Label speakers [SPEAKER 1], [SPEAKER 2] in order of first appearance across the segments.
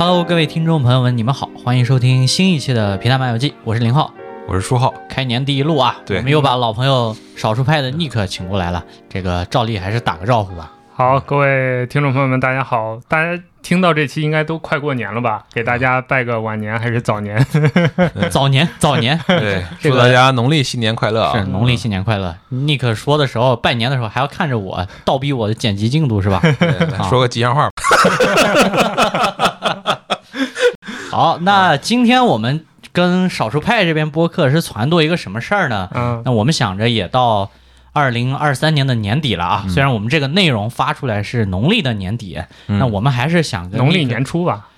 [SPEAKER 1] Hello，各位听众朋友们，你们好，欢迎收听新一期的《皮蛋漫游记》，我是林浩。
[SPEAKER 2] 我是书浩，
[SPEAKER 1] 开年第一路啊，
[SPEAKER 2] 对
[SPEAKER 1] 我们又把老朋友少数派的 Nick 请过来了。这个照例还是打个招呼吧。
[SPEAKER 3] 好，各位听众朋友们，大家好！大家听到这期应该都快过年了吧？给大家拜个晚年还是早年？
[SPEAKER 1] 早年，早年
[SPEAKER 2] 对，祝大家农历新年快乐啊！
[SPEAKER 1] 是农历新年快乐。Nick 说的时候，拜年的时候还要看着我倒逼我的剪辑进度是吧？
[SPEAKER 2] 说个吉祥话吧，
[SPEAKER 1] 好，那今天我们跟少数派这边播客是撺掇一个什么事儿呢？
[SPEAKER 3] 嗯，
[SPEAKER 1] 那我们想着也到二零二三年的年底了啊，虽然我们这个内容发出来是农历的年底，
[SPEAKER 2] 嗯
[SPEAKER 1] 那我们还是想跟
[SPEAKER 3] 农历年初吧。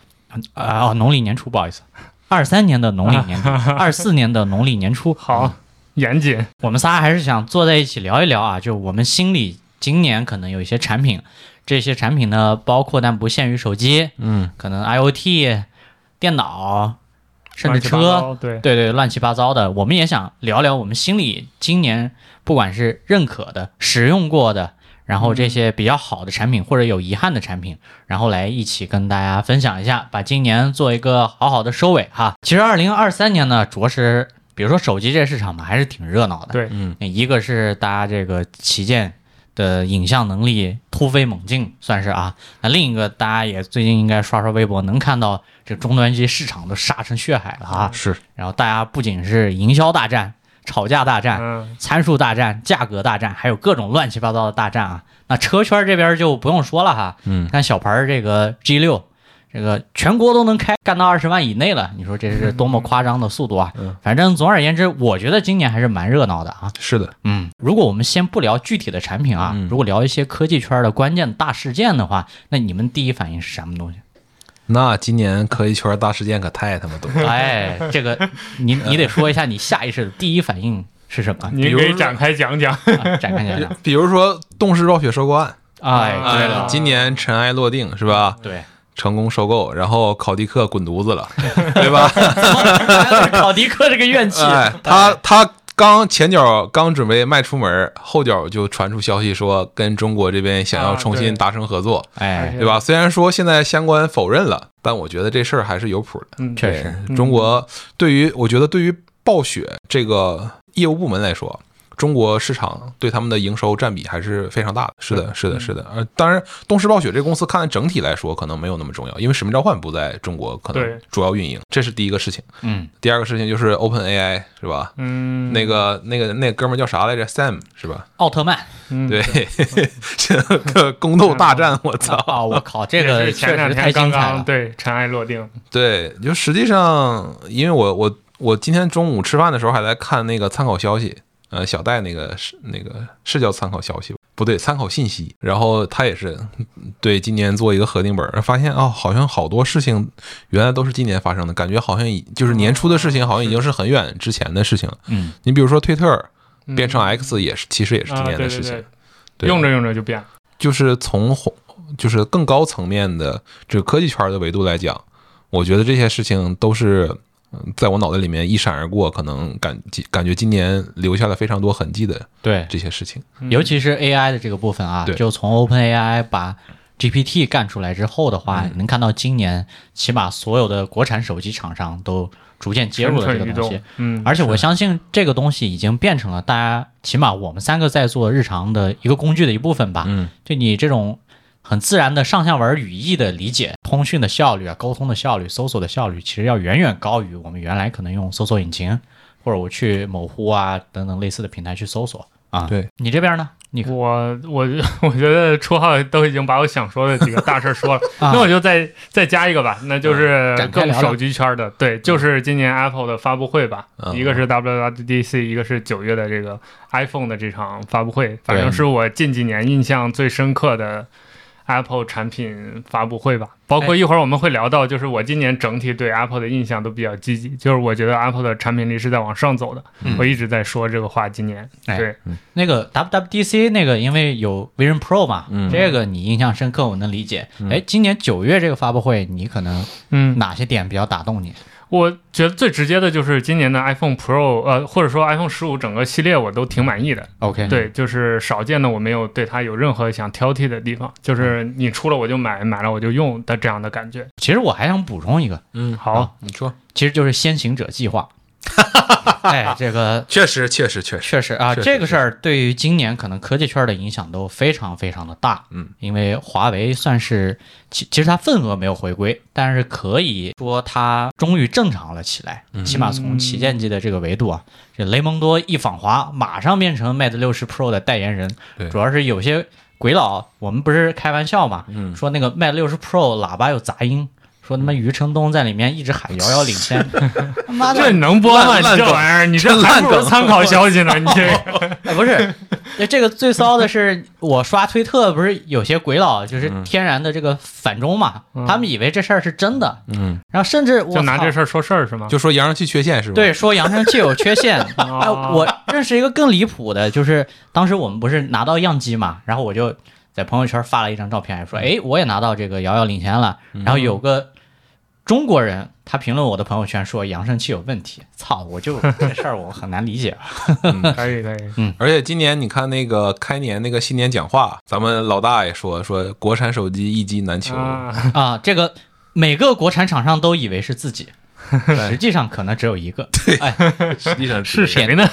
[SPEAKER 1] 啊、哦，农历年初，不好意思，二三年的农历年底，二四年的农历年初。
[SPEAKER 3] 好，严谨。
[SPEAKER 1] 我们仨还是想坐在一起聊一聊啊，就我们心里今年可能有一些产品，这些产品呢，包括但不限于手机，
[SPEAKER 2] 嗯，
[SPEAKER 1] 可能 IoT、电脑，甚至车，
[SPEAKER 3] 对，
[SPEAKER 1] 对对，乱七八糟的。我们也想聊聊我们心里今年不管是认可的、使用过的，然后这些比较好的产品或者有遗憾的产品，然后来一起跟大家分享一下，把今年做一个好好的收尾哈。其实二零二三年呢，着实，比如说手机这市场嘛，还是挺热闹的。
[SPEAKER 3] 对
[SPEAKER 2] 嗯，
[SPEAKER 1] 一个是大家这个旗舰的影像能力突飞猛进，算是啊。那另一个大家也最近应该刷刷微博，能看到这终端机市场都杀成血海了啊。
[SPEAKER 2] 是
[SPEAKER 1] 然后大家不仅是营销大战、吵架大战、
[SPEAKER 3] 嗯，
[SPEAKER 1] 参数大战、价格大战，还有各种乱七八糟的大战啊。那车圈这边就不用说了哈，
[SPEAKER 2] 嗯，
[SPEAKER 1] 看小牌儿这个 G 六，这个全国都能开，干到二十万以内了，你说这是多么夸张的速度啊！
[SPEAKER 2] 嗯
[SPEAKER 1] 反正总而言之，我觉得今年还是蛮热闹的啊。
[SPEAKER 2] 是的，
[SPEAKER 1] 嗯，如果我们先不聊具体的产品啊，
[SPEAKER 2] 嗯
[SPEAKER 1] 如果聊一些科技圈的关键大事件的话，那你们第一反应是什么东西？
[SPEAKER 2] 那今年科技圈大事件可太他妈多了。
[SPEAKER 1] 哎，这个你你得说一下你下意识的第一反应是什么？
[SPEAKER 3] 您
[SPEAKER 2] 比如说
[SPEAKER 3] 给展开讲讲。
[SPEAKER 1] 啊展开讲讲。
[SPEAKER 2] 比如说动视暴雪收购案，
[SPEAKER 1] 哎，
[SPEAKER 3] 啊
[SPEAKER 1] 对了，
[SPEAKER 2] 今年尘埃落定是吧？
[SPEAKER 1] 对，
[SPEAKER 2] 成功收购，然后考迪克滚犊子了，对吧？
[SPEAKER 1] 考迪克这个怨气，
[SPEAKER 2] 哎，他他刚前脚刚准备迈出门，后脚就传出消息说跟中国这边想要重新达成合作，
[SPEAKER 1] 哎，
[SPEAKER 2] 对吧？虽然说现在相关否认了，但我觉得这事儿还是有谱的。
[SPEAKER 3] 嗯，
[SPEAKER 1] 确实，
[SPEAKER 2] 中国对于我觉得对于暴雪这个业务部门来说，中国市场对他们的营收占比还是非常大的。是的，是的，是的。呃，当然，东视暴雪这个公司看整体来说可能没有那么重要，因为《使命召唤》不在中国可能主要运营，这是第一个事情。
[SPEAKER 1] 嗯，
[SPEAKER 2] 第二个事情就是 Open AI 是吧？
[SPEAKER 3] 嗯，
[SPEAKER 2] 那个那个那个哥们儿叫啥来着？Sam 是吧？
[SPEAKER 1] 奥特曼
[SPEAKER 3] 嗯，
[SPEAKER 2] 对，这个宫斗大战，我操！
[SPEAKER 1] 啊，我靠，这个确实太精彩了。
[SPEAKER 3] 刚对尘埃落定。
[SPEAKER 2] 对，就实际上，因为我我我今天中午吃饭的时候还在看那个参考消息，呃，小戴那个是那个是叫参考消息吧不对，参考信息。然后他也是对今年做一个核定本儿，发现哦，好像好多事情原来都是今年发生的，感觉好像已就是年初的事情，好像已经是很远之前的事情了。
[SPEAKER 1] 嗯，
[SPEAKER 2] 你比如说推特
[SPEAKER 3] 嗯
[SPEAKER 2] 变成 X 也是，其实也是今
[SPEAKER 3] 啊
[SPEAKER 2] 年的事情。
[SPEAKER 3] 对对对
[SPEAKER 2] 对
[SPEAKER 3] 用着用着就变了。
[SPEAKER 2] 就是从红就是更高层面的这个科技圈的维度来讲，我觉得这些事情都是嗯在我脑袋里面一闪而过，可能感感觉今年留下了非常多痕迹的
[SPEAKER 1] 对，
[SPEAKER 2] 这些事情。
[SPEAKER 3] 嗯
[SPEAKER 1] 尤其是 AI 的这个部分啊，就从 OpenAI 把 GPT 干出来之后的话，你能看到今年起码所有的国产手机厂商都逐渐接入了这个东西。。
[SPEAKER 3] 嗯，
[SPEAKER 1] 而且我相信这个东西已经变成了大家起码我们三个在做日常的一个工具的一部分吧。
[SPEAKER 2] 嗯，
[SPEAKER 1] 就你这种很自然的上下文语义的理解，通讯的效率啊，沟通的效率，搜索的效率，其实要远远高于我们原来可能用搜索引擎或者我去某乎啊等等类似的平台去搜索啊。
[SPEAKER 2] 对
[SPEAKER 1] 你这边呢？你
[SPEAKER 3] 我我 我觉得初号都已经把我想说的几个大事儿说了，
[SPEAKER 1] 啊
[SPEAKER 3] 那我就再再加一个吧，那就是更手机圈的，对，就是今年 Apple 的发布会吧，
[SPEAKER 2] 嗯
[SPEAKER 3] 一个是 WWDC，一个是九月的这个 iPhone 的这场发布会，反正是我近几年印象最深刻的 Apple 产品发布会吧。包括一会儿我们会聊到，就是我今年整体对 Apple 的印象都比较积极，就是我觉得 Apple 的产品力是在往上走的。
[SPEAKER 1] 嗯
[SPEAKER 3] 我一直在说这个话，今年
[SPEAKER 1] 哎
[SPEAKER 3] 对，
[SPEAKER 1] 那个 WWDC 那个，因为有 Vision Pro 嘛，
[SPEAKER 2] 嗯
[SPEAKER 1] 这个你印象深刻，我能理解。
[SPEAKER 2] 嗯
[SPEAKER 1] 哎，今年九月这个发布会，你可能
[SPEAKER 3] 嗯，
[SPEAKER 1] 哪些点比较打动你？
[SPEAKER 3] 我觉得最直接的就是今年的 iPhone Pro，呃，或者说 iPhone 十五整个系列我都挺满意的。
[SPEAKER 1] OK，，
[SPEAKER 3] 对，就是少见的我没有对它有任何想挑剔的地方，就是你出了我就买，买了我就用的这样的感觉。
[SPEAKER 1] 其实我还想补充一个，
[SPEAKER 2] 嗯，
[SPEAKER 3] 好，
[SPEAKER 2] 你说，
[SPEAKER 1] 其实就是先行者计划。哎，这个
[SPEAKER 2] 确实，确实，确实，
[SPEAKER 1] 确实啊，
[SPEAKER 2] 实
[SPEAKER 1] 这个事儿对于今年可能科技圈的影响都非常非常的大。
[SPEAKER 2] 嗯，
[SPEAKER 1] 因为华为算是其其实它份额没有回归，但是可以说它终于正常了起来。
[SPEAKER 2] 嗯
[SPEAKER 1] 起码从旗舰机的这个维度啊，这雷蒙多一访华，马上变成 Mate 六十 Pro 的代言人
[SPEAKER 2] 对。
[SPEAKER 1] 主要是有些鬼佬，我们不是开玩笑嘛，
[SPEAKER 2] 嗯
[SPEAKER 1] 说那个 Mate 六十 Pro 喇叭有杂音。说他妈余承东在里面一直喊遥遥领先，他 妈的
[SPEAKER 3] 这你能播吗？这玩意儿，你这
[SPEAKER 2] 烂
[SPEAKER 3] 还不如
[SPEAKER 2] 梗
[SPEAKER 3] 参考消息呢。你这个
[SPEAKER 1] 哎，不是，那这个最骚的是，我刷推特不是有些鬼佬就是天然的这个反中嘛，
[SPEAKER 3] 嗯
[SPEAKER 1] 他们以为这事儿是真的，
[SPEAKER 2] 嗯，
[SPEAKER 1] 然后甚至我
[SPEAKER 3] 就拿这事儿说事儿是吗？
[SPEAKER 2] 就说扬声器缺陷是吧？，
[SPEAKER 1] 对说扬声器有缺陷。哎，
[SPEAKER 3] 啊
[SPEAKER 1] 我认识一个更离谱的，就是当时我们不是拿到样机嘛，然后我就在朋友圈发了一张照片，说哎我也拿到这个遥遥领先了，然后有个中国人。他评论我的朋友圈说扬声器有问题，操！我就这事儿我很难理解。
[SPEAKER 3] 可以可以，嗯
[SPEAKER 2] 而且今年你看那个开年那个新年讲话，咱们老大也说说国产手机一机难求，
[SPEAKER 3] 啊，
[SPEAKER 1] 啊，这个每个国产厂商都以为是自己，实际上可能只有一个。哎，
[SPEAKER 2] 实际上
[SPEAKER 3] 是谁呢？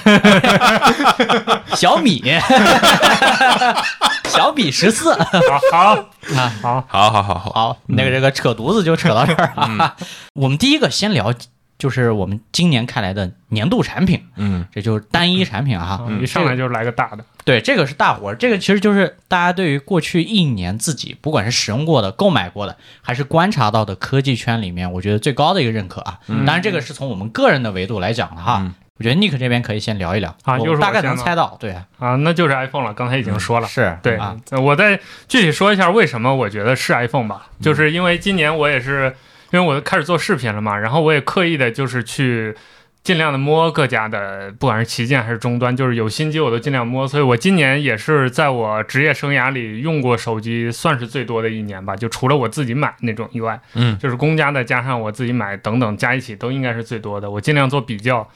[SPEAKER 1] 小米，小米十四。
[SPEAKER 3] 好好。
[SPEAKER 1] 啊，
[SPEAKER 3] 好，
[SPEAKER 2] 好好好好，
[SPEAKER 1] 好，那个这个扯犊子就扯到这儿啊。我们第一个先聊，就是我们今年开来的年度产品，
[SPEAKER 2] 嗯
[SPEAKER 1] 这就是单一产品啊。
[SPEAKER 3] 一上来就来个大的，
[SPEAKER 1] 对，这个是大活儿，这个其实就是大家对于过去一年自己不管是使用过的、购买过的，还是观察到的科技圈里面，我觉得最高的一个认可啊。当然，这个是从我们个人的维度来讲的哈。
[SPEAKER 2] 嗯
[SPEAKER 1] 我觉得 Nick 这边可以先聊一聊
[SPEAKER 3] 啊就是我
[SPEAKER 1] 大概能猜到，对，
[SPEAKER 3] 啊，那就是 iPhone 了。刚才已经说了，
[SPEAKER 1] 是，
[SPEAKER 3] 对
[SPEAKER 1] 啊，
[SPEAKER 3] 呃我再具体说一下为什么我觉得是 iPhone 吧，就是因为今年我也是，因为我开始做视频了嘛，然后我也刻意的就是去尽量的摸各家的，不管是旗舰还是终端，就是有新机我都尽量摸，所以我今年也是在我职业生涯里用过手机算是最多的一年吧，就除了我自己买那种以外，
[SPEAKER 2] 嗯
[SPEAKER 3] 就是公家的加上我自己买等等加一起都应该是最多的，我尽量做比较。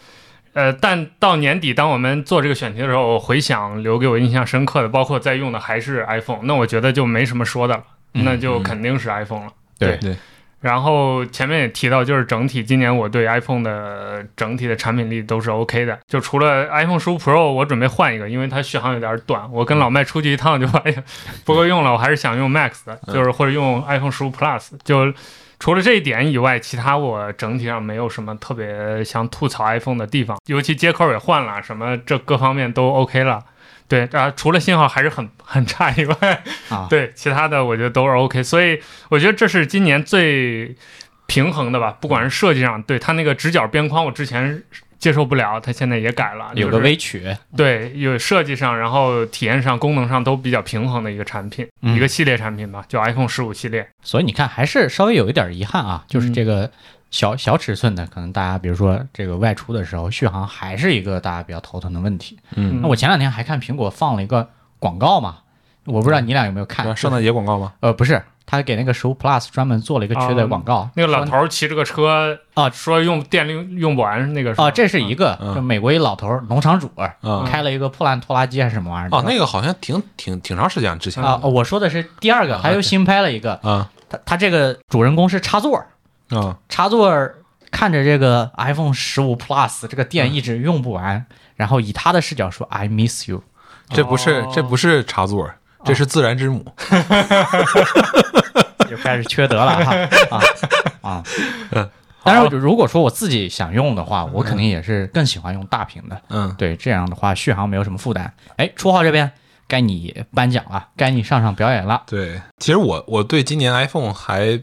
[SPEAKER 3] 呃，但到年底，当我们做这个选题的时候，我回想留给我印象深刻的，包括在用的还是 iPhone，那我觉得就没什么说的了，
[SPEAKER 1] 嗯
[SPEAKER 3] 那就肯定是 iPhone 了。
[SPEAKER 1] 对
[SPEAKER 2] 对，
[SPEAKER 3] 然后前面也提到，就是整体今年我对 iPhone 的整体的产品力都是 OK 的，就除了 iPhone 十五 Pro，我准备换一个，因为它续航有点短。我跟老麦出去一趟就发现不够用了，我还是想用 Max 的，就是或者用 iPhone 十五 Plus。就除了这一点以外，其他我整体上没有什么特别想吐槽 iPhone 的地方，尤其接口也换了，什么这各方面都 OK 了。对啊，除了信号还是很 很差以外，
[SPEAKER 1] 啊，
[SPEAKER 3] 对，其他的我觉得都是 OK，所以我觉得这是今年最平衡的吧，不管是设计上，对它那个直角边框，我之前接受不了，它现在也改了，
[SPEAKER 1] 有个微曲，
[SPEAKER 3] 对，有设计上，然后体验上、功能上都比较平衡的一个产品，
[SPEAKER 1] 嗯。
[SPEAKER 3] 一个系列产品吧，就 iPhone 十五系列。
[SPEAKER 1] 所以你看还是稍微有一点遗憾啊，就是这个小小尺寸的，可能大家比如说这个外出的时候续航还是一个大家比较头疼的问题。
[SPEAKER 2] 嗯，
[SPEAKER 1] 那我前两天还看苹果放了一个广告嘛，我不知道你俩有没有看？
[SPEAKER 2] 圣诞节广告吗？
[SPEAKER 1] 呃，不是，他给那个十五 Plus 专门做了一个缺的广告。
[SPEAKER 3] 那个老头儿骑着个车
[SPEAKER 1] 啊
[SPEAKER 3] 说用电力用不完，那个是吧
[SPEAKER 1] 哦，这是一个，
[SPEAKER 2] 嗯
[SPEAKER 1] 就美国一老头儿农场主
[SPEAKER 2] 嗯
[SPEAKER 1] 开了一个破烂拖拉机还是什么玩意儿？
[SPEAKER 2] 哦，那个好像挺挺挺长时间之前
[SPEAKER 1] 啊，哦我说的是第二个，
[SPEAKER 2] 啊
[SPEAKER 1] 还有新拍了一个，
[SPEAKER 2] 啊
[SPEAKER 1] 他他这个主人公是插座儿，
[SPEAKER 2] 啊
[SPEAKER 1] 插座儿看着这个 iPhone 十五 Plus 这个电一直用不完，然后以他的视角说 I miss you，
[SPEAKER 2] 这不是
[SPEAKER 3] 哦
[SPEAKER 2] 这不是插座，这是自然之母。
[SPEAKER 1] 就开始缺德了哈啊啊！
[SPEAKER 2] 嗯
[SPEAKER 1] 当然，如果说我自己想用的话，我肯定也是更喜欢用大屏的。
[SPEAKER 2] 嗯，
[SPEAKER 1] 对，这样的话续航没有什么负担。哎，初号这边该你颁奖了，该你上场表演了。
[SPEAKER 2] 对，其实我我对今年 iPhone 还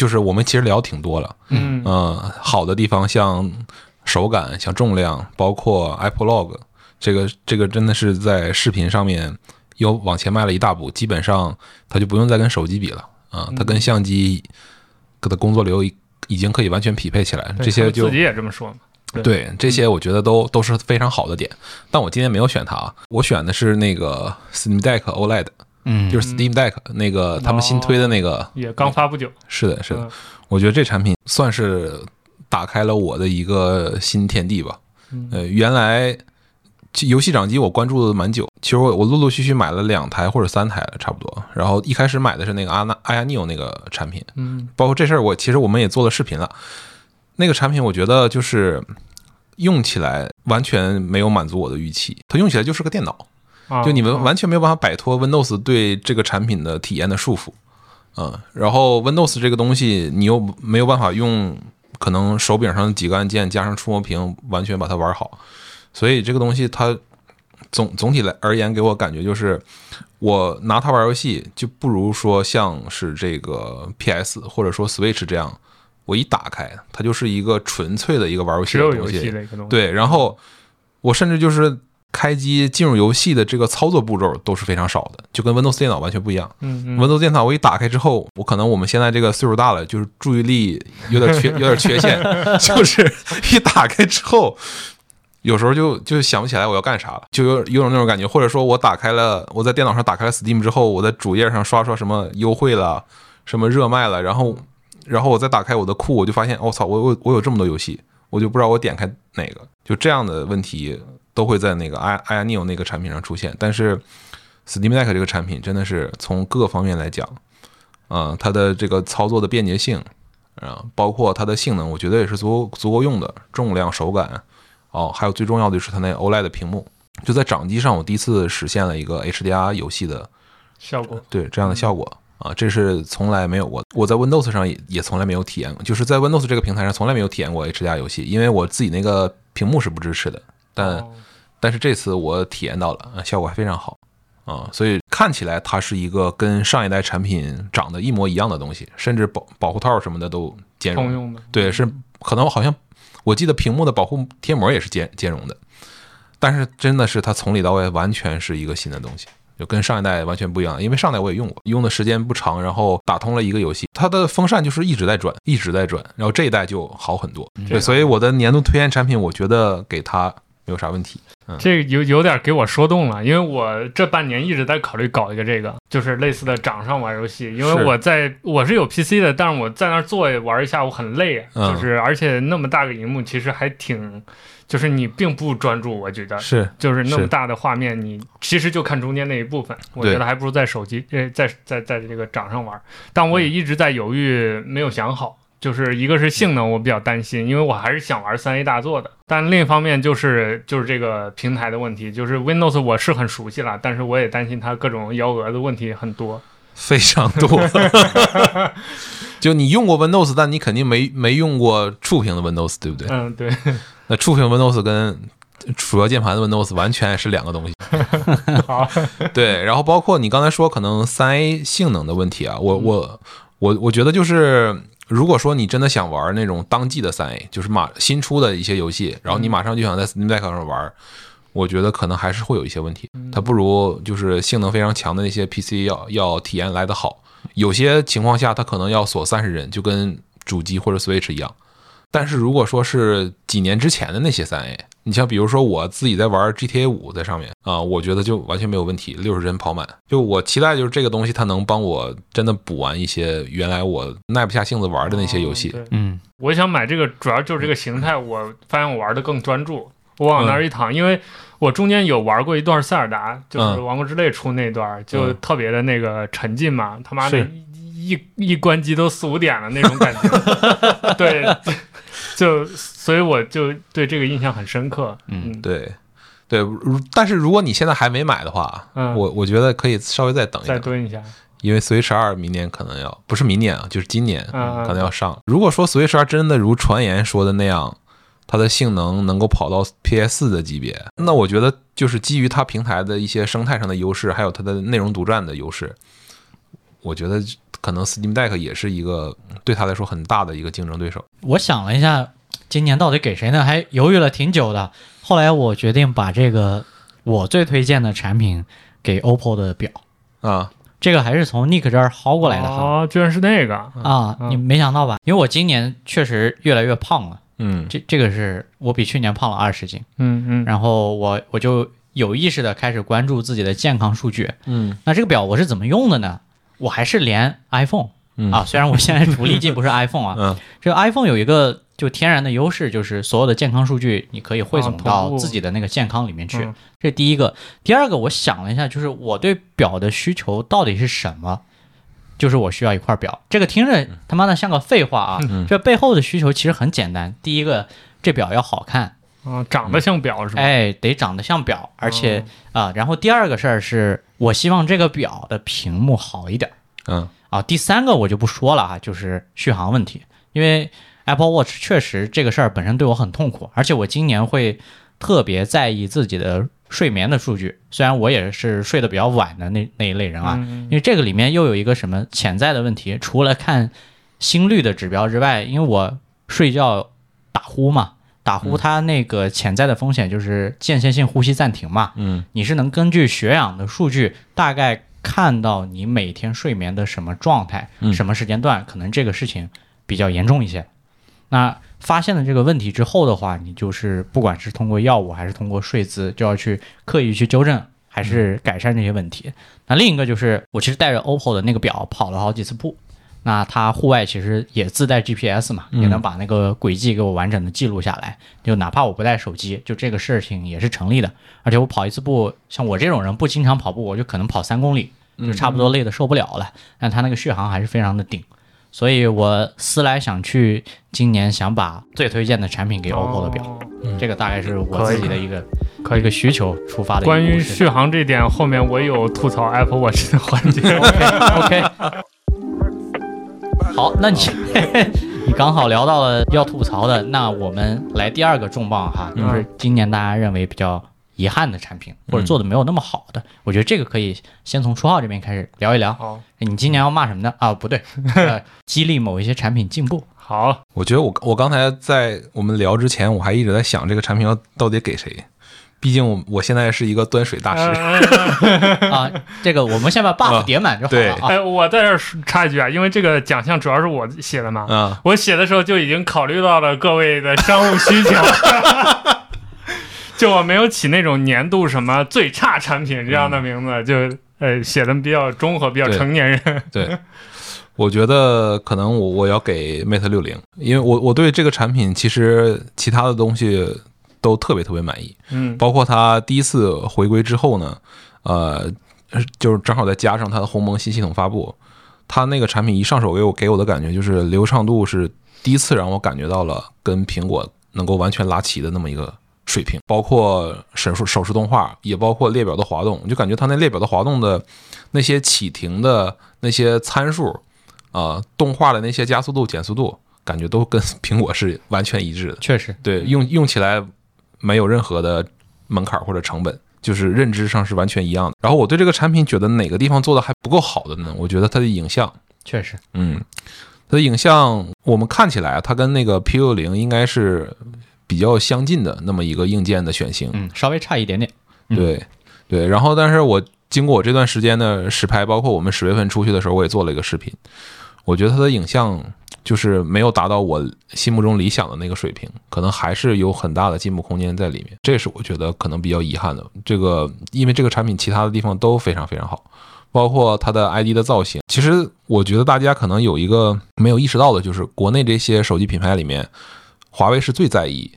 [SPEAKER 2] 就是我们其实聊挺多了，
[SPEAKER 3] 嗯。
[SPEAKER 2] 嗯，好的地方像手感、像重量，包括 Apple Log，这个这个真的是在视频上面又往前迈了一大步，基本上它就不用再跟手机比了啊，它跟相机的工作流已已经可以完全匹配起来，这些就
[SPEAKER 3] 自己也这么说嘛。对。
[SPEAKER 2] 对这些我觉得都都是非常好的点，但我今天没有选它啊，我选的是那个 Steam Deck OLED，
[SPEAKER 1] 嗯，
[SPEAKER 2] 就是 Steam Deck 那个他们新推的那个，
[SPEAKER 3] 也刚发不久，
[SPEAKER 2] 是的，是的，
[SPEAKER 3] 嗯
[SPEAKER 2] 我觉得这产品算是打开了我的一个新天地吧。
[SPEAKER 3] 嗯
[SPEAKER 2] 呃，原来游戏掌机我关注的蛮久，其实我我陆陆续续买了两台或者三台了，差不多。然后一开始买的是那个阿纳阿亚尼欧那个产品，
[SPEAKER 3] 嗯
[SPEAKER 2] 包括这事儿我其实我们也做了视频了。那个产品我觉得就是用起来完全没有满足我的预期，它用起来就是个电脑。
[SPEAKER 3] 啊，
[SPEAKER 2] 就你们
[SPEAKER 3] 啊
[SPEAKER 2] 完全没有办法摆脱 Windows 对这个产品的体验的束缚，嗯，然后 Windows 这个东西你又没有办法用可能手柄上的几个按键加上触摸屏完全把它玩好，所以这个东西它总总体来而言给我感觉就是，我拿它玩游戏就不如说像是这个 PS 或者说 Switch 这样，我一打开它就是一个纯粹的一个玩游戏的东西。对，然后我甚至就是开机进入游戏的这个操作步骤都是非常少的，就跟 Windows 电脑完全不一样。
[SPEAKER 3] 嗯嗯
[SPEAKER 2] Windows 电脑我一打开之后，我可能我们现在这个岁数大了，就是注意力有点缺，有点缺陷，就是一打开之后。有时候就就想不起来我要干啥了，就有有种那种感觉，或者说我打开了，我在电脑上打开了 Steam 之后，我在主页上刷刷什么优惠了，什么热卖了，然后然后我再打开我的库，我就发现，我、操，我我我有这么多游戏，我就不知道我点开哪个，就这样的问题都会在那个 i i n e o 那个产品上出现。但是 Steam Deck 这个产品真的是从各个方面来讲，啊、它的这个操作的便捷性，啊、包括它的性能，我觉得也是足够足够用的，重量、手感，哦，还有最重要的就是它那 OLED 的屏幕。就在掌机上，我第一次实现了一个 HDR 游戏的
[SPEAKER 3] 效果
[SPEAKER 2] 对这样的效果啊，这是从来没有过的。我在 Windows 上也也从来没有体验过，就是在 Windows 这个平台上从来没有体验过 HDR 游戏，因为我自己那个屏幕是不支持的。但、
[SPEAKER 3] 哦
[SPEAKER 2] 但是这次我体验到了，啊效果还非常好啊，所以看起来它是一个跟上一代产品长得一模一样的东西，甚至保保护套什么的都兼容。
[SPEAKER 3] 用的，
[SPEAKER 2] 对，是可能好像我记得屏幕的保护贴膜也是兼兼容的，但是真的是它从里到外完全是一个新的东西，就跟上一代完全不一样。因为上代我也用过，用的时间不长，然后打通了一个游戏，它的风扇就是一直在转，一直在转，然后这一代就好很多。对，所以我的年度推荐产品，我觉得给它没有啥问题。
[SPEAKER 3] 这有有点给我说动了，因为我这半年一直在考虑搞一个这个，就是类似的掌上玩游戏。因为我在我是有 PC 的，但是我在那儿坐玩一下，我很累，
[SPEAKER 2] 嗯
[SPEAKER 3] 就是而且那么大个荧幕，其实还挺，就是你并不专注，我觉得。
[SPEAKER 2] 是
[SPEAKER 3] 就是那么大的画面，你其实就看中间那一部分，我觉得还不如在手机呃，在在在这个掌上玩。但我也一直在犹豫，没有想好。就是一个是性能，我比较担心，因为我还是想玩三 A 大作的。但另一方面就是就是这个平台的问题，就是 Windows 我是很熟悉了，但是我也担心它各种幺蛾子问题很多。
[SPEAKER 2] 非常多。就你用过 Windows，但你肯定没没用过触屏的 Windows，对不对？
[SPEAKER 3] 嗯，对，
[SPEAKER 2] 那触屏 Windows 跟鼠标键盘的 Windows 完全是两个东西。
[SPEAKER 3] 好，
[SPEAKER 2] 对，然后包括你刚才说可能三 A 性能的问题啊，我我我我觉得就是，如果说你真的想玩那种当季的三 A，就是马新出的一些游戏，然后你马上就想在 Steam Deck 上玩，我觉得可能还是会有一些问题，它不如就是性能非常强的那些 PC 要要体验来得好。有些情况下，它可能要锁三十帧，就跟主机或者 Switch 一样。但是如果说是几年之前的那些三 A，你像比如说我自己在玩 GTA 五在上面啊，我觉得就完全没有问题，六十帧跑满。就我期待就是这个东西它能帮我真的补完一些原来我耐不下性子玩的那些游戏。
[SPEAKER 3] 对
[SPEAKER 1] 嗯，
[SPEAKER 3] 我想买这个，主要就是这个形态，我发现我玩的更专注。我往那儿一躺，因为我中间有玩过一段塞尔达，就是
[SPEAKER 2] 嗯《
[SPEAKER 3] 王国之泪》出那段，就特别的那个沉浸嘛。他妈的，一一一关机都四五点了那种感觉。对，就所以我就对这个印象很深刻。
[SPEAKER 1] 嗯
[SPEAKER 3] 嗯，
[SPEAKER 2] 对，对，如但是如果你现在还没买的话，
[SPEAKER 3] 嗯
[SPEAKER 2] 我我觉得可以稍微再等一等，
[SPEAKER 3] 再蹲一下。
[SPEAKER 2] 因为 Switch 二明年可能要不是明年啊，就是今年可能要上。如果说 Switch 二真的如传言说的那样，它的性能能够跑到 PS 四的级别，那我觉得就是基于它平台的一些生态上的优势，还有它的内容独占的优势，我觉得可能 Steam Deck 也是一个对他来说很大的一个竞争对手。
[SPEAKER 1] 我想了一下，今年到底给谁呢？还犹豫了挺久的。后来我决定把这个我最推荐的产品给 OPPO 的表，
[SPEAKER 2] 啊，
[SPEAKER 1] 这个还是从 Nick 这儿薅过来的哈。
[SPEAKER 3] 哦，居然是那个。
[SPEAKER 1] 啊，
[SPEAKER 3] 嗯
[SPEAKER 1] 你没想到吧？因为我今年确实越来越胖了，
[SPEAKER 2] 嗯
[SPEAKER 1] 这这个是我比去年胖了二十斤，
[SPEAKER 3] 嗯嗯，
[SPEAKER 1] 然后我我就有意识的开始关注自己的健康数据。
[SPEAKER 2] 嗯
[SPEAKER 1] 那这个表我是怎么用的呢？我还是连 iPhone
[SPEAKER 2] 嗯
[SPEAKER 1] 啊，虽然我现在主力机不是 iPhone 啊，
[SPEAKER 2] 嗯
[SPEAKER 1] 这个 iPhone 有一个就天然的优势就是所有的健康数据你可以汇总到自己的那个健康里面去，
[SPEAKER 3] 嗯
[SPEAKER 1] 这是第一个。第二个，我想了一下，就是我对表的需求到底是什么？就是我需要一块表。这个听着他妈的像个废话啊！
[SPEAKER 2] 嗯
[SPEAKER 1] 这背后的需求其实很简单。第一个，这表要好看，
[SPEAKER 3] 啊，长得像表是吧？
[SPEAKER 1] 哎，得长得像表，而且啊、然后第二个事儿是我希望这个表的屏幕好一点。
[SPEAKER 2] 嗯
[SPEAKER 1] 啊，第三个我就不说了啊，就是续航问题，因为 Apple Watch 确实这个事儿本身对我很痛苦，而且我今年会特别在意自己的睡眠的数据，虽然我也是睡得比较晚的那那一类人啊，
[SPEAKER 3] 嗯
[SPEAKER 1] 因为这个里面又有一个什么潜在的问题，除了看心率的指标之外，因为我睡觉打呼嘛，打呼它那个潜在的风险就是间歇性呼吸暂停嘛，
[SPEAKER 2] 嗯
[SPEAKER 1] 你是能根据血氧的数据大概看到你每天睡眠的什么状态，
[SPEAKER 2] 嗯
[SPEAKER 1] 什么时间段，可能这个事情比较严重一些。那发现了这个问题之后的话，你就是不管是通过药物还是通过睡姿，就要去刻意去纠正，还是改善这些问题。那另一个就是，我其实带着 OPPO 的那个表跑了好几次步。那它户外其实也自带 GPS 嘛，也能把那个轨迹给我完整的记录下来。就哪怕我不带手机，就这个事情也是成立的。而且我跑一次步，像我这种人不经常跑步，我就可能跑三公里，就差不多累得受不了了。但它那个续航还是非常的顶，所以我思来想去，今年想把最推荐的产品给 OPPO 的表，
[SPEAKER 3] 哦
[SPEAKER 1] 这个大概是我自己的一个
[SPEAKER 3] 可
[SPEAKER 1] 一个需求出发的
[SPEAKER 3] 关于续航这点，后面我有吐槽 Apple Watch 的环节。
[SPEAKER 1] OK，好，那你 你刚好聊到了要吐槽的，那我们来第二个重磅哈，
[SPEAKER 3] 嗯
[SPEAKER 1] 就是今年大家认为比较遗憾的产品，或者做的没有那么好的，我觉得这个可以先从初号这边开始聊一聊。
[SPEAKER 3] 好，
[SPEAKER 1] 你今年要骂什么呢？啊，不对，呃，激励某一些产品进步。
[SPEAKER 3] 好，
[SPEAKER 2] 我觉得我我刚才在我们聊之前，我还一直在想这个产品要到底给谁。毕竟我我现在是一个端水大师，
[SPEAKER 3] 呃
[SPEAKER 1] 啊，这个我们先把 buff
[SPEAKER 2] 啊
[SPEAKER 1] 叠满就好了。啊。
[SPEAKER 3] 哎，我在这插一句啊，因为这个奖项主要是我写的嘛，
[SPEAKER 2] 嗯，
[SPEAKER 3] 我写的时候就已经考虑到了各位的商务需求，就我没有起那种年度什么最差产品这样的名字，就呃写的比较中和，比较成年人。
[SPEAKER 2] 对，我觉得可能我我要给 Mate 六零，因为我我对这个产品其实其他的东西都特别特别满意，
[SPEAKER 3] 嗯，
[SPEAKER 2] 包括他第一次回归之后呢，呃，就是正好再加上他的鸿蒙新系统发布，他那个产品一上手给我给我的感觉就是流畅度是第一次让我感觉到了跟苹果能够完全拉齐的那么一个水平，包括手势手势动画，也包括列表的滑动，我就感觉它那列表的滑动的那些启停的那些参数，啊、动画的那些加速度、减速度，感觉都跟苹果是完全一致的。
[SPEAKER 1] 确实，
[SPEAKER 2] 对，用用起来没有任何的门槛或者成本，就是认知上是完全一样的。然后我对这个产品觉得哪个地方做的还不够好的呢？我觉得它的影像，
[SPEAKER 1] 确实，
[SPEAKER 2] 嗯，它的影像我们看起来啊，它跟那个 P 六零应该是比较相近的那么一个硬件的选型，
[SPEAKER 1] 嗯，稍微差一点点。嗯
[SPEAKER 2] 对对。然后，但是我经过我这段时间的实拍，包括我们十月份出去的时候，我也做了一个视频，我觉得它的影像就是没有达到我心目中理想的那个水平，可能还是有很大的进步空间在里面，这是我觉得可能比较遗憾的。这个因为这个产品其他的地方都非常非常好。包括它的 ID 的造型，其实我觉得大家可能有一个没有意识到的，就是国内这些手机品牌里面，华为是最在意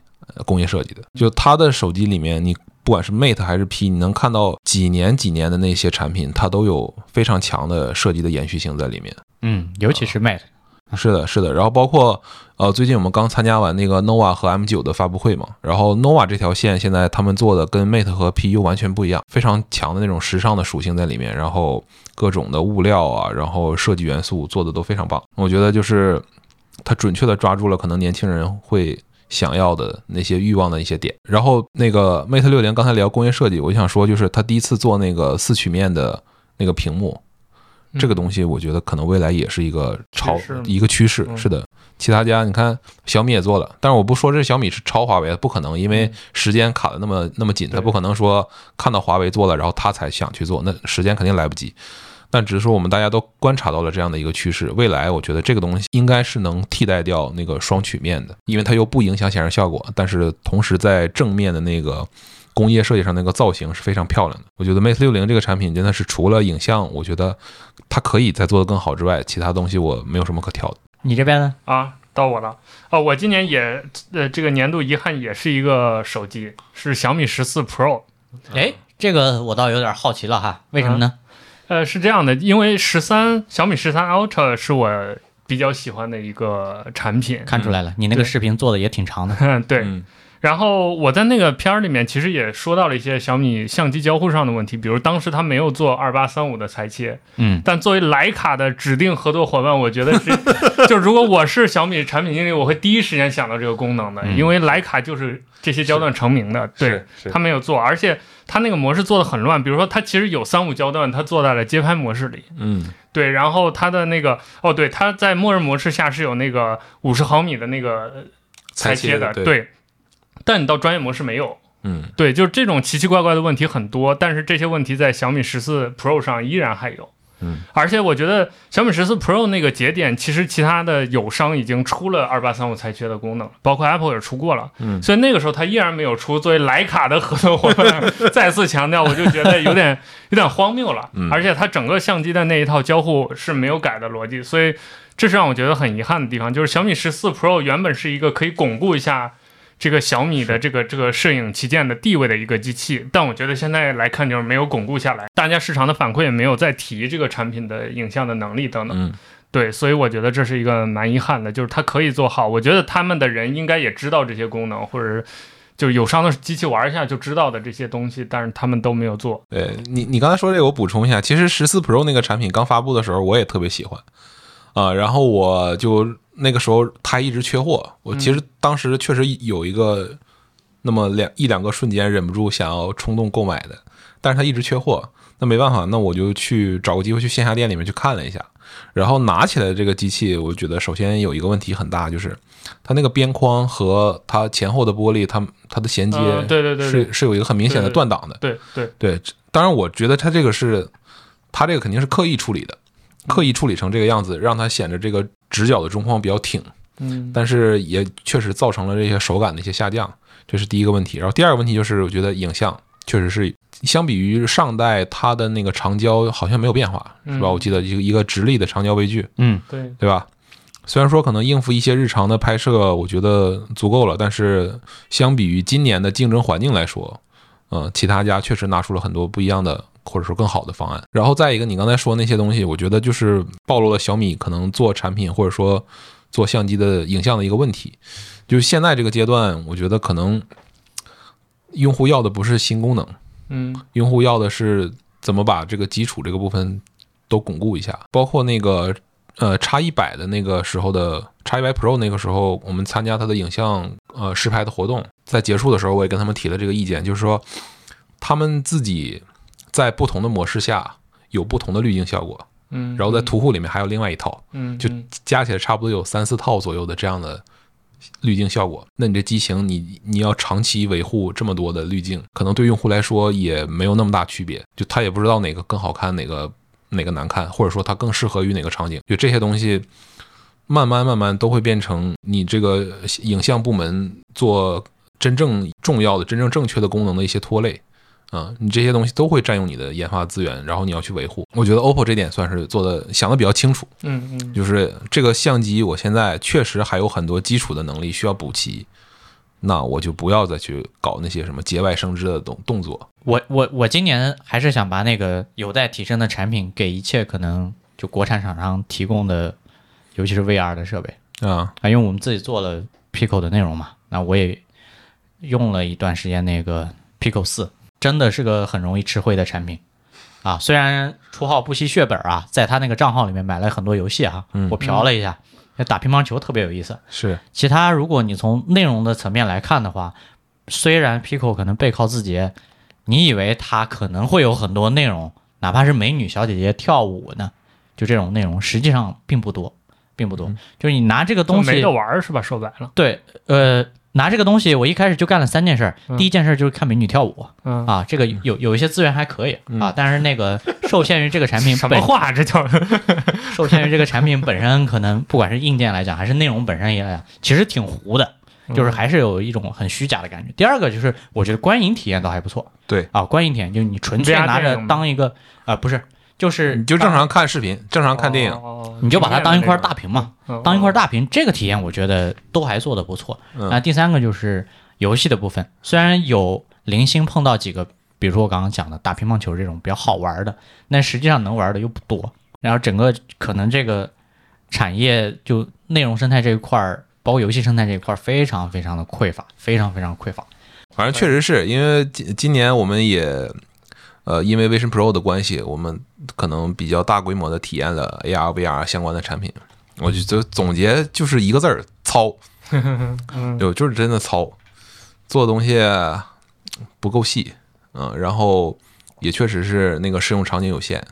[SPEAKER 2] 工业设计的。就它的手机里面，你不管是 Mate 还是 P，你能看到几年几年的那些产品，它都有非常强的设计的延续性在里面。
[SPEAKER 1] 嗯，尤其是 Mate，
[SPEAKER 2] 是的，是的。然后包括呃，最近我们刚参加完那个 nova 和 M9 的发布会嘛，然后 nova 这条线现在他们做的跟 Mate 和 pu 完全不一样，非常强的那种时尚的属性在里面，然后各种的物料啊，然后设计元素做的都非常棒。我觉得就是它准确的抓住了可能年轻人会。想要的那些欲望的一些点，然后那个 Mate 六零刚才聊工业设计，我就想说，就是他第一次做那个四曲面的那个屏幕，这个东西我觉得可能未来也是一个超一个趋势，
[SPEAKER 3] 嗯。
[SPEAKER 2] 是的。其他家你看小米也做了，但是我不说这小米是超华为的，不可能，因为时间卡的那么那么紧，他不可能说看到华为做了，然后他才想去做，那时间肯定来不及。但只是说我们大家都观察到了这样的一个趋势，未来我觉得这个东西应该是能替代掉那个双曲面的，因为它又不影响显示效果，但是同时在正面的那个工业设计上那个造型是非常漂亮的。我觉得 Mate 六零这个产品真的是除了影像，我觉得它可以再做得更好之外，其他东西我没有什么可挑的。
[SPEAKER 1] 你这边呢？
[SPEAKER 3] 啊，到我了。哦，我今年也呃，这个年度遗憾也是一个手机，是小米十四 Pro。
[SPEAKER 1] 哎，这个我倒有点好奇了哈，为什么呢？
[SPEAKER 3] 呃，是这样的，因为十三小米十三 Ultra 是我比较喜欢的一个产品。
[SPEAKER 1] 看出来了，你那个视频做的也挺长的。
[SPEAKER 3] 对，
[SPEAKER 2] 嗯
[SPEAKER 3] 然后我在那个片儿里面其实也说到了一些小米相机交互上的问题，比如当时它没有做二八三五的裁切，
[SPEAKER 1] 嗯，
[SPEAKER 3] 但作为徕卡的指定合作伙伴，我觉得是，就如果我是小米产品经理，我会第一时间想到这个功能的，
[SPEAKER 1] 嗯。
[SPEAKER 3] 因为徕卡就是这些焦段成名的，对，
[SPEAKER 2] 是。是
[SPEAKER 3] 它没有做，而且它那个模式做的很乱，比如说它其实有三五焦段，它做在了街拍模式里，
[SPEAKER 2] 嗯。
[SPEAKER 3] 对，然后它的那个哦，对，它在默认模式下是有那个五十毫米的那个呃裁切的，
[SPEAKER 2] 对，
[SPEAKER 3] 对，但你到专业模式没有。
[SPEAKER 2] 嗯
[SPEAKER 3] 对，就是这种奇奇怪怪的问题很多，但是这些问题在小米十四 Pro 上依然还有。
[SPEAKER 2] 嗯，
[SPEAKER 3] 而且我觉得小米十四 Pro 那个节点，其实其他的友商已经出了二八三五裁切的功能，包括 Apple 也出过了。
[SPEAKER 2] 嗯
[SPEAKER 3] 所以那个时候它依然没有出。作为徕卡的合作伙伴，再次强调，我就觉得有点有点荒谬了。
[SPEAKER 2] 嗯
[SPEAKER 3] 而且它整个相机的那一套交互是没有改的逻辑，所以这是让我觉得很遗憾的地方。就是小米十四 Pro 原本是一个可以巩固一下这个小米的这个这个摄影旗舰的地位的一个机器，但我觉得现在来看就是没有巩固下来，大家市场的反馈也没有再提这个产品的影像的能力等等。
[SPEAKER 2] 嗯
[SPEAKER 3] 对，所以我觉得这是一个蛮遗憾的，就是它可以做好，我觉得他们的人应该也知道这些功能，或者是就是友商的机器玩一下就知道的这些东西，但是他们都没有做。
[SPEAKER 2] 对你，你刚才说这个，我补充一下，其实十四 Pro 那个产品刚发布的时候，我也特别喜欢啊、然后我就那个时候它一直缺货，我其实当时确实有一个那么两一两个瞬间忍不住想要冲动购买的，但是它一直缺货，那没办法，那我就去找个机会去线下店里面去看了一下，然后拿起来这个机器，我觉得首先有一个问题很大，就是它那个边框和它前后的玻璃，它它的衔接
[SPEAKER 3] 嗯对对对对。
[SPEAKER 2] 是是有一个很明显的断档的。
[SPEAKER 3] 对对，
[SPEAKER 2] 对，当然我觉得它这个是，它这个肯定是刻意处理的，刻意处理成这个样子，让它显得这个直角的中框比较挺，
[SPEAKER 3] 嗯
[SPEAKER 2] 但是也确实造成了这些手感的一些下降，这是第一个问题。然后第二个问题就是，我觉得影像确实是相比于上代它的那个长焦好像没有变化，是吧？
[SPEAKER 3] 嗯
[SPEAKER 2] 我记得一个一个直立的长焦微距，
[SPEAKER 1] 嗯，
[SPEAKER 3] 对，
[SPEAKER 2] 对吧？虽然说可能应付一些日常的拍摄，我觉得足够了，但是相比于今年的竞争环境来说，嗯，其他家确实拿出了很多不一样的或者说更好的方案。然后再一个，你刚才说那些东西，我觉得就是暴露了小米可能做产品或者说做相机的影像的一个问题。就是现在这个阶段，我觉得可能用户要的不是新功能，
[SPEAKER 3] 嗯
[SPEAKER 2] 用户要的是怎么把这个基础这个部分都巩固一下，包括那个呃叉一百的那个时候的叉一百 Pro 那个时候，我们参加它的影像呃试拍的活动，在结束的时候，我也跟他们提了这个意见，就是说他们自己在不同的模式下有不同的滤镜效果，
[SPEAKER 3] 嗯，
[SPEAKER 2] 然后在图库里面还有另外一套，就
[SPEAKER 3] 嗯就
[SPEAKER 2] 加起来差不多有三四套左右的这样的滤镜效果。那你这机型你你要长期维护这么多的滤镜，可能对用户来说也没有那么大区别，就他也不知道哪个更好看，哪个哪个难看，或者说它更适合于哪个场景。就这些东西，慢慢慢慢都会变成你这个影像部门做真正重要的、真正正确的功能的一些拖累。啊、你这些东西都会占用你的研发资源，然后你要去维护。我觉得 OPPO 这点算是做的想的比较清楚。
[SPEAKER 3] 嗯嗯
[SPEAKER 2] 就是这个相机，我现在确实还有很多基础的能力需要补齐，那我就不要再去搞那些什么节外生枝的动动作。
[SPEAKER 1] 我我我今年还是想把那个有待提升的产品给一切可能就国产厂商提供的，尤其是 VR 的设备
[SPEAKER 2] 啊，
[SPEAKER 1] 啊，因为我们自己做了 Pico 的内容嘛，那我也用了一段时间那个 Pico 四，真的是个很容易吃灰的产品啊。虽然初号不惜血本啊，在他那个账号里面买了很多游戏啊、
[SPEAKER 2] 嗯
[SPEAKER 1] 我瞟了一下，打乒乓球特别有意思。
[SPEAKER 2] 是，
[SPEAKER 1] 其他如果你从内容的层面来看的话，虽然 Pico 可能背靠字节，你以为它可能会有很多内容，哪怕是美女小姐姐跳舞呢，就这种内容，实际上并不多，并不多。就是你拿这个东西
[SPEAKER 3] 没得，玩儿是吧？说白了，
[SPEAKER 1] 对，呃，拿这个东西，我一开始就干了三件事第一件事就是看美女跳舞。
[SPEAKER 3] 嗯，
[SPEAKER 1] 啊，这个有有一些资源还可以。啊，但是那个受限于这个产品本
[SPEAKER 3] 什么话？这叫
[SPEAKER 1] 受限于这个产品本身，可能不管是硬件来讲，还是内容本身也来讲，其实挺糊的，就是还是有一种很虚假的感觉。第二个就是，我觉得观影体验倒还不错。
[SPEAKER 2] 对。
[SPEAKER 1] 啊，观影体验就是你纯粹拿着当一个啊、不是，就是
[SPEAKER 2] 你就正常看视频，正常看电影。
[SPEAKER 3] 哦
[SPEAKER 1] 你就把它当一块大屏嘛，
[SPEAKER 3] 嗯
[SPEAKER 1] 当一块大屏，这个体验我觉得都还做得不错。
[SPEAKER 2] 嗯
[SPEAKER 1] 那第三个就是游戏的部分，虽然有零星碰到几个，比如说我刚刚讲的打乒乓球这种比较好玩的，但实际上能玩的又不多。然后整个可能这个产业就内容生态这一块儿，包括游戏生态这一块儿，非常非常的匮乏，非常非常匮乏。
[SPEAKER 2] 反正确实是因为今今年我们也，呃，因为 Vision Pro 的关系，我们可能比较大规模的体验了 AR、VR 相关的产品。我就就总结就是一个字儿：糙。
[SPEAKER 3] 嗯
[SPEAKER 2] 就就是真的糙，做的东西不够细，嗯，然后也确实是那个适用场景有限。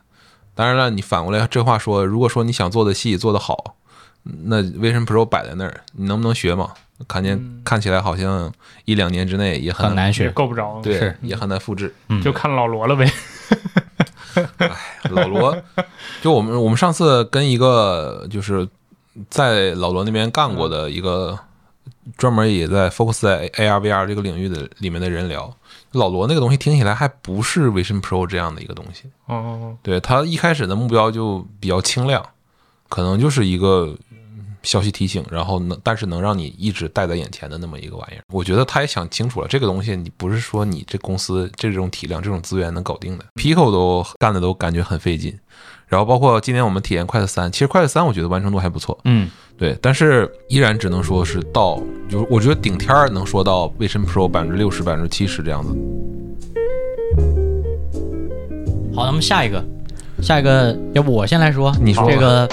[SPEAKER 2] 当然了，你反过来这话说，如果说你想做的细、做的好，那 Vision Pro 摆在那儿，你能不能学嘛？看见、看起来好像一两年之内也很
[SPEAKER 1] 难学，
[SPEAKER 3] 够不着，
[SPEAKER 2] 对，也很难复制。
[SPEAKER 1] 嗯
[SPEAKER 3] 就看老罗了呗。
[SPEAKER 2] 老罗，就我们我们上次跟一个就是在老罗那边干过的一个专门也在 focus 在 AR VR 这个领域的里面的人聊，老罗那个东西听起来还不是 Vision Pro 这样的一个东西。
[SPEAKER 3] 哦，
[SPEAKER 2] 对他一开始的目标就比较清亮，可能就是一个嗯消息提醒，然后能但是能让你一直戴在眼前的那么一个玩意儿。我觉得他也想清楚了，这个东西你不是说你这公司这种体量、这种资源能搞定的。Pico 都干的都感觉很费劲，然后包括今年我们体验快乐三，其实快乐三我觉得完成度还不错，
[SPEAKER 1] 嗯，
[SPEAKER 2] 对，但是依然只能说是到，就是我觉得顶天儿能说到 Vision Pro 百分之六十、百分之七十这样子。
[SPEAKER 1] 好，那么下一个，下一个，要不我先来说，
[SPEAKER 2] 你说
[SPEAKER 1] 这个，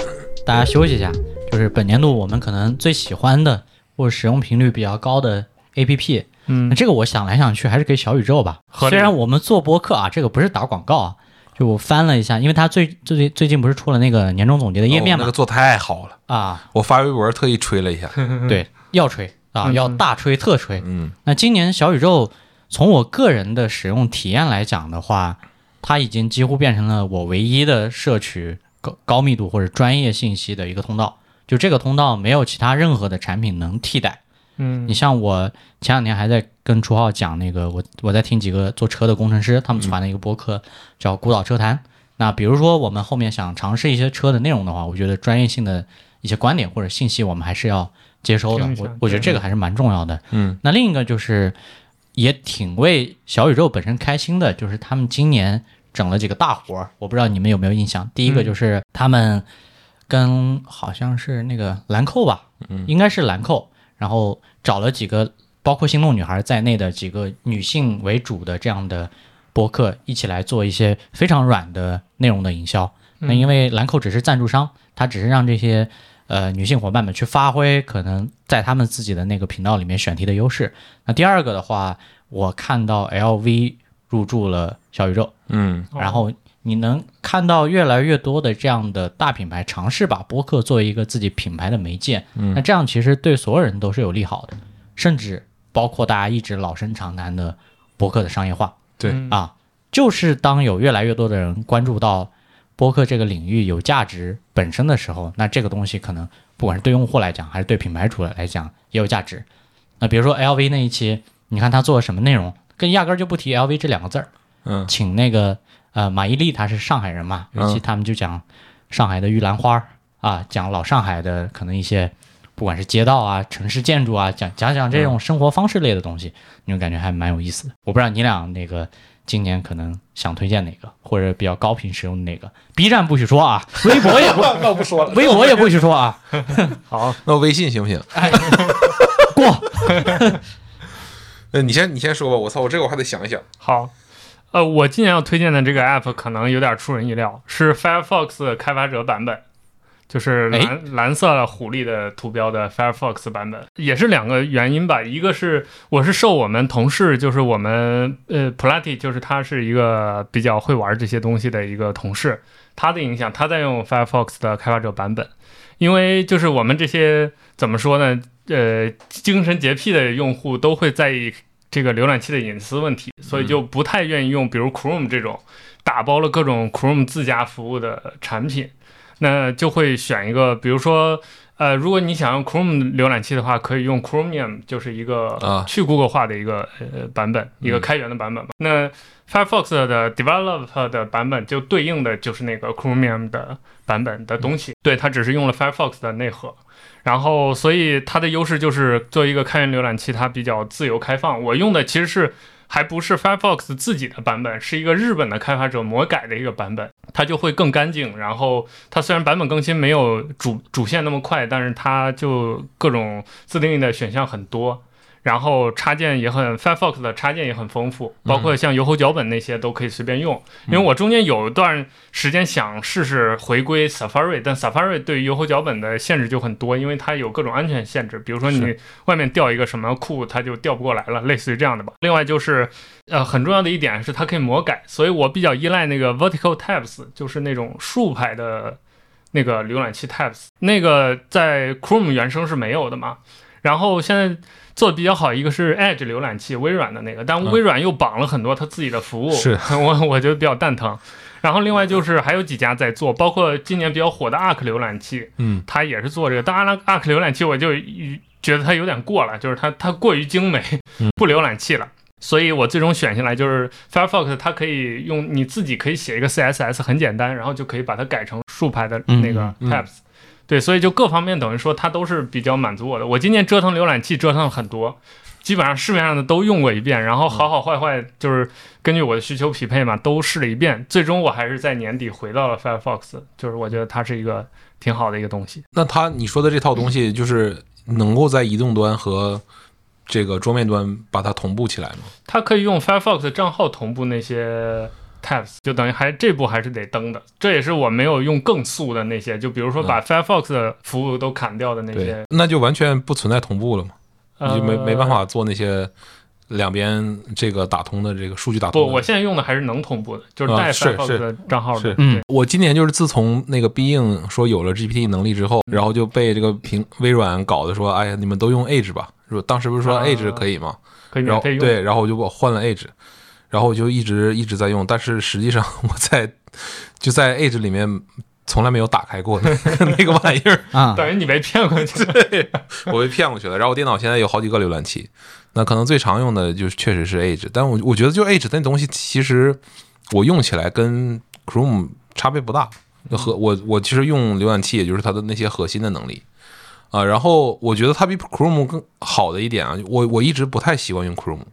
[SPEAKER 1] 大家休息一下，就是本年度我们可能最喜欢的或者使用频率比较高的 APP，
[SPEAKER 3] 嗯，
[SPEAKER 1] 这个我想来想去还是给小宇宙吧。虽然我们做播客啊，这个不是打广告啊，就我翻了一下，因为它最最最近不是出了那个年终总结的页面嘛
[SPEAKER 2] 哦那个，做太好了，
[SPEAKER 1] 啊，
[SPEAKER 2] 我发微博特意吹了一下。
[SPEAKER 1] 对，要吹 啊，
[SPEAKER 3] 嗯
[SPEAKER 1] 要大吹特吹。
[SPEAKER 2] 嗯
[SPEAKER 1] 那今年小宇宙从我个人的使用体验来讲的话，它已经几乎变成了我唯一的摄取高高密度或者专业信息的一个通道。就这个通道没有其他任何的产品能替代。
[SPEAKER 3] 嗯
[SPEAKER 1] 你像我前两天还在跟初浩讲那个，我我在听几个做车的工程师他们传的一个播客，叫《孤岛车谈》。那比如说我们后面想尝试一些车的内容的话，我觉得专业性的一些观点或者信息我们还是要接收的我我觉得这个还是蛮重要的。
[SPEAKER 2] 嗯
[SPEAKER 1] 那另一个就是也挺为小宇宙本身开心的，就是他们今年整了几个大活儿，我不知道你们有没有印象。第一个就是他们跟好像是那个兰蔻吧，
[SPEAKER 2] 嗯。
[SPEAKER 1] 应该是兰蔻，然后找了几个包括心动女孩在内的几个女性为主的这样的播客，一起来做一些非常软的内容的营销。那因为兰蔻只是赞助商，它只是让这些呃女性伙伴们去发挥可能在他们自己的那个频道里面选题的优势。那第二个的话，我看到 LV 入驻了小宇宙，
[SPEAKER 2] 嗯。
[SPEAKER 3] 哦。
[SPEAKER 1] 然后你能看到越来越多的这样的大品牌尝试把播客作为一个自己品牌的媒介，
[SPEAKER 2] 嗯。
[SPEAKER 1] 那这样其实对所有人都是有利好的，甚至包括大家一直老生常谈的播客的商业化。
[SPEAKER 2] 对。
[SPEAKER 3] 嗯。
[SPEAKER 1] 啊，就是当有越来越多的人关注到播客这个领域有价值本身的时候，那这个东西可能不管是对用户来讲，还是对品牌主来讲也有价值。那比如说 LV 那一期，你看他做了什么内容，跟压根儿就不提 LV 这两个字儿，
[SPEAKER 2] 嗯。
[SPEAKER 1] 请那个呃马伊琍，她是上海人嘛，
[SPEAKER 2] 嗯
[SPEAKER 1] 尤其他们就讲上海的玉兰花儿啊，讲老上海的可能一些不管是街道啊、城市建筑啊，讲讲讲这种生活方式类的东西，你们感觉还蛮有意思的。我不知道你俩那个今年可能想推荐哪个，或者比较高频使用的哪个？B 站不许说啊，微博也不，
[SPEAKER 2] 那不说了，
[SPEAKER 1] 微博也不许说啊，
[SPEAKER 3] 好，
[SPEAKER 2] 那微信行不行？
[SPEAKER 1] 哎，过。
[SPEAKER 2] 呃，你先你先说吧，我操，我这个我还得想一想。
[SPEAKER 3] 好，呃，我今年要推荐的这个 app 可能有点出人意料，是 Firefox 开发者版本，就是蓝蓝色狐狸的图标的 Firefox 版本，也是两个原因吧。一个是我是受我们同事，就是我们呃 Platy，就是他是一个比较会玩这些东西的一个同事，他的影响，他在用 Firefox 的开发者版本，因为就是我们这些怎么说呢？呃，精神洁癖的用户都会在意这个浏览器的隐私问题，所以就不太愿意用，比如 Chrome 这种打包了各种 Chrome 自家服务的产品，那就会选一个，比如说。呃，如果你想用 Chrome 浏览器的话，可以用 Chromium，就是一个
[SPEAKER 2] 啊
[SPEAKER 3] 去 Google 化的一个呃版本，一个开源的版本嘛。那 Firefox 的 Develop 的版本就对应的就是那个 Chromium 的版本的东西，对，它只是用了 Firefox 的内核。然后，所以它的优势就是作为一个开源浏览器，它比较自由开放。我用的其实是还不是 Firefox 自己的版本，是一个日本的开发者魔改的一个版本，它就会更干净。然后它虽然版本更新没有主主线那么快，但是它就各种自定义的选项很多。然后插件也很，Firefox 的插件也很丰富，包括像油猴脚本那些都可以随便用。因为我中间有一段时间想试试回归 Safari，但 Safari 对于油猴脚本的限制就很多，因为它有各种安全限制，比如说你外面调一个什么库，它就调不过来了，类似于这样的吧。另外就是，呃，很重要的一点是它可以魔改，所以我比较依赖那个 Vertical Tabs，就是那种竖排的那个浏览器 Tabs，那个在 Chrome 原生是没有的嘛。然后现在做的比较好，一个是 Edge 浏览器，微软的那个，但微软又绑了很多它自己的服务，
[SPEAKER 2] 是
[SPEAKER 3] 我我觉得比较蛋疼。然后另外就是还有几家在做，包括今年比较火的 Arc 浏览器，
[SPEAKER 2] 嗯，
[SPEAKER 3] 它也是做这个。当然了，Arc 浏览器我就觉得它有点过了，就是它它过于精美
[SPEAKER 2] 嗯，
[SPEAKER 3] 不浏览器了。所以我最终选下来就是 Firefox，它可以用你自己可以写一个 CSS，很简单，然后就可以把它改成竖排的那个
[SPEAKER 2] 嗯嗯
[SPEAKER 3] tabs。对，所以就各方面等于说它都是比较满足我的。我今年折腾浏览器折腾了很多，基本上市面上的都用过一遍，然后好好坏坏就是根据我的需求匹配嘛，都试了一遍。最终我还是在年底回到了 Firefox，就是我觉得它是一个挺好的一个东西。
[SPEAKER 2] 那它你说的这套东西就是能够在移动端和这个桌面端把它同步起来吗？
[SPEAKER 3] 它可以用 Firefox 账号同步那些 tabs，就等于还这步还是得登的。这也是我没有用更速的那些，就比如说把 Firefox 的服务都砍掉的那些，，
[SPEAKER 2] 那就完全不存在同步了嘛，你
[SPEAKER 3] 呃
[SPEAKER 2] 就没没办。法做那些两边这个打通的这个数据打通
[SPEAKER 3] 不，我现在用的还是能同步的，就是带 Firefox 的账号
[SPEAKER 1] 嗯，
[SPEAKER 2] 我今年就是自从那个必应说有了 GPT 能力之后，然后就被这个苹微软搞的说，哎呀，你们都用 Edge 吧？说当时不是说
[SPEAKER 3] 啊
[SPEAKER 2] Edge 可以吗？
[SPEAKER 3] 可以
[SPEAKER 2] 然后
[SPEAKER 3] 免费用。
[SPEAKER 2] 对，然后我就给我换了 Edge，然后我就一直一直在用，但是实际上我在就在 Edge 里面从来没有打开过那 那个玩意儿，
[SPEAKER 1] 啊，
[SPEAKER 3] 等于你被骗过去了。
[SPEAKER 2] 我被骗过去了。然后我电脑现在有好几个浏览器，那可能最常用的就是确实是 Edge，但我我觉得就 Edge 那东西其实我用起来跟 Chrome 差别不大，和我我其实用浏览器也就是它的那些核心的能力。啊，然后我觉得它比 Chrome 更好的一点啊，我我一直不太习惯用 Chrome，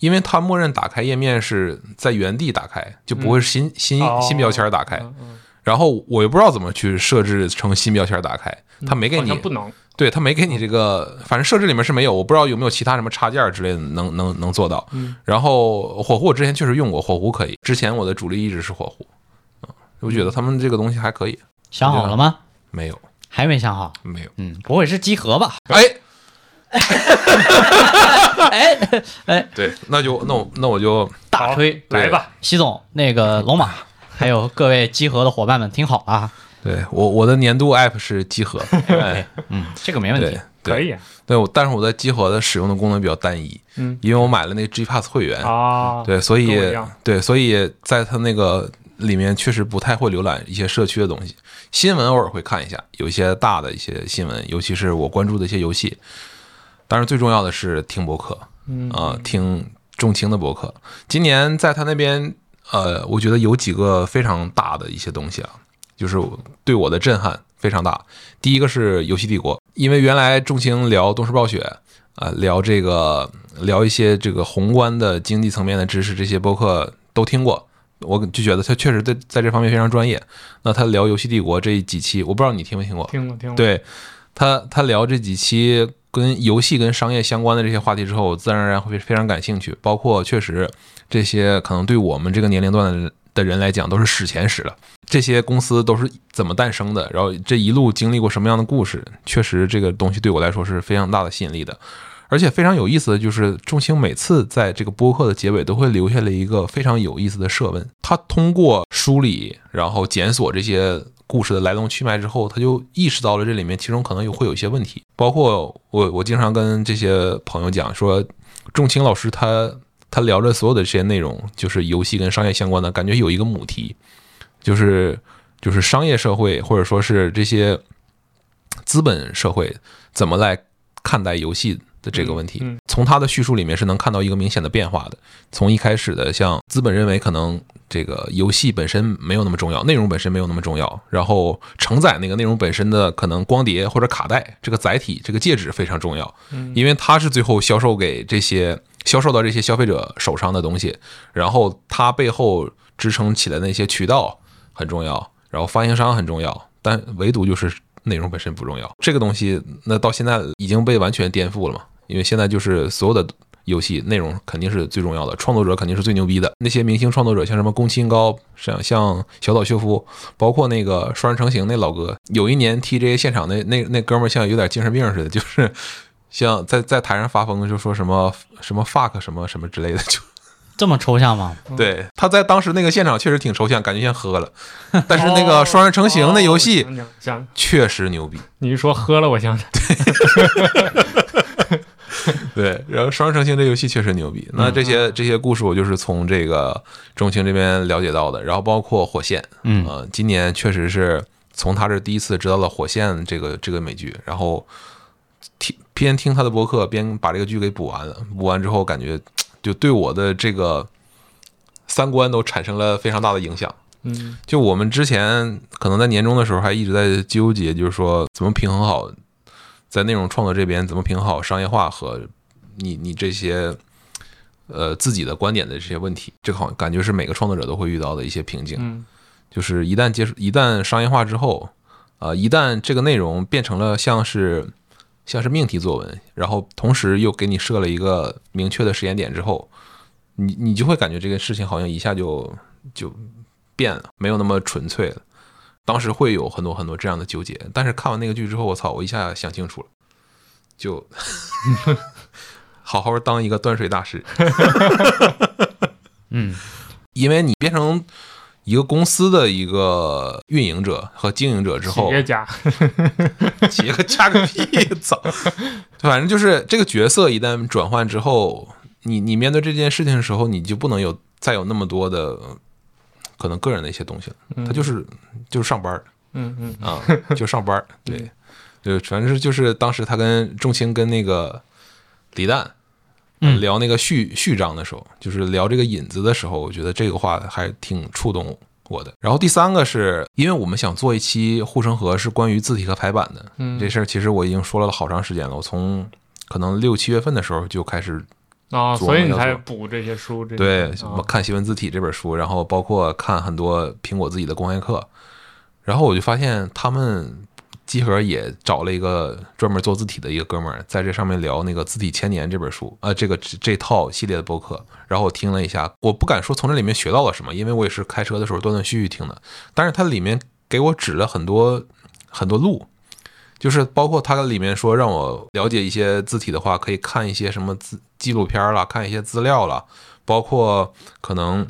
[SPEAKER 2] 因为它默认打开页面是在原地打开，就不会是新、新
[SPEAKER 3] 哦
[SPEAKER 2] 新标签打开。
[SPEAKER 3] 嗯嗯
[SPEAKER 2] 然后我又不知道怎么去设置成新标签打开，它没给你
[SPEAKER 3] 好像，不能。
[SPEAKER 2] 对，它没给你这个，反正设置里面是没有，我不知道有没有其他什么插件之类的能能能做到。
[SPEAKER 3] 嗯
[SPEAKER 2] 然后火狐我之前确实用过，火狐可以，之前我的主力一直是火狐，嗯，我觉得他们这个东西还可以，
[SPEAKER 1] 想好了吗？
[SPEAKER 2] 没有
[SPEAKER 1] 还没想好。
[SPEAKER 2] 没有，
[SPEAKER 1] 嗯，不会是集合吧？
[SPEAKER 2] 哎
[SPEAKER 1] 哎哎，
[SPEAKER 2] 对，那就那我那我就
[SPEAKER 1] 大吹
[SPEAKER 3] 来吧，
[SPEAKER 1] 习总，那个龙马，还有各位集合的伙伴们听好啊！
[SPEAKER 2] 对我我的年度 app 是集合，哎，
[SPEAKER 1] 嗯，这个没问题。
[SPEAKER 2] 对
[SPEAKER 3] 可以。
[SPEAKER 2] 对，我但是我在集合的使用的功能比较单一，
[SPEAKER 3] 嗯
[SPEAKER 2] 因为我买了那个 G Pass 会员，
[SPEAKER 3] 啊，
[SPEAKER 2] 对，所以对，所以在它那个里面确实不太会浏览一些社区的东西，新闻偶尔会看一下，有一些大的一些新闻，尤其是我关注的一些游戏。当然，最重要的是听博客
[SPEAKER 3] 嗯
[SPEAKER 2] 啊、听重青的博客。今年在他那边，呃，我觉得有几个非常大的一些东西啊，就是对我的震撼非常大。第一个是游戏帝国，因为原来重青聊东视暴雪啊、聊这个聊一些这个宏观的经济层面的知识，这些播客都听过，我就觉得他确实在在这方面非常专业。那他聊游戏帝国这几期，我不知道你听没听过？
[SPEAKER 3] 听过听过。
[SPEAKER 2] 对他，他聊这几期跟游戏跟商业相关的这些话题之后，我自然而然会非常感兴趣。包括确实这些可能对我们这个年龄段的的人来讲都是史前史了。这些公司都是怎么诞生的？然后这一路经历过什么样的故事？确实，这个东西对我来说是非常大的吸引力的。而且非常有意思的就是，仲青每次在这个播客的结尾都会留下了一个非常有意思的设问。他通过梳理，然后检索这些故事的来龙去脉之后，他就意识到了这里面其中可能有会有一些问题。包括我，我经常跟这些朋友讲说，仲青老师他他聊着所有的这些内容，就是游戏跟商业相关的，感觉有一个母题，就是就是商业社会或者说是这些资本社会怎么来看待游戏的这个问题。从他的叙述里面是能看到一个明显的变化的。从一开始的像资本认为可能这个游戏本身没有那么重要，内容本身没有那么重要，然后承载那个内容本身的可能光碟或者卡带这个载体这个介质非常重要，因为它是最后销售给这些销售到这些消费者手上的东西，然后它背后支撑起来的那些渠道很重要，然后发行商很重要，但唯独就是内容本身不重要。这个东西那到现在已经被完全颠覆了嘛？因为现在就是所有的游戏内容肯定是最重要的，创作者肯定是最牛逼的。那些明星创作者，像什么宫崎英高，像像小岛秀夫，包括那个双人成行那老哥，有一年 TJ 现场那那那哥们儿像有点精神病似的，就是 像在在台上发疯，就说什么什么 fuck 什么什么之类的，就
[SPEAKER 1] 这么抽象吗？
[SPEAKER 2] 对他在当时那个现场确实挺抽象，感觉像喝了。但是那个双人成行那游戏确实牛逼，
[SPEAKER 3] 你一说喝了，我想起
[SPEAKER 2] 对，然后双人成行这游戏确实牛逼。那这些这些故事我就是从这个钟情这边了解到的，然后包括火线，
[SPEAKER 1] 嗯。
[SPEAKER 2] 呃，今年确实是从他这第一次知道了火线这个这个美剧，然后听边听他的博客边把这个剧给补完了，补完之后感觉就对我的这个三观都产生了非常大的影响。
[SPEAKER 3] 嗯
[SPEAKER 2] 就我们之前可能在年终的时候还一直在纠结，就是说怎么平衡好在内容创作这边怎么平衡好商业化和你你这些呃自己的观点的这些问题，这个好像感觉是每个创作者都会遇到的一些瓶颈。
[SPEAKER 3] 嗯
[SPEAKER 2] 就是一旦接触一旦商业化之后，呃，一旦这个内容变成了像是像是命题作文，然后同时又给你设了一个明确的时间点之后，你你就会感觉这个事情好像一下就就变了，没有那么纯粹了。当时会有很多很多这样的纠结，但是看完那个剧之后，我操，我一下想清楚了，就 好好当一个端水大师。
[SPEAKER 1] 嗯，
[SPEAKER 2] 因为你变成一个公司的一个运营者和经营者之后，
[SPEAKER 3] 企业家，
[SPEAKER 2] 企业家个屁，操！反正就是这个角色一旦转换之后，你你面对这件事情的时候，你就不能有再有那么多的可能个人的一些东西了，他就是就是上班儿。
[SPEAKER 3] 嗯嗯。
[SPEAKER 2] 啊，就上班儿，对，就反正是就是当时他跟仲卿跟那个李诞。
[SPEAKER 1] 嗯。
[SPEAKER 2] 聊那个序序章的时候，就是聊这个引子的时候，我觉得这个话还挺触动我的。然后第三个是因为我们想做一期护城河，是关于字体和排版的。
[SPEAKER 3] 嗯。
[SPEAKER 2] 这事儿其实我已经说了好长时间了，我从可能六七月份的时候就开始
[SPEAKER 3] 啊，所以你才补这些书，这
[SPEAKER 2] 对什么
[SPEAKER 3] 啊
[SPEAKER 2] 看新闻字体这本书，然后包括看很多苹果自己的公开课，然后我就发现他们集合也找了一个专门做字体的一个哥们儿，在这上面聊那个《字体千年》这本书啊、这个这套系列的播客，然后我听了一下，我不敢说从这里面学到了什么，因为我也是开车的时候断断续续听的，但是它里面给我指了很多很多路。就是包括它里面说让我了解一些字体的话，可以看一些什么资纪录片啦，看一些资料啦，包括可能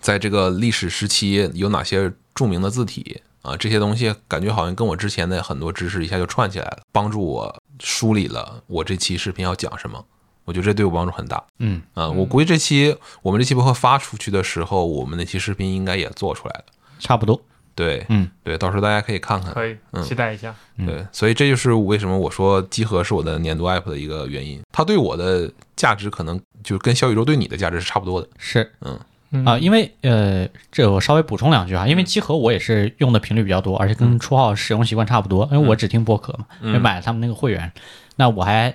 [SPEAKER 2] 在这个历史时期有哪些著名的字体啊，这些东西感觉好像跟我之前的很多知识一下就串起来了，帮助我梳理了我这期视频要讲什么。我觉得这对我帮助很大
[SPEAKER 1] 嗯，
[SPEAKER 2] 啊！我估计这期我们这期播客发出去的时候，我们那期视频应该也做出来了。
[SPEAKER 1] 差不多。
[SPEAKER 2] 对，
[SPEAKER 1] 嗯
[SPEAKER 2] 对，到时候大家可以看看。
[SPEAKER 3] 可以
[SPEAKER 2] 嗯
[SPEAKER 3] 期待一下。
[SPEAKER 2] 对，所以这就是为什么我说集合是我的年度 app 的一个原因。它对我的价值可能就跟小宇宙对你的价值是差不多的。
[SPEAKER 1] 是
[SPEAKER 3] 嗯
[SPEAKER 1] 啊、因为呃，这我稍微补充两句啊，因为集合我也是用的频率比较多，而且跟初号使用习惯差不多，因为我只听播客嘛，也买了他们那个会员。那我还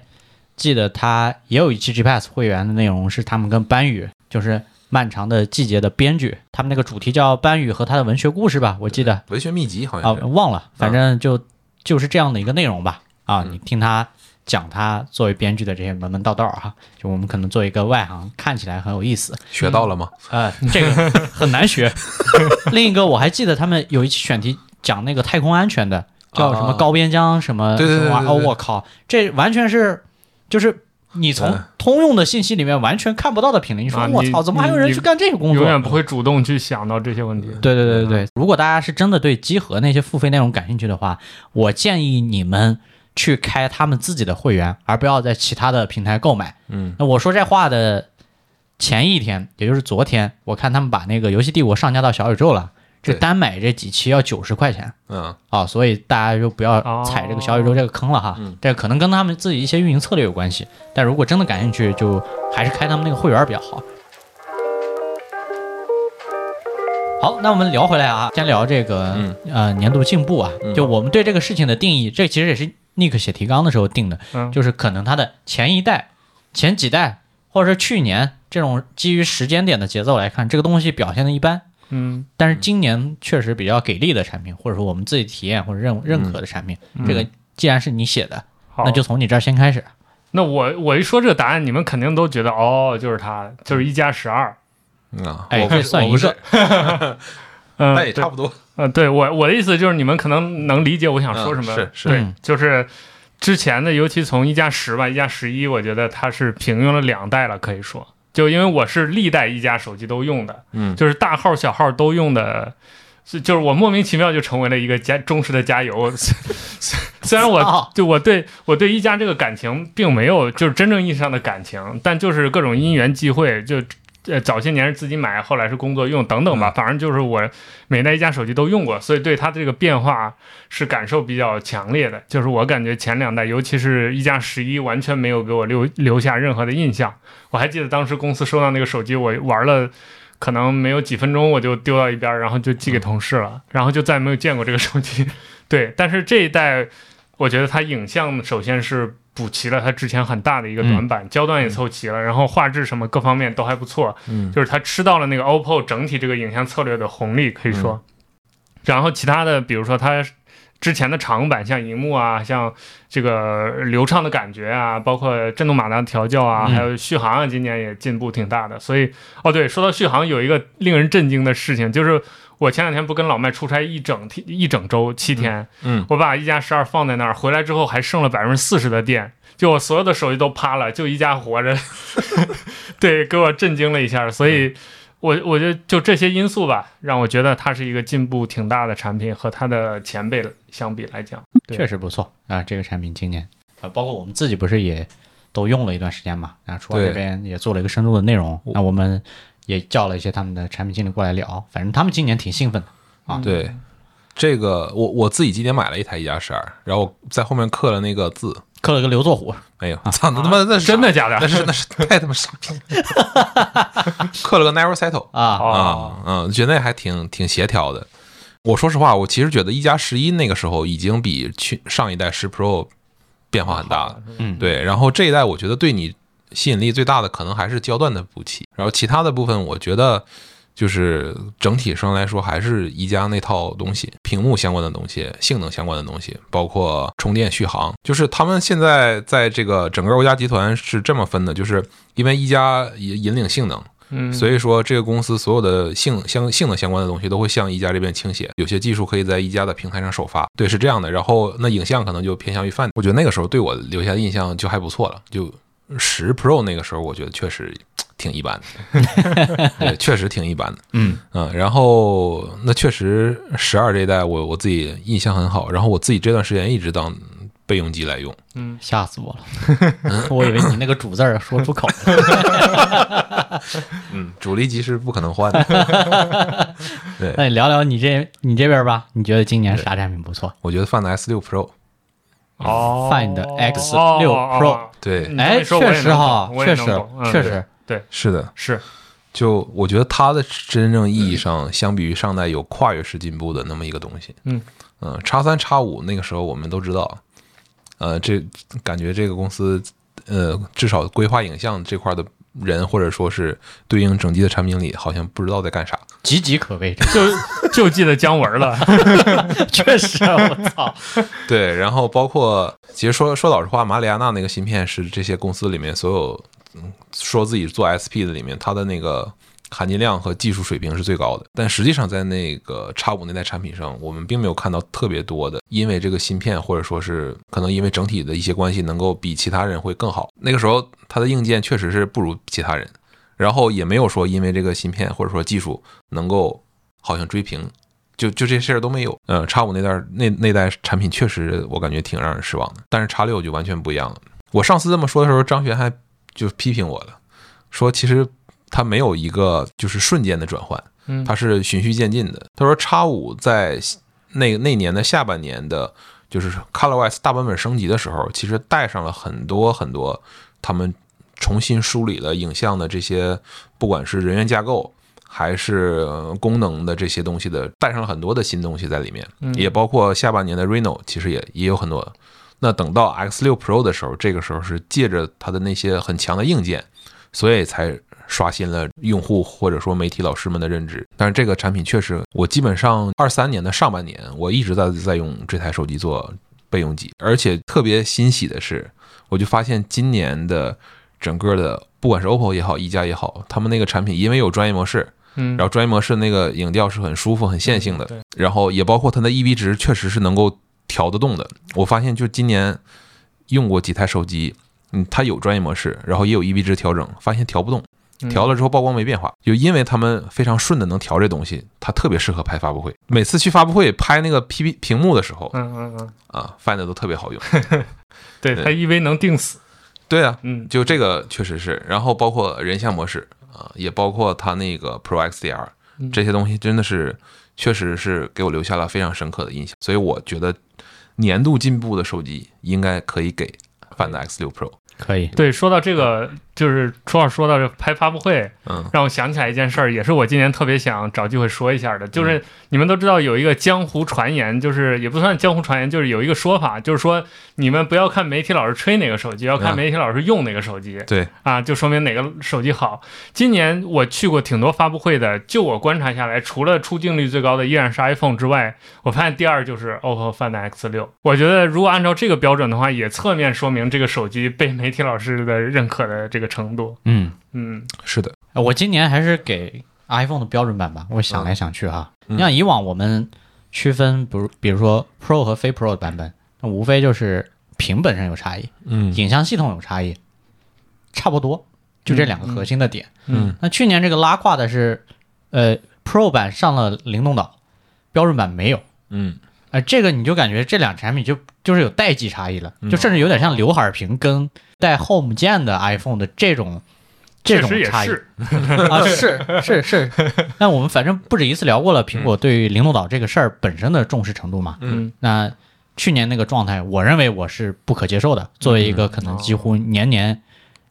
[SPEAKER 1] 记得他也有一期 GPS 会员的内容是他们跟班宇，就是漫长的季节的编剧，他们那个主题叫班宇和他的文学故事吧，我记得。
[SPEAKER 2] 文学秘籍好
[SPEAKER 1] 啊
[SPEAKER 2] 像啊。
[SPEAKER 1] 忘了，反正就就是这样的一个内容吧。啊，你听他讲他作为编剧的这些门门道道啊，就我们可能做一个外行，看起来很有意思。
[SPEAKER 2] 学到了吗？
[SPEAKER 1] 呃，这个很难学。另一个我还记得他们有一期选题讲那个太空安全的，叫什么
[SPEAKER 2] 啊
[SPEAKER 1] 高边疆什么
[SPEAKER 2] 对对
[SPEAKER 1] 什么玩意儿哦，
[SPEAKER 2] 对对对
[SPEAKER 1] 我靠，这完全是就是你从
[SPEAKER 2] 嗯
[SPEAKER 1] 通用的信息里面完全看不到的品类。你说我操，怎么还有人去干这个工作？
[SPEAKER 3] 永远不会主动去想到这些问题。
[SPEAKER 1] 对对对对对，如果大家是真的对集合那些付费内容感兴趣的话，我建议你们去开他们自己的会员，而不要在其他的平台购买。
[SPEAKER 2] 嗯，
[SPEAKER 1] 那我说这话的前一天，也就是昨天，我看他们把那个游戏帝国上架到小宇宙了，这单买这几期要九十块钱。
[SPEAKER 2] 嗯。
[SPEAKER 1] 啊，所以大家就不要
[SPEAKER 3] 哦
[SPEAKER 1] 踩这个小宇宙这个坑了哈。
[SPEAKER 2] 嗯。
[SPEAKER 1] 这可能跟他们自己一些运营策略有关系，但如果真的感兴趣，就还是开他们那个会员比较好。好，那我们聊回来啊，先聊这个、
[SPEAKER 2] 嗯。
[SPEAKER 1] 呃年度进步啊，
[SPEAKER 2] 嗯。
[SPEAKER 1] 就我们对这个事情的定义，这其实也是 Nick 写提纲的时候定的，
[SPEAKER 3] 嗯
[SPEAKER 1] 就是可能它的前一代、前几代，或者是去年这种基于时间点的节奏来看，这个东西表现的一般。
[SPEAKER 3] 嗯
[SPEAKER 1] 但是今年确实比较给力的产品，或者说我们自己体验或者认认可的产品，这个既然是你写的，
[SPEAKER 3] 好，
[SPEAKER 1] 那就从你这儿先开始。
[SPEAKER 3] 那我我一说这个答案，你们肯定都觉得哦，就是它，就是一加十二。
[SPEAKER 2] 嗯啊，
[SPEAKER 1] 哎，
[SPEAKER 2] 我
[SPEAKER 1] 这算一个，
[SPEAKER 3] 嗯，
[SPEAKER 2] 那也差不多。
[SPEAKER 3] 呃，对我我的意思就是，你们可能能理解我想说什么。
[SPEAKER 2] 嗯是是
[SPEAKER 3] 对
[SPEAKER 1] 嗯，
[SPEAKER 3] 就是之前的，尤其从一加十吧，一加十一，我觉得它是平庸了两代了，可以说。就因为我是历代一加手机都用的，
[SPEAKER 2] 嗯
[SPEAKER 3] 就是大号小号都用的，是就是我莫名其妙就成为了一个加忠实的加油。虽然我
[SPEAKER 1] 操
[SPEAKER 3] 就我对我对一加这个感情并没有就是真正意义上的感情，但就是各种因缘际会，就呃早些年是自己买，后来是工作用等等吧，反正就是我每代一家手机都用过，所以对它这个变化是感受比较强烈的。就是我感觉前两代，尤其是一加十一，完全没有给我留留下任何的印象。我还记得当时公司收到那个手机，我玩了。可能没有几分钟我就丢到一边，然后就寄给同事了，然后就再没有见过这个手机。对，但是这一代，我觉得它影像首先是补齐了它之前很大的一个短板，焦段也凑齐了，然后画质什么各方面都还不错，
[SPEAKER 2] 嗯。
[SPEAKER 3] 就是它吃到了那个 OPPO 整体这个影像策略的红利，可以说。然后其他的，比如说它之前的长板，像荧幕啊，像这个流畅的感觉啊，包括震动马达的调教啊，
[SPEAKER 1] 嗯。
[SPEAKER 3] 还有续航啊，今年也进步挺大的。所以，哦对，说到续航，有一个令人震惊的事情，就是我前两天不跟老麦出差一整天一整周七天，
[SPEAKER 2] 嗯。
[SPEAKER 3] 我把一加十二放在那儿，回来之后还剩了百分之四十的电，就我所有的手机都趴了，就一加活着，对，给我震惊了一下。所以我我觉得就这些因素吧，让我觉得它是一个进步挺大的产品，和它的前辈相比来讲，对。
[SPEAKER 1] 确实不错啊，这个产品今年啊，包括我们自己不是也都用了一段时间嘛，然后初二这边也做了一个深度的内容，那我们也叫了一些他们的产品经理过来聊，反正他们今年挺兴奋的。啊
[SPEAKER 2] 对，这个我我自己今年买了一台一加十二，然后在后面刻了那个字。
[SPEAKER 1] 刻了个刘作虎，
[SPEAKER 2] 哎呦，操！那他妈那是
[SPEAKER 3] 真的假的
[SPEAKER 2] 那是那是 太他妈傻逼了，刻了个 Never Settle
[SPEAKER 1] 啊，
[SPEAKER 3] 哦
[SPEAKER 2] 啊，嗯，觉得那还挺挺协调的。我说实话，我其实觉得一加十一那个时候已经比去上一代十 Pro 变化很大了。
[SPEAKER 1] 嗯，
[SPEAKER 2] 对，然后这一代我觉得对你吸引力最大的可能还是焦段的补齐，然后其他的部分我觉得就是整体上来说还是宜家那套东西，屏幕相关的东西、性能相关的东西，包括充电续航，就是他们现在在这个整个欧家集团是这么分的，就是因为一加引引领性能，
[SPEAKER 3] 嗯，
[SPEAKER 2] 所以说这个公司所有的性相性能相关的东西都会向一加这边倾斜，有些技术可以在一加的平台上首发，对，是这样的。然后那影像可能就偏向于泛，我觉得那个时候对我留下的印象就还不错了。就十 Pro 那个时候，我觉得确实挺一般的，对，确实挺一般的。
[SPEAKER 1] 嗯
[SPEAKER 2] 嗯，然后那确实十二这一代我我自己印象很好，然后我自己这段时间一直当备用机来用。
[SPEAKER 1] 嗯吓死我了，我以为你那个主字儿说出口了。
[SPEAKER 2] 嗯，主力机是不可能换的。对，
[SPEAKER 1] 那你聊聊你这你这边吧，你觉得今年啥产品不错？
[SPEAKER 2] 我觉得 Find S 六 Pro，
[SPEAKER 3] 哦
[SPEAKER 1] Find X6
[SPEAKER 3] 哦
[SPEAKER 1] Pro
[SPEAKER 3] 哦。
[SPEAKER 2] 对，
[SPEAKER 1] 哎，确实哈确实确实，对。
[SPEAKER 2] 是的，
[SPEAKER 3] 是。
[SPEAKER 2] 就我觉得它的真正意义上，相比于上代有跨越式进步的那么一个东西。
[SPEAKER 3] 嗯。
[SPEAKER 2] 嗯，叉三叉五那个时候我们都知道，呃，这感觉这个公司呃至少规划影像这块的人，或者说是对应整机的产品经理，好像不知道在干啥。
[SPEAKER 1] 岌岌可危，
[SPEAKER 3] 就就记得姜文了，
[SPEAKER 1] 确实，我操，
[SPEAKER 2] 对，然后包括其实说说老实话，马里亚纳那个芯片是这些公司里面所有嗯说自己做 SP 的里面，它的那个含金量和技术水平是最高的。但实际上在那个叉五那代产品上，我们并没有看到特别多的，因为这个芯片或者说是可能因为整体的一些关系，能够比其他人会更好。那个时候它的硬件确实是不如其他人，然后也没有说因为这个芯片或者说技术能够好像追平。就就这些事儿都没有。呃，叉五那代那那代产品确实我感觉挺让人失望的，但是叉六就完全不一样了。我上次这么说的时候，张璇还就批评我了，说其实它没有一个就是瞬间的转换，
[SPEAKER 3] 嗯
[SPEAKER 2] 它是循序渐进的。他说叉五在那那年的下半年的，就是 ColorOS 大版本升级的时候，其实带上了很多很多他们重新梳理了影像的这些，不管是人员架构还是呃功能的这些东西的，带上了很多的新东西在里面，
[SPEAKER 3] 嗯
[SPEAKER 2] 也包括下半年的 Reno，其实也也有很多。那等到 X 六 Pro 的时候，这个时候是借着它的那些很强的硬件，所以才刷新了用户或者说媒体老师们的认知。但是这个产品确实，我基本上二三年的上半年，我一直在在用这台手机做备用机，而且特别欣喜的是，我就发现今年的整个的，不管是 OPPO 也好，一加也好，他们那个产品因为有专业模式，
[SPEAKER 3] 嗯，
[SPEAKER 2] 然后专业模式那个影调是很舒服、很线性的，然后也包括它的 E B 值确实是能够调得动的。我发现就今年用过几台手机，嗯，它有专业模式，然后也有 E B 值调整，发现调不动，
[SPEAKER 3] 嗯
[SPEAKER 2] 调了之后曝光没变化，就因为他们非常顺的能调这东西，它特别适合拍发布会。每次去发布会拍那个 P P 屏幕的时候
[SPEAKER 3] 嗯嗯嗯，
[SPEAKER 2] 啊，Find 都特别好用。
[SPEAKER 3] 对，
[SPEAKER 2] 对
[SPEAKER 3] 它 EV 能定死，
[SPEAKER 2] 对啊，
[SPEAKER 3] 嗯
[SPEAKER 2] 就这个确实是，然后包括人像模式啊，也包括它那个 Pro XDR
[SPEAKER 3] 嗯
[SPEAKER 2] 这些东西，真的是确实是给我留下了非常深刻的印象。所以我觉得年度进步的手机应该可以给 Find X 六 Pro。
[SPEAKER 1] 可以，
[SPEAKER 3] 对，说到这个，就是初二说到这拍发布会，
[SPEAKER 2] 嗯
[SPEAKER 3] 让我想起来一件事儿，也是我今年特别想找机会说一下的，
[SPEAKER 2] 嗯
[SPEAKER 3] 就是你们都知道有一个江湖传言，就是也不算江湖传言，就是有一个说法，就是说你们不要看媒体老师吹哪个手机，要看
[SPEAKER 2] 嗯
[SPEAKER 3] 媒体老师用哪个手机。
[SPEAKER 2] 对，
[SPEAKER 3] 啊，就说明哪个手机好。今年我去过挺多发布会的，就我观察下来，除了出镜率最高的依然是 iPhone 之外，我发现第二就是 OPPO Find X 六。我觉得如果按照这个标准的话，也侧面说明这个手机被媒体老师的认可的这个程度。
[SPEAKER 1] 嗯，
[SPEAKER 3] 嗯
[SPEAKER 2] 是的，
[SPEAKER 1] 我今年还是给 iPhone 的标准版吧。我想来想去哈，
[SPEAKER 2] 嗯
[SPEAKER 1] 你像以往我们区分，比如比如说 Pro 和非 Pro 的版本，那无非就是屏本身有差异，
[SPEAKER 2] 嗯
[SPEAKER 1] 影像系统有差异，差不多，就这两个核心的点。
[SPEAKER 2] 嗯
[SPEAKER 1] 那去年这个拉胯的是，呃，Pro 版上了灵动岛，标准版没有。
[SPEAKER 2] 嗯
[SPEAKER 1] 呃，这个你就感觉这两产品就就是有代际差异了，就甚至有点像刘海屏跟带 Home 键的 iPhone 的这种这种
[SPEAKER 3] 也
[SPEAKER 1] 差异
[SPEAKER 3] 是，
[SPEAKER 1] 啊，是是是。那我们反正不止一次聊过了，苹果对于灵动岛这个事儿本身的重视程度嘛。
[SPEAKER 3] 嗯
[SPEAKER 1] 那去年那个状态，我认为我是不可接受的。作为一个可能几乎年年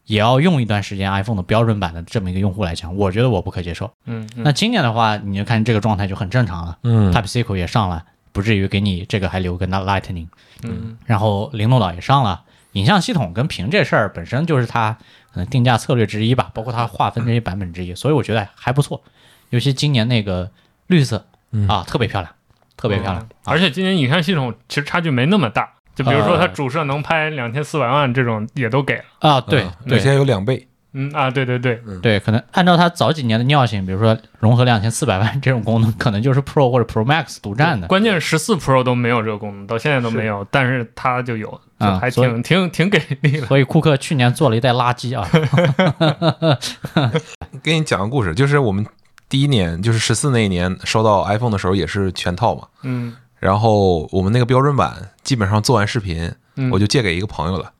[SPEAKER 1] 也要用一段时间 iPhone 的标准版的这么一个用户来讲，我觉得我不可接受。
[SPEAKER 3] 嗯嗯
[SPEAKER 1] 那今年的话，你就看这个状态就很正常了
[SPEAKER 2] 嗯
[SPEAKER 1] ，Type C 口也上了，不至于给你这个还留个那 Lightning，
[SPEAKER 3] 嗯
[SPEAKER 1] 然后灵动岛也上了。影像系统跟屏这事儿本身就是它可能定价策略之一吧，包括它划分这些版本之一，所以我觉得还不错。尤其今年那个绿色
[SPEAKER 2] 嗯
[SPEAKER 1] 啊，特别漂亮，特别漂亮。
[SPEAKER 3] 嗯而且今年影像系统其实差距没那么大，就比如说它
[SPEAKER 1] 呃
[SPEAKER 3] 主摄能拍两千四百万这种也都给了。
[SPEAKER 1] 啊，对
[SPEAKER 2] 嗯而
[SPEAKER 1] 对
[SPEAKER 2] 且有两倍。
[SPEAKER 3] 嗯啊，对对对，
[SPEAKER 1] 对，可能按照它早几年的尿性，比如说融合两千四百万这种功能，可能就是 Pro 或者 Pro Max 独占的。
[SPEAKER 3] 关键是十四 Pro 都没有这个功能，到现在都没有，但是它就有，就还
[SPEAKER 1] 啊所以。
[SPEAKER 3] 挺挺挺给力的。
[SPEAKER 1] 所以库克去年做了一袋垃圾啊，
[SPEAKER 2] 给你讲个故事，就是我们第一年，就是十四那一年收到 iPhone 的时候也是全套嘛。
[SPEAKER 3] 嗯。
[SPEAKER 2] 然后我们那个标准版基本上做完视频，
[SPEAKER 3] 嗯，
[SPEAKER 2] 我就借给一个朋友了，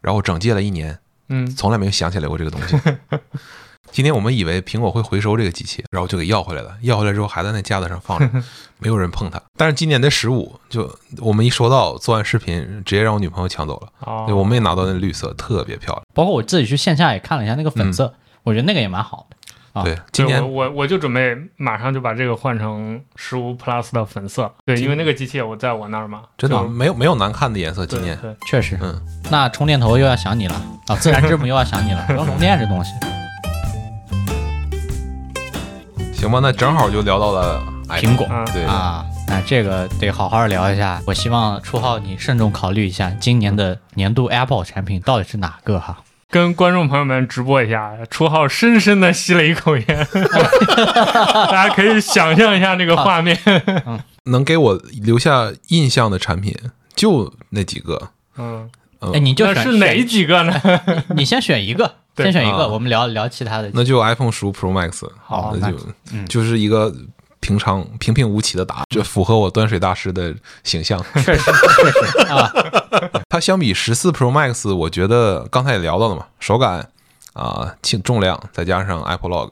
[SPEAKER 2] 然后整借了一年，
[SPEAKER 3] 嗯
[SPEAKER 2] 从来没有想起来过这个东西。今天我们以为苹果会回收这个机器，然后就给要回来了。要回来之后还在那架子上放着，没有人碰它。但是今年的十五，就我们一收到，做完视频直接让我女朋友抢走了。
[SPEAKER 3] 哦，
[SPEAKER 2] 对，我们也拿到那绿色，特别漂亮。
[SPEAKER 1] 包括我自己去线下也看了一下那个粉色，我觉得那个也蛮好的。啊
[SPEAKER 2] 对，今年
[SPEAKER 3] 我我我就准备马上就把这个换成十五 Plus 的粉色，对，因为那个机器我在我那儿嘛，
[SPEAKER 2] 真的没有没有难看的颜色。今年
[SPEAKER 3] 对对，
[SPEAKER 1] 确实，
[SPEAKER 2] 嗯，
[SPEAKER 1] 那充电头又要想你了啊，自然之母又要想你了，不用充电这东西。
[SPEAKER 2] 行吧，那正好就聊到了
[SPEAKER 1] 苹果
[SPEAKER 3] 啊
[SPEAKER 2] 对，
[SPEAKER 1] 啊，那这个得好好聊一下。我希望初浩你慎重考虑一下，今年的年度 Apple 产品到底是哪个哈？
[SPEAKER 3] 跟观众朋友们直播一下，初浩深深的吸了一口烟，大家可以想象一下那个画面。
[SPEAKER 2] 能给我留下印象的产品就那几个。
[SPEAKER 3] 嗯，
[SPEAKER 2] 嗯
[SPEAKER 1] 哎，你就选
[SPEAKER 3] 是哪几个呢？
[SPEAKER 1] 你先选一个，先选一个，我们聊聊其他的。
[SPEAKER 2] 那就 iPhone 十五 Pro Max，
[SPEAKER 1] 好
[SPEAKER 2] 那就
[SPEAKER 1] 嗯
[SPEAKER 2] 就是一个平常平平无奇的答案，这符合我端水大师的形象。
[SPEAKER 1] 确实确实啊，
[SPEAKER 2] 它相比十四 Pro Max，我觉得刚才也聊到了嘛，手感啊，轻重量再加上 Apple Log，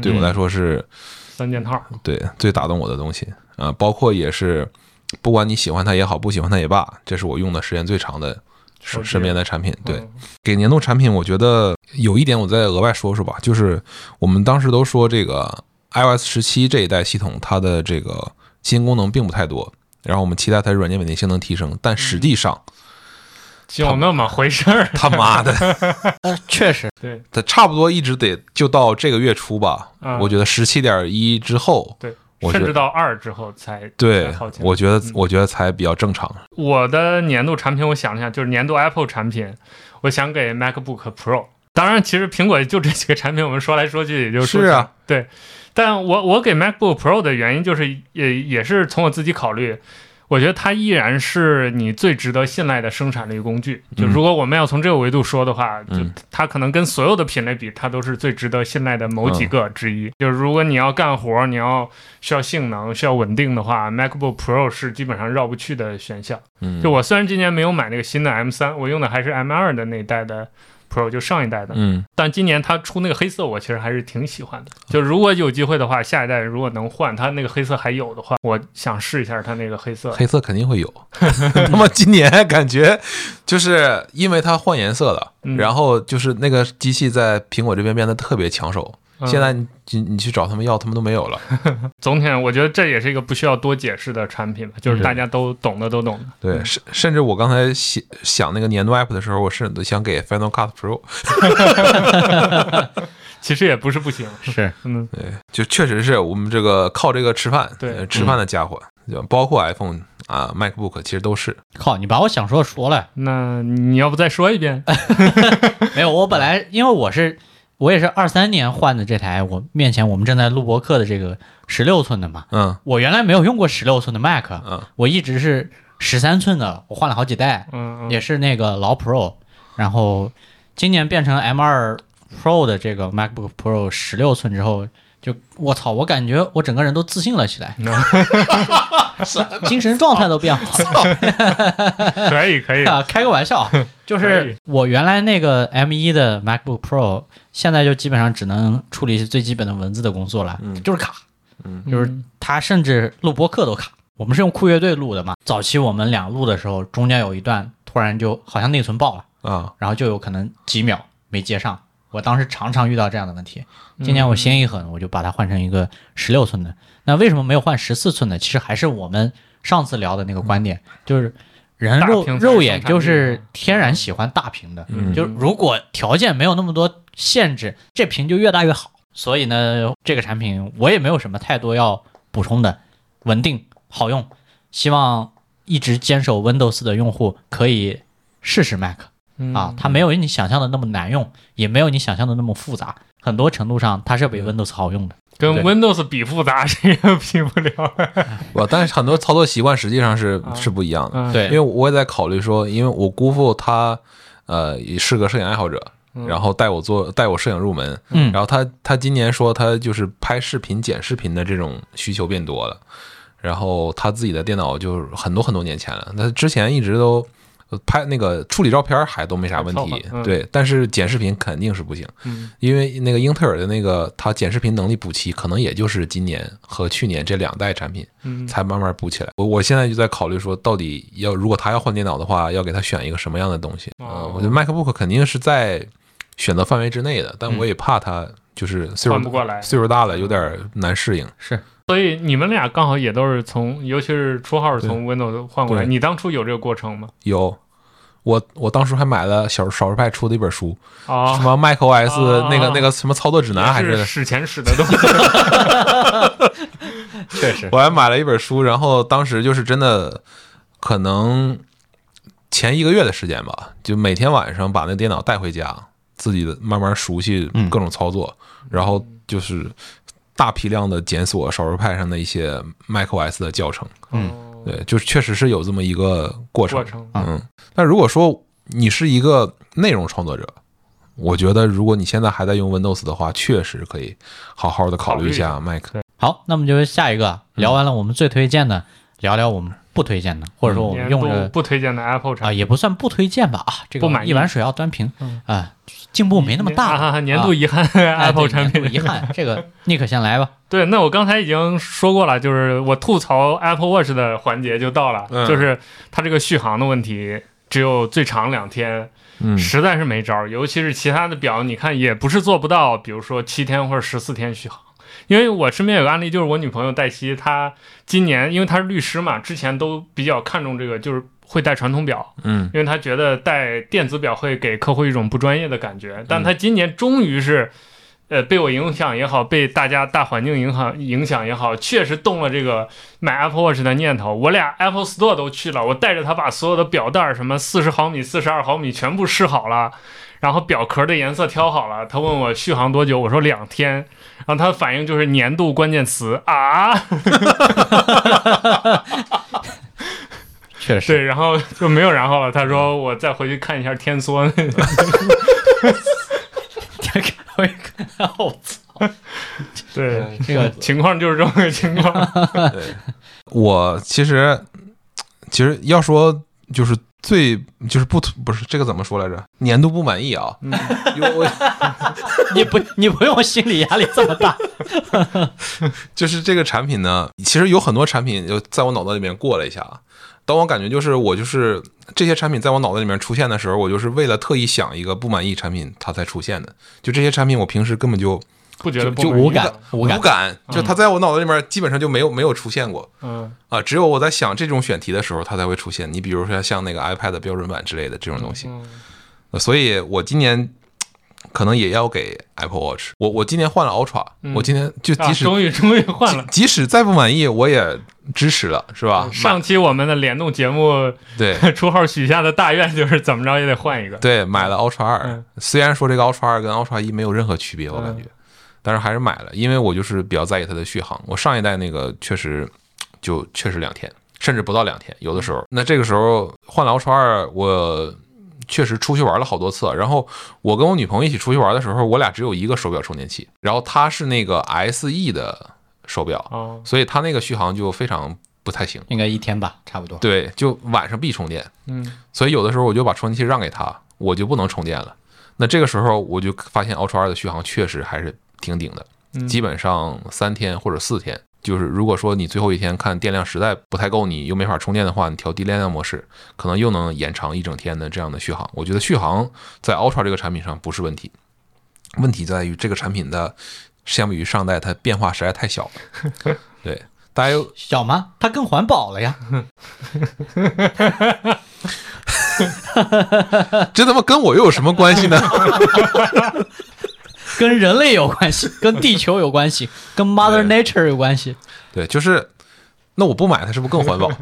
[SPEAKER 2] 对我来说是
[SPEAKER 3] 三件套，
[SPEAKER 2] 对最打动我的东西。啊，包括也是不管你喜欢它也好，不喜欢它也罢，这是我用的时间最长的身边的产品。对，
[SPEAKER 3] 嗯。
[SPEAKER 2] 给年度产品，我觉得有一点我再额外说说吧，就是我们当时都说这个 iOS 十七这一代系统它的这个新功能并不太多，然后我们期待它软件稳定性能提升，但实际上
[SPEAKER 3] 就那么回事儿。
[SPEAKER 2] 他妈的，
[SPEAKER 1] 呃，确实，
[SPEAKER 3] 对
[SPEAKER 2] 它差不多一直得就到这个月初吧，
[SPEAKER 3] 嗯
[SPEAKER 2] 我觉得十七点一之后，
[SPEAKER 3] 对，
[SPEAKER 2] 我
[SPEAKER 3] 甚至到二之后才
[SPEAKER 2] 对我觉得
[SPEAKER 3] 嗯
[SPEAKER 2] 我觉得才比较正常。
[SPEAKER 3] 我的年度产品，我想了想，就是年度 Apple 产品，我想给 MacBook Pro。当然，其实苹果就这几个产品，我们说来说去也就
[SPEAKER 2] 是啊，
[SPEAKER 3] 对。但我我给 MacBook Pro 的原因就是也也是从我自己考虑，我觉得它依然是你最值得信赖的生产力工具。就
[SPEAKER 2] 嗯
[SPEAKER 3] 如果我们要从这个维度说的话，就
[SPEAKER 2] 嗯
[SPEAKER 3] 它可能跟所有的品类比，它都是最值得信赖的某几个之一。就是如果你要干活，你要需要性能、需要稳定的话，MacBook Pro 是基本上绕不去的选项。
[SPEAKER 2] 嗯，
[SPEAKER 3] 就我虽然今年没有买那个新的 M 3我用的还是 M 2的那一代的 Pro，就上一代的。
[SPEAKER 2] 嗯
[SPEAKER 3] 但今年它出那个黑色，我其实还是挺喜欢的。就如果有机会的话，下一代如果能换，它那个黑色还有的话，我想试一下它那个黑色。
[SPEAKER 2] 黑色肯定会有。那么今年感觉就是因为它换颜色了，
[SPEAKER 3] 嗯
[SPEAKER 2] 然后就是那个机器在苹果这边变得特别抢手。
[SPEAKER 3] 嗯
[SPEAKER 2] 现在你你你去找他们要，他们都没有了。
[SPEAKER 3] 总体上，我觉得这也是一个不需要多解释的产品吧，就是大家都懂的都懂的。
[SPEAKER 2] 对，甚甚至我刚才想想那个年度 app 的时候，我甚至都想给 Final Cut Pro。
[SPEAKER 3] 其实也不是不行。
[SPEAKER 1] 是
[SPEAKER 3] 嗯，
[SPEAKER 2] 对，就确实是我们这个靠这个吃饭，
[SPEAKER 3] 对
[SPEAKER 2] 呃吃饭的家伙，就包括 iPhone 啊、MacBook，其实都是。
[SPEAKER 1] 靠，你把我想说的说了。
[SPEAKER 3] 那你要不再说一遍？
[SPEAKER 1] 没有，我本来因为我是我也是二三年换的这台，我面前我们正在录播课的这个十六寸的嘛，
[SPEAKER 2] 嗯。
[SPEAKER 1] 我原来没有用过十六寸的 Mac，
[SPEAKER 2] 嗯。
[SPEAKER 1] 我一直是十三寸的，我换了好几代，
[SPEAKER 3] 嗯，嗯。
[SPEAKER 1] 也是那个老 Pro，然后今年变成 M 2 Pro 的这个 MacBook Pro 十六寸之后，就我操，我感觉我整个人都自信了起来，精神状态都变好了。
[SPEAKER 3] 可 以可以。
[SPEAKER 1] 啊，开个玩笑，就是我原来那个 M 1的 MacBook Pro，现在就基本上只能处理一些最基本的文字的工作了，
[SPEAKER 2] 嗯
[SPEAKER 1] 就是卡，
[SPEAKER 2] 嗯
[SPEAKER 1] 就是它甚至录播课都卡。我们是用酷乐队录的嘛，早期我们俩录的时候，中间有一段突然就好像内存爆了，
[SPEAKER 2] 啊，
[SPEAKER 1] 然后就有可能几秒没接上。我当时常常遇到这样的问题。今年我心一狠，我就把它换成一个十六寸的。那为什么没有换十四寸的？其实还是我们上次聊的那个观点，就是人肉肉眼就是天然喜欢大屏的，
[SPEAKER 2] 嗯
[SPEAKER 1] 就如果条件没有那么多限制，这屏就越大越好。所以呢，这个产品我也没有什么太多要补充的，稳定好用。希望一直坚守 Windows 的用户可以试试 Mac。
[SPEAKER 3] 嗯
[SPEAKER 1] 啊，它没有你想象的那么难用，也没有你想象的那么复杂，很多程度上它是比 Windows 好用的。
[SPEAKER 3] 跟 Windows 比复杂，这个比不了。
[SPEAKER 2] 我但是很多操作习惯实际上是
[SPEAKER 3] 啊
[SPEAKER 2] 是不一样的。
[SPEAKER 3] 嗯，
[SPEAKER 1] 对，
[SPEAKER 2] 因为我也在考虑说，因为我姑父他呃也是个摄影爱好者，
[SPEAKER 3] 嗯
[SPEAKER 2] 然后带我做带我摄影入门，
[SPEAKER 1] 嗯
[SPEAKER 2] 然后他他今年说他就是拍视频剪视频的这种需求变多了，然后他自己的电脑就是很多很多年前了，那之前一直都。呃拍那个处理照片还都没啥问题对，但是剪视频肯定是不行，
[SPEAKER 3] 嗯
[SPEAKER 2] 因为那个英特尔的那个它剪视频能力补齐，可能也就是今年和去年这两代产品
[SPEAKER 3] 嗯，
[SPEAKER 2] 才慢慢补起来。我我现在就在考虑说，到底要如果他要换电脑的话，要给他选一个什么样的东西？
[SPEAKER 3] 哦
[SPEAKER 2] 呃，我觉得 MacBook 肯定是在选择范围之内的，但我也怕他就是岁数
[SPEAKER 3] 不过来。
[SPEAKER 2] 岁数大了，有点难适应。
[SPEAKER 1] 是
[SPEAKER 3] 所以你们俩刚好也都是从，尤其是初号是从 Windows 换过来。你当初有这个过程吗？
[SPEAKER 2] 有。我我当时还买了小少数派出的一本书，什
[SPEAKER 3] 啊，
[SPEAKER 2] 么 macOS
[SPEAKER 3] 哦
[SPEAKER 2] 那个那个什么操作指南还是
[SPEAKER 3] 史前史的东西。
[SPEAKER 1] 确实，
[SPEAKER 2] 我还买了一本书，然后当时就是真的，可能前一个月的时间吧，就每天晚上把那电脑带回家，自己的慢慢熟悉
[SPEAKER 1] 嗯
[SPEAKER 2] 各种操作，然后就是大批量的检索少数派上的一些 macOS 的教程。
[SPEAKER 1] 嗯。
[SPEAKER 3] 哦
[SPEAKER 2] 对，就是确实是有这么一个过程。
[SPEAKER 3] 过。程。
[SPEAKER 2] 嗯，但如果说你是一个内容创作者，我觉得如果你现在还在用 Windows 的话，确实可以好好的考虑一下 Mac。
[SPEAKER 1] 好，那么就是下一个，聊完了我们最推荐的，聊聊我们不推荐的，或者说我们用着
[SPEAKER 3] 不推荐的 Apple
[SPEAKER 1] 啊、
[SPEAKER 3] 产品。
[SPEAKER 1] 啊，也不算不推荐吧啊，这个
[SPEAKER 3] 不满
[SPEAKER 1] 一碗水要端平。
[SPEAKER 3] 嗯。
[SPEAKER 1] 啊、进步没那么大
[SPEAKER 3] 啊，年度遗憾
[SPEAKER 1] 哎
[SPEAKER 3] Apple 产品
[SPEAKER 1] 遗憾。这个尼克先来吧，
[SPEAKER 3] 对，那我刚才已经说过了，就是我吐槽 Apple Watch 的环节就到了，
[SPEAKER 2] 嗯
[SPEAKER 3] 就是它这个续航的问题，只有最长两天，
[SPEAKER 2] 嗯
[SPEAKER 3] 实在是没招儿。尤其是其他的表，你看也不是做不到，比如说七天或者十四天续航。因为我身边有个案例，就是我女朋友黛西，她今年因为她是律师嘛，之前都比较看重这个，就是会戴传统表，
[SPEAKER 2] 嗯
[SPEAKER 3] 因为他觉得戴电子表会给客户一种不专业的感觉。但他今年终于是，呃，被我影响也好，被大家大环境影响影响也好，确实动了这个买 Apple Watch 的念头。我俩 Apple Store 都去了，我带着他把所有的表带儿，什么四十毫米、四十二毫米全部试好了。然后表壳的颜色挑好了，他问我续航多久，我说两天，然后他的反应就是年度关键词啊，
[SPEAKER 1] 确实
[SPEAKER 3] 对，然后就没有然后了。他说我再回去看一下天梭，
[SPEAKER 1] 我操，
[SPEAKER 3] 对，
[SPEAKER 1] 这个
[SPEAKER 3] 情况就是这么个情况。
[SPEAKER 2] 对，我其实其实要说就是最就是不不是这个怎么说来着？年度不满意啊，
[SPEAKER 3] 嗯
[SPEAKER 2] 因为我
[SPEAKER 1] 你不你不用心理压力这么大，
[SPEAKER 2] 就是这个产品呢，其实有很多产品就在我脑袋里面过了一下，当我感觉就是我就是这些产品在我脑子里面出现的时候，我就是为了特意想一个不满意产品它才出现的。就这些产品，我平时根本就
[SPEAKER 3] 不觉得不
[SPEAKER 2] 就
[SPEAKER 1] 无感无
[SPEAKER 2] 无
[SPEAKER 1] 感
[SPEAKER 2] 感，就它在我脑子里面基本上就没有没有出现过
[SPEAKER 3] 嗯
[SPEAKER 2] 啊。只有我在想这种选题的时候，它才会出现。你比如说像那个 iPad 标准版之类的这种东西，所以我今年可能也要给 Apple Watch。我我今年换了 Ultra，、
[SPEAKER 3] 嗯
[SPEAKER 2] 我今年就
[SPEAKER 3] 啊
[SPEAKER 2] 即使、
[SPEAKER 3] 终于终于换了。
[SPEAKER 2] 即即使再不满意，我也支持了，是吧？
[SPEAKER 3] 上期我们的联动节目
[SPEAKER 2] 对
[SPEAKER 3] 初号许下的大愿就是怎么着也得换一个。
[SPEAKER 2] 对，买了 Ultra 二、
[SPEAKER 3] 嗯
[SPEAKER 2] 虽然说这个 Ultra 二跟 Ultra 一没有任何区别，我感觉，
[SPEAKER 3] 嗯
[SPEAKER 2] 但是还是买了，因为我就是比较在意它的续航。我上一代那个确实就确实两天，甚至不到两天，有的时候。那这个时候换了 Ultra 二，我确实出去玩了好多次。然后我跟我女朋友一起出去玩的时候，我俩只有一个手表充电器，然后它是那个 SE 的手表，
[SPEAKER 3] 哦，
[SPEAKER 2] 所以它那个续航就非常不太行。
[SPEAKER 1] 应该一天吧，差不多。
[SPEAKER 2] 对，就晚上必充电。
[SPEAKER 3] 嗯
[SPEAKER 2] 所以有的时候我就把充电器让给他，我就不能充电了。那这个时候我就发现 Ultra 二的续航确实还是挺顶的，
[SPEAKER 3] 嗯
[SPEAKER 2] 基本上三天或者四天。就是如果说你最后一天看电量实在不太够，你又没法充电的话，你调低电量模式，可能又能延长一整天的这样的续航。我觉得续航在 Ultra 这个产品上不是问题，问题在于这个产品的相比于上代它变化实在太小了。对，大家有
[SPEAKER 1] 小吗？它更环保了呀。
[SPEAKER 2] 这他妈跟我又有什么关系呢？
[SPEAKER 1] 跟人类有关系，跟地球有关系，跟 Mother Nature 有关系。
[SPEAKER 2] 对，就是那我不买它是不是更环保？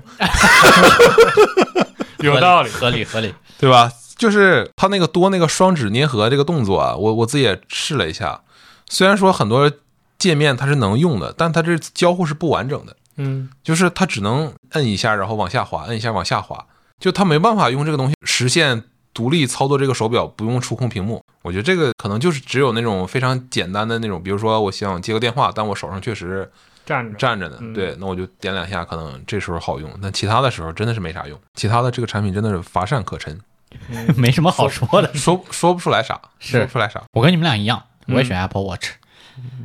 [SPEAKER 3] 有道理。
[SPEAKER 1] 合理合理。
[SPEAKER 2] 对吧？就是它那个多那个双指捏合这个动作啊，我我自己也试了一下，虽然说很多界面它是能用的，但它这交互是不完整的，
[SPEAKER 3] 嗯
[SPEAKER 2] 就是它只能摁一下，然后往下滑，摁一下往下滑，就它没办法用这个东西实现独立操作这个手表，不用触控屏幕。我觉得这个可能就是只有那种非常简单的那种，比如说我想接个电话，但我手上确实
[SPEAKER 3] 站着。
[SPEAKER 2] 站着呢，
[SPEAKER 3] 嗯
[SPEAKER 2] 对，那我就点两下，可能这时候好用，但其他的时候真的是没啥用。其他的这个产品真的是乏善可陈，
[SPEAKER 1] 没什么好说的。
[SPEAKER 2] 说说不出来啥，说不出来啥。
[SPEAKER 1] 我跟你们俩一样，我也
[SPEAKER 3] 嗯
[SPEAKER 1] 选 Apple Watch。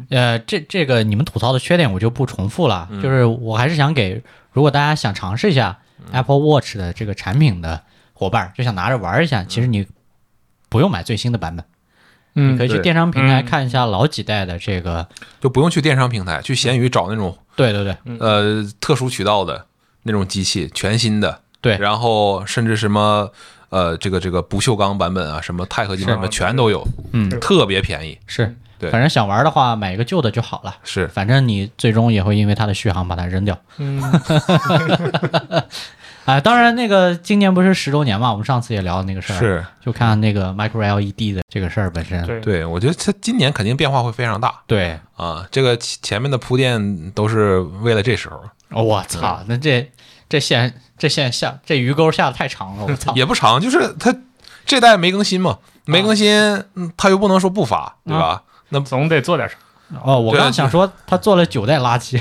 [SPEAKER 1] 呃，这这个你们吐槽的缺点我就不重复了，
[SPEAKER 2] 嗯
[SPEAKER 1] 就是我还是想给，如果大家想尝试一下
[SPEAKER 2] 嗯
[SPEAKER 1] Apple Watch 的这个产品的伙伴儿，就想拿着玩一下，其实你不用买最新的版本，
[SPEAKER 3] 嗯
[SPEAKER 1] 你可以去电商平台
[SPEAKER 3] 嗯。
[SPEAKER 1] 看一下老几代的这个，
[SPEAKER 2] 就不用去电商平台，去闲鱼找那种
[SPEAKER 1] 对对对，
[SPEAKER 2] 呃特殊渠道的那种机器，全新的，
[SPEAKER 1] 对。
[SPEAKER 2] 然后甚至什么呃这个这个不锈钢版本啊，什么钛合金版本全都有，
[SPEAKER 1] 嗯，
[SPEAKER 2] 特别便宜，
[SPEAKER 1] 是，
[SPEAKER 2] 对。
[SPEAKER 1] 反正想玩的话买一个旧的就好了，
[SPEAKER 2] 是。
[SPEAKER 1] 反正你最终也会因为它的续航把它扔掉。
[SPEAKER 3] 嗯
[SPEAKER 1] 啊，当然那个今年不是十周年嘛，我们上次也聊那个事儿，
[SPEAKER 2] 是，
[SPEAKER 1] 就看那个 Micro LED 的这个事儿本身，
[SPEAKER 3] 对
[SPEAKER 2] 对我觉得它今年肯定变化会非常大
[SPEAKER 1] 对，
[SPEAKER 2] 啊，这个前前面的铺垫都是为了这时候，
[SPEAKER 1] 我操，那这这线这线下这鱼钩下的太长了，我操！
[SPEAKER 2] 也不长，就是它这代没更新嘛，没更新，嗯它又不能说不发，对吧？那
[SPEAKER 3] 总得做点啥。
[SPEAKER 1] 哦，我刚想说他做了九代垃圾，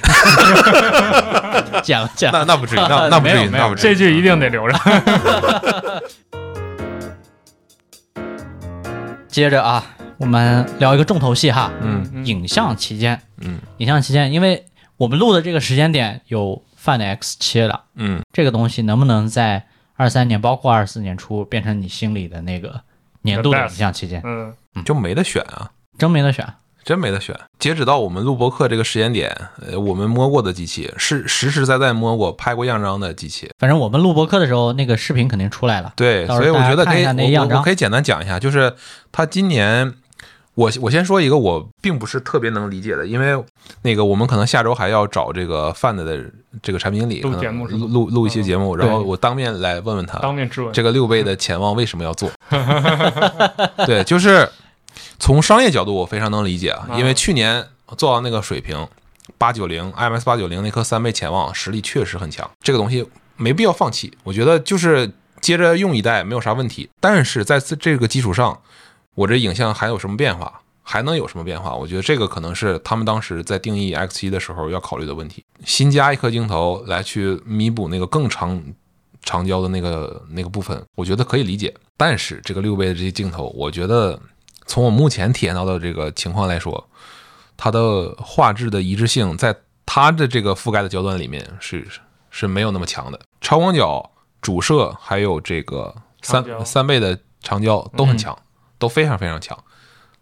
[SPEAKER 1] 剪了剪了。
[SPEAKER 2] 那那不至于，那 那不至于，那不至于。
[SPEAKER 3] 这句一定得留着。
[SPEAKER 1] 接着啊，我们聊一个重头戏哈，
[SPEAKER 2] 嗯
[SPEAKER 1] 影像期间，
[SPEAKER 2] 嗯
[SPEAKER 1] 影像期间，因为我们录的这个时间点有 Find X 七了，
[SPEAKER 2] 嗯，
[SPEAKER 1] 这个东西能不能在二三年，包括二四年初，变成你心里的那个年度的影像期间？
[SPEAKER 3] 嗯，
[SPEAKER 2] 就没得选啊。
[SPEAKER 1] 真没得选。
[SPEAKER 2] 真没得选。截止到我们录播课这个时间点，呃，我们摸过的机器是实实在在摸过、拍过样张的机器。
[SPEAKER 1] 反正我们录播课的时候，那个视频肯定出来了。
[SPEAKER 2] 对，所以我觉得可以，我我我可以简单讲一下，就是他今年，我我先说一个我并不是特别能理解的，因为那个我们可能下周还要找这个 Find 的这个产品经理
[SPEAKER 3] 录节目
[SPEAKER 2] 录录录一期节目，然后我当面来问问他，
[SPEAKER 3] 当面质问。
[SPEAKER 2] 这个六倍的潜望为什么要做？对，就是从商业角度，我非常能理解啊，因为去年做到那个水平，八九零 IMS 八九零那颗三倍潜望实力确实很强，这个东西没必要放弃。我觉得就是接着用一代没有啥问题，但是在这这个基础上，我这影像还有什么变化？还能有什么变化？我觉得这个可能是他们当时在定义 X 七的时候要考虑的问题。新加一颗镜头来去弥补那个更长长焦的那个那个部分，我觉得可以理解。但是这个六倍的这些镜头，我觉得从我目前体验到的这个情况来说，它的画质的一致性在它的这个覆盖的焦段里面是是没有那么强的。超广角、主摄还有这个三三倍的长焦都很强，都非常非常强，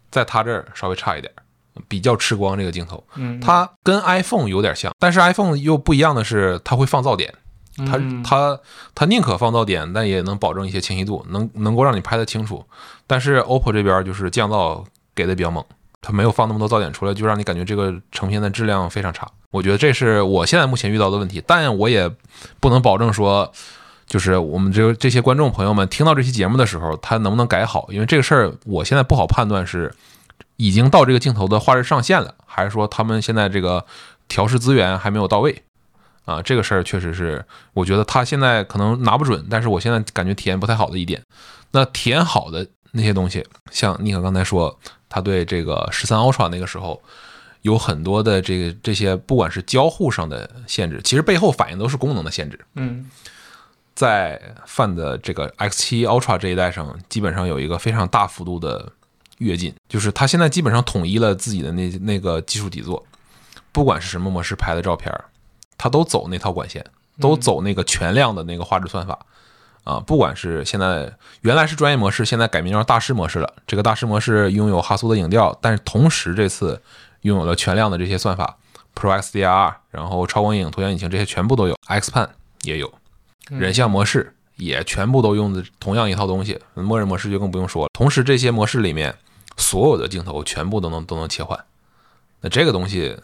[SPEAKER 2] 在它这儿稍微差一点儿，比较吃光这个镜头。
[SPEAKER 3] 嗯，
[SPEAKER 2] 它跟 iPhone 有点像，但是 iPhone 又不一样的是，它会放噪点。它
[SPEAKER 3] 嗯
[SPEAKER 2] 它它宁可放噪点，但也能保证一些清晰度，能能够让你拍得清楚。但是 OPPO 这边就是降噪给的比较猛，它没有放那么多噪点出来，就让你感觉这个成片的质量非常差。我觉得这是我现在目前遇到的问题，但我也不能保证说，就是我们这这些观众朋友们听到这期节目的时候，他能不能改好，因为这个事儿我现在不好判断是已经到这个镜头的画质上限了，还是说他们现在这个调试资源还没有到位。啊，这个事儿确实是，我觉得他现在可能拿不准，但是我现在感觉体验不太好的一点。那体验好的那些东西，像尼克刚才说，他对这个十三 Ultra 那个时候有很多的这个这些，不管是交互上的限制，其实背后反映都是功能的限制。
[SPEAKER 3] 嗯
[SPEAKER 2] 在 Find 这个 X7 Ultra 这一代上，基本上有一个非常大幅度的跃进，就是它现在基本上统一了自己的那那个技术底座，不管是什么模式拍的照片儿，它都走那套管线，都走那个全量的那个画质算法。啊，不管是现在原来是专业模式，现在改名叫大师模式了。这个大师模式拥有哈苏的影调，但是同时这次拥有了全量的这些算法，Pro XDR，然后超光影、图像引擎这些全部都有，X Pan 也有。人像模式也全部都用的同样一套东西，默认模式就更不用说了。同时，这些模式里面所有的镜头全部都能都能切换，那这个东西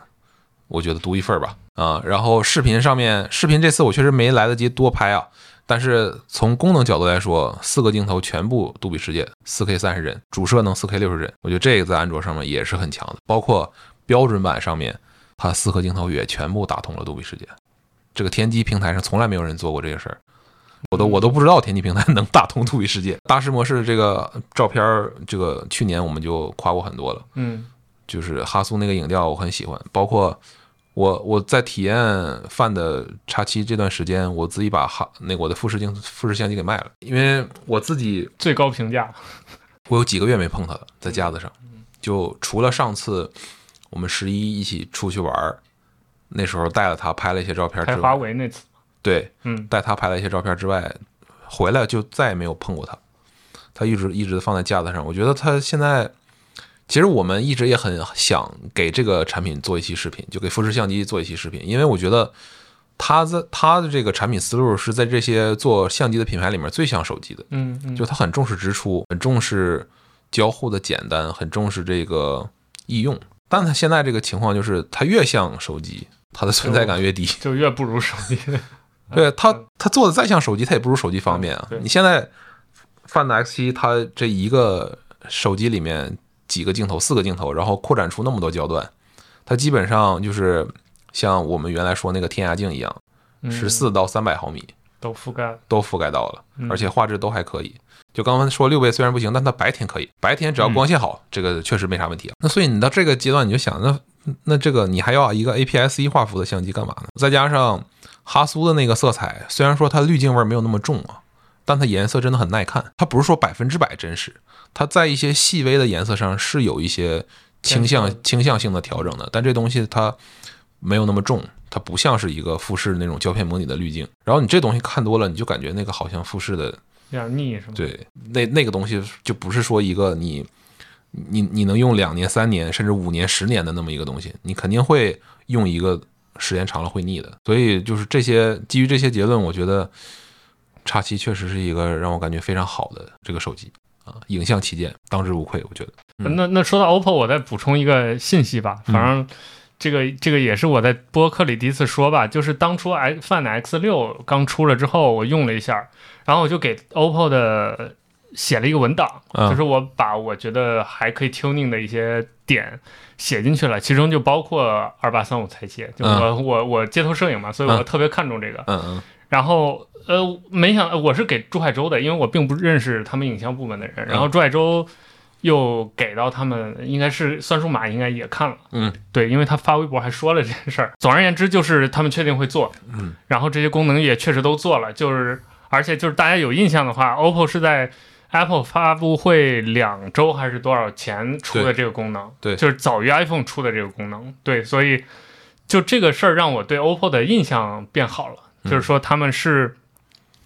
[SPEAKER 2] 我觉得独一份儿吧。啊，然后视频上面，视频这次我确实没来得及多拍啊，但是从功能角度来说，四个镜头全部杜比世界四 K 三十帧，主摄能四 K 六十帧，我觉得这个在安卓上面也是很强的，包括标准版上面，它四颗镜头也全部打通了杜比世界。这个天玑平台上从来没有人做过这个事儿，我都我都不知道天玑平台能打通杜比世界。大师模式这个照片儿，这个去年我们就夸过很多了，
[SPEAKER 3] 嗯
[SPEAKER 2] 就是哈苏那个影调我很喜欢，包括我我在体验 Find 叉七这段时间，我自己把哈那我的富士镜富士相机给卖了，因为我自己
[SPEAKER 3] 最高评价。
[SPEAKER 2] 我有几个月没碰它了，在架子上，就除了上次我们十一一起出去玩儿，那时候带了它拍了一些照片之
[SPEAKER 3] 开华，为那次，
[SPEAKER 2] 对，
[SPEAKER 3] 嗯
[SPEAKER 2] 带它拍了一些照片之外，回来就再也没有碰过它。它一直一直放在架子上，我觉得它现在，其实我们一直也很想给这个产品做一期视频，就给富士相机做一期视频，因为我觉得它在它的这个产品思路是在这些做相机的品牌里面最像手机的，
[SPEAKER 3] 嗯嗯，
[SPEAKER 2] 就它很重视支出，很重视交互的简单，很重视这个易用。但它现在这个情况就是，它越像手机，它的存在感越低。
[SPEAKER 3] 就越不如手机。
[SPEAKER 2] 对它，它做的再像手机，它也不如手机方便啊。你现在 Find X7，它这一个手机里面几个镜头，四个镜头，然后扩展出那么多焦段，它基本上就是像我们原来说那个天涯镜一样，
[SPEAKER 3] 嗯
[SPEAKER 2] 十四到三百毫米
[SPEAKER 3] 都覆盖。
[SPEAKER 2] 都覆盖到了，
[SPEAKER 3] 嗯
[SPEAKER 2] 而且画质都还可以。就刚刚说六倍虽然不行，但它白天可以，白天只要光线好，这个确实没啥问题啊。那所以你到这个阶段，你就想，那那这个你还要一个 APS-C 画幅的相机干嘛呢？再加上哈苏的那个色彩，虽然说它滤镜味儿没有那么重啊，但它颜色真的很耐看。它不是说百分之百真实，它在一些细微的颜色上是有一些倾向倾向性的调整的，但这东西它没有那么重，它不像是一个富士那种胶片模拟的滤镜。然后你这东西看多了，你就感觉那个好像富士的
[SPEAKER 3] 有点腻是吗？
[SPEAKER 2] 对，那那个东西就不是说一个你你你能用两年、三年甚至五年、十年的那么一个东西，你肯定会用一个时间长了会腻的。所以就是这些基于这些结论，我觉得叉七确实是一个让我感觉非常好的这个手机啊，影像旗舰当之无愧，我觉得。嗯。
[SPEAKER 3] 那那说到 OPPO，我再补充一个信息吧，反正这个、这个也是我在播客里第一次说吧，就是当初 i Find X 六刚出了之后，我用了一下，然后我就给 OPPO 的写了一个文档，
[SPEAKER 2] 嗯
[SPEAKER 3] 就是我把我觉得还可以 tuning 的一些点写进去了，其中就包括二八三五裁切，就我、我我街头摄影嘛，所以我
[SPEAKER 2] 嗯。
[SPEAKER 3] 特别看重这个，
[SPEAKER 2] 嗯嗯
[SPEAKER 3] 然后呃，没想我是给朱海洲的，因为我并不认识他们影像部门的人。然后朱海洲又给到他们，应该是算数码应该也看了，
[SPEAKER 2] 嗯，
[SPEAKER 3] 对，因为他发微博还说了这件事儿。总而言之，就是他们确定会做，
[SPEAKER 2] 嗯，
[SPEAKER 3] 然后这些功能也确实都做了，就是而且就是大家有印象的话，OPPO 是在 Apple 发布会两周还是多少前出的这个功能，
[SPEAKER 2] 对
[SPEAKER 3] 就是早于 iPhone 出的这个功能，对，所以就这个事儿让我对 OPPO 的印象变好了，
[SPEAKER 2] 嗯
[SPEAKER 3] 就是说他们是。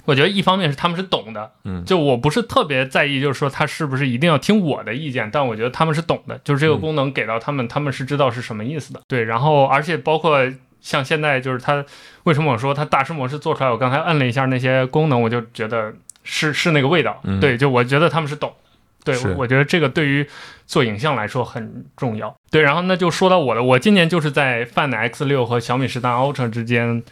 [SPEAKER 3] 我觉得一方面是他们是懂的，
[SPEAKER 2] 嗯
[SPEAKER 3] 就我不是特别在意，就是说他是不是一定要听我的意见，但我觉得他们是懂的，就是这个
[SPEAKER 2] 嗯
[SPEAKER 3] 功能给到他们，他们是知道是什么意思的。对，然后而且包括像现在就是它，为什么我说它大师模式做出来，我刚才摁了一下那些功能，我就觉得是是那个味道。
[SPEAKER 2] 嗯
[SPEAKER 3] 对，就我觉得他们是懂。对，我我觉得这个对于做影像来说很重要。对，然后那就说到我的，我今年就是在 Find X 六和小米十三 Ultra 之间，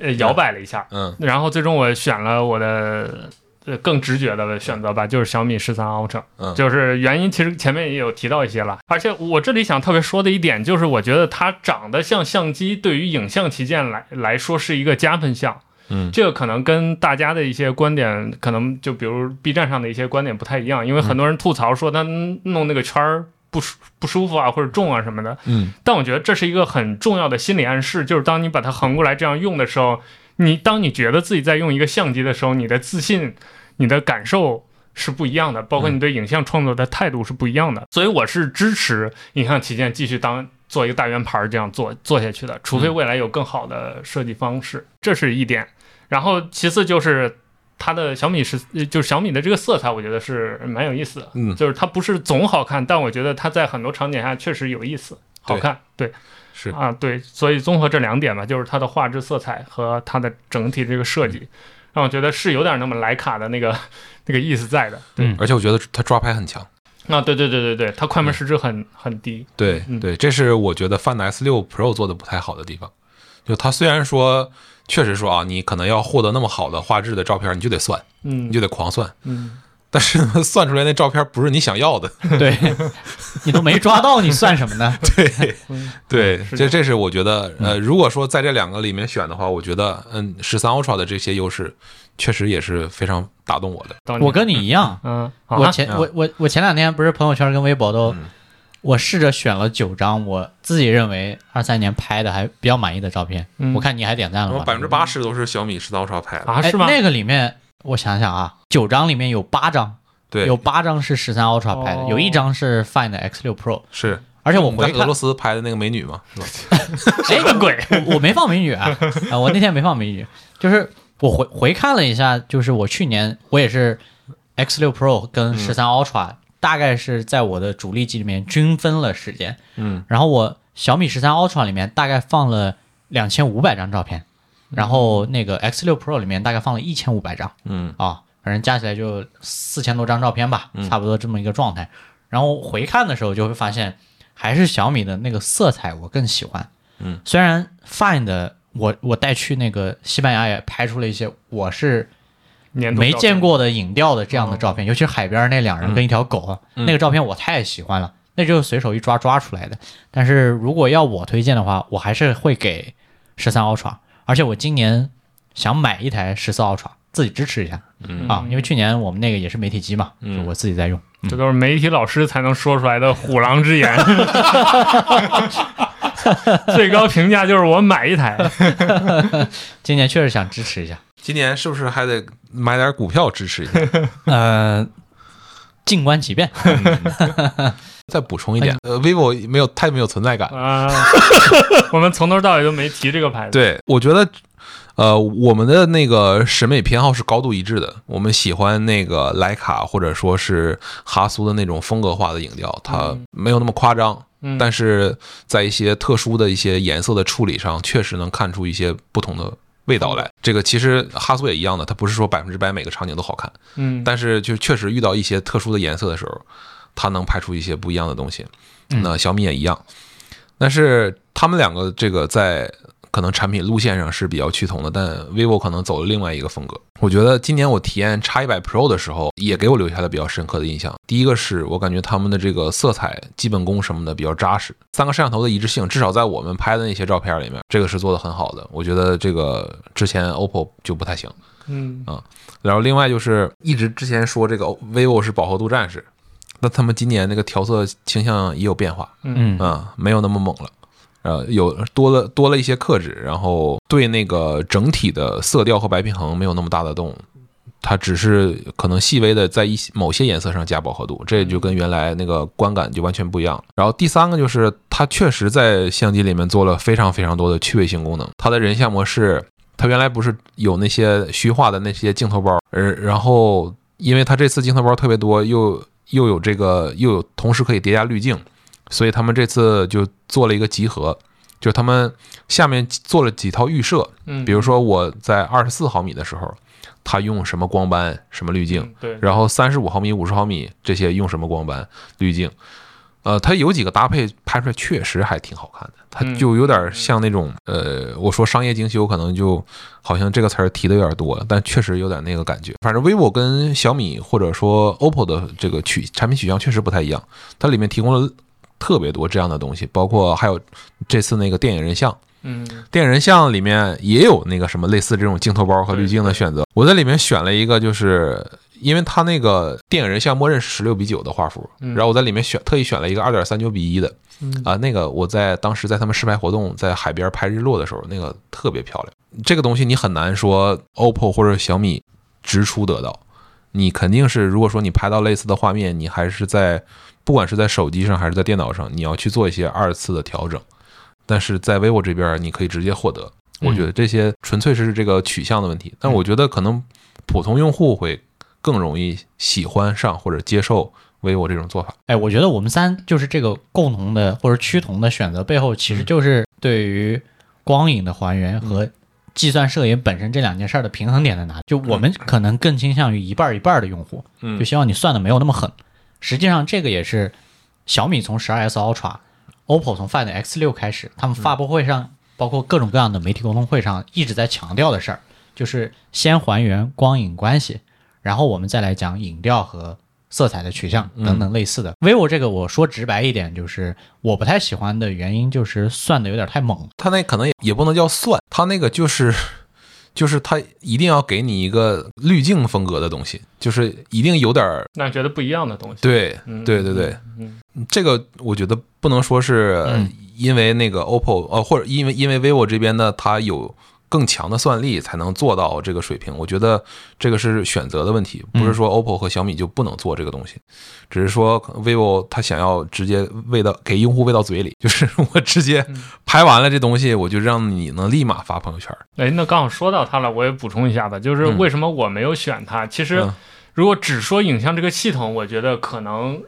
[SPEAKER 3] 呃，摇摆了一下。
[SPEAKER 2] 嗯
[SPEAKER 3] 然后最终我选了我的呃更直觉的选择吧，就是小米十三 Ultra。
[SPEAKER 2] 嗯
[SPEAKER 3] 就是原因其实前面也有提到一些了，而且我这里想特别说的一点就是，我觉得它长得像相机，对于影像旗舰来来说是一个加分项。
[SPEAKER 2] 嗯
[SPEAKER 3] 这个可能跟大家的一些观点，可能就比如 B 站上的一些观点不太一样，因为很多人吐槽说它弄那个圈儿不舒不舒服啊，或者重啊什么的。
[SPEAKER 2] 嗯
[SPEAKER 3] 但我觉得这是一个很重要的心理暗示，就是当你把它横过来这样用的时候，你当你觉得自己在用一个相机的时候，你的自信、你的感受是不一样的，包括你对影像创作的态度是不一样的。所以我是支持影像旗舰继续当做一个大圆盘儿这样做做下去的，除非未来有更好的设计方式，这是一点。然后其次就是。它的小米是，就是小米的这个色彩，我觉得是蛮有意思的。
[SPEAKER 2] 嗯
[SPEAKER 3] 就是它不是总好看，但我觉得它在很多场景下确实有意思，好看。对，
[SPEAKER 2] 是
[SPEAKER 3] 啊，对，所以综合这两点吧，就是它的画质、色彩和它的整体这个设计，让我觉得是有点那么徕卡的那个 那个意思在的。
[SPEAKER 1] 嗯
[SPEAKER 2] 而且我觉得它抓拍很强。
[SPEAKER 3] 啊，对对对对对，它快门时值很很低。
[SPEAKER 2] 对
[SPEAKER 3] 嗯
[SPEAKER 2] 对，这是我觉得 Find S 六 Pro 做的不太好的地方。就他虽然说，确实说啊，你可能要获得那么好的画质的照片，你就得算，
[SPEAKER 3] 嗯
[SPEAKER 2] 你就得狂算，
[SPEAKER 3] 嗯，
[SPEAKER 2] 但是算出来那照片不是你想要的。
[SPEAKER 1] 对，你都没抓到，你算什么呢？
[SPEAKER 2] 对
[SPEAKER 3] 嗯
[SPEAKER 2] 对，这这是我觉得，呃，如果说在这两个里面选的话，我觉得，嗯，十三 Ultra 的这些优势，确实也是非常打动我的。
[SPEAKER 1] 我跟你一样，
[SPEAKER 3] 嗯，
[SPEAKER 1] 我前我我我前两天不是朋友圈跟微博都
[SPEAKER 2] 嗯，
[SPEAKER 1] 我试着选了九张我自己认为二三年拍的还比较满意的照片。
[SPEAKER 3] 嗯
[SPEAKER 1] 我看你还点赞了吗？
[SPEAKER 2] 百分之八十都是小米十三 Ultra 拍的，
[SPEAKER 3] 啊是吗？
[SPEAKER 1] 哎那个里面我想想啊，九张里面有八张，
[SPEAKER 2] 对，
[SPEAKER 1] 有八张是十三 Ultra 拍的，
[SPEAKER 3] 哦
[SPEAKER 1] 有一张是 Find X 六 Pro。
[SPEAKER 2] 是。
[SPEAKER 1] 而且我回看
[SPEAKER 2] 你在俄罗，斯拍的那个美女嘛，是吧？
[SPEAKER 1] 哎，
[SPEAKER 3] 个鬼！
[SPEAKER 1] 我我没放美女啊，啊，我那天没放美女，就是我回回看了一下，就是我去年我也是 X 六 Pro 跟十三 Ultra，、大概是在我的主力机里面均分了时间，
[SPEAKER 2] 嗯，
[SPEAKER 1] 然后我小米十三 Ultra 里面大概放了两千五百张照片，然后那个 X 六 Pro 里面大概放了一千五百张。
[SPEAKER 2] 嗯。
[SPEAKER 1] 啊，反正加起来就四千多张照片吧，差不多这么一个状态。然后回看的时候就会发现，还是小米的那个色彩我更喜欢。
[SPEAKER 2] 嗯，
[SPEAKER 1] 虽然 Find 我我带去那个西班牙也拍出了一些我是没
[SPEAKER 3] 年度照片
[SPEAKER 1] 见过的影调的这样的照片，尤其是海边那两人跟一条狗，那个照片我太喜欢了，那就是随手一抓抓出来的。但是如果要我推荐的话，我还是会给十三 Ultra，而且我今年想买一台十四 Ultra，自己支持一下
[SPEAKER 2] 嗯
[SPEAKER 1] 啊，因为去年我们那个也是媒体机嘛，
[SPEAKER 2] 嗯
[SPEAKER 1] 就我自己在用。
[SPEAKER 3] 这都是媒体老师才能说出来的虎狼之言。最高评价就是我买一台。
[SPEAKER 1] 今年确实想支持一下，
[SPEAKER 2] 今年是不是还得买点股票支持一下？
[SPEAKER 1] 呃，静观其变。
[SPEAKER 2] 再补充一点，呃，vivo 没有太没有存在感。
[SPEAKER 3] 啊，我们从头到尾都没提这个牌子。
[SPEAKER 2] 对，我觉得，呃，我们的那个审美偏好是高度一致的。我们喜欢那个徕卡或者说是哈苏的那种风格化的影调，它没有那么夸张，
[SPEAKER 3] 嗯，
[SPEAKER 2] 但是在一些特殊的一些颜色的处理上，确实能看出一些不同的味道来。这个其实哈苏也一样的，它不是说百分之百每个场景都好看，
[SPEAKER 3] 嗯，
[SPEAKER 2] 但是就确实遇到一些特殊的颜色的时候，它能拍出一些不一样的东西。
[SPEAKER 1] 嗯
[SPEAKER 2] 那小米也一样，但是他们两个这个在可能产品路线上是比较趋同的，但 vivo 可能走了另外一个风格。我觉得今年我体验 X 一百 Pro 的时候，也给我留下了比较深刻的印象。第一个是我感觉他们的这个色彩、基本功什么的比较扎实，三个摄像头的一致性，至少在我们拍的那些照片里面，这个是做的很好的。我觉得这个之前 OPPO 就不太行。
[SPEAKER 3] 嗯啊
[SPEAKER 2] 然后另外就是一直之前说这个 vivo 是饱和度战士，那他们今年那个调色倾向也有变化。
[SPEAKER 1] 嗯
[SPEAKER 2] 啊，没有那么猛了，呃，有多了多了一些克制，然后对那个整体的色调和白平衡没有那么大的动，它只是可能细微的在一些某些颜色上加饱和度，这就跟原来那个观感就完全不一样。然后第三个就是它确实在相机里面做了非常非常多的趣味性功能，它的人像模式，它原来不是有那些虚化的那些镜头包，而然后因为它这次镜头包特别多，又又有这个又有同时可以叠加滤镜。所以他们这次就做了一个集合，就他们下面做了几套预设，
[SPEAKER 3] 嗯，
[SPEAKER 2] 比如说我在二十四毫米的时候，它用什么光斑、什么滤镜，
[SPEAKER 3] 嗯对，
[SPEAKER 2] 然后三十五毫米、五十毫米这些用什么光斑、滤镜，呃，它有几个搭配拍出来确实还挺好看的，它
[SPEAKER 3] 嗯
[SPEAKER 2] 就有点像那种呃，我说商业精修，可能就好像这个词儿提的有点多了，但确实有点那个感觉。反正 vivo 跟小米或者说 OPPO 的这个取产品取向确实不太一样，它里面提供了特别多这样的东西，包括还有这次那个电影人像。
[SPEAKER 3] 嗯
[SPEAKER 2] 电影人像里面也有那个什么类似这种镜头包和滤镜的选择。我在里面选了一个，就是因为它那个电影人像默认是十六比九的画幅，
[SPEAKER 3] 嗯
[SPEAKER 2] 然后我在里面选特意选了一个二点三九比一的
[SPEAKER 3] 嗯
[SPEAKER 2] 啊，那个我在当时在他们试拍活动在海边拍日落的时候，那个特别漂亮。这个东西你很难说 OPPO 或者小米直出得到，你肯定是如果说你拍到类似的画面，你还是在不管是在手机上还是在电脑上，你要去做一些二次的调整。但是在 vivo 这边，你可以直接获得。我觉得这些纯粹是这个取向的问题，但我觉得可能普通用户会更容易喜欢上或者接受 vivo 这种做法。
[SPEAKER 1] 哎，我觉得我们三就是这个共同的或者趋同的选择背后，其实就是对于光影的还原和计算摄影本身这两件事儿的平衡点在哪里。就我们可能更倾向于一半儿一半儿的用户，
[SPEAKER 2] 嗯
[SPEAKER 1] 就希望你算的没有那么狠。实际上，这个也是小米从十二 S Ultra、OPPO 从 Find X 六开始，他们发布会上，包括各种各样的媒体沟通会上一直在强调的事儿，就是先还原光影关系，然后我们再来讲影调和色彩的取向等等类似的。vivo 这个我说直白一点，就是我不太喜欢的原因就是算的有点太猛。
[SPEAKER 2] 它那可能也也不能叫算，它那个就是就是它一定要给你一个滤镜风格的东西，就是一定有点儿
[SPEAKER 3] 那觉得不一样的东西。
[SPEAKER 2] 对
[SPEAKER 3] 嗯
[SPEAKER 2] 对对对，
[SPEAKER 3] 嗯。
[SPEAKER 2] 这个我觉得不能说是
[SPEAKER 1] 嗯。
[SPEAKER 2] 因为那个 OPPO 呃，或者因为因为 vivo 这边呢，它有更强的算力才能做到这个水平。我觉得这个是选择的问题，不是说 OPPO 和小米就不能做这个东西，只是说 vivo 它想要直接喂到给用户喂到嘴里，就是 我直接拍完了这东西，我就让你能立马发朋友圈。
[SPEAKER 3] 哎，那刚好说到它了，我也补充一下吧，就是
[SPEAKER 2] 嗯
[SPEAKER 3] 为什么我没有选它？其实
[SPEAKER 2] 嗯
[SPEAKER 3] 如果只说影像这个系统，我觉得可能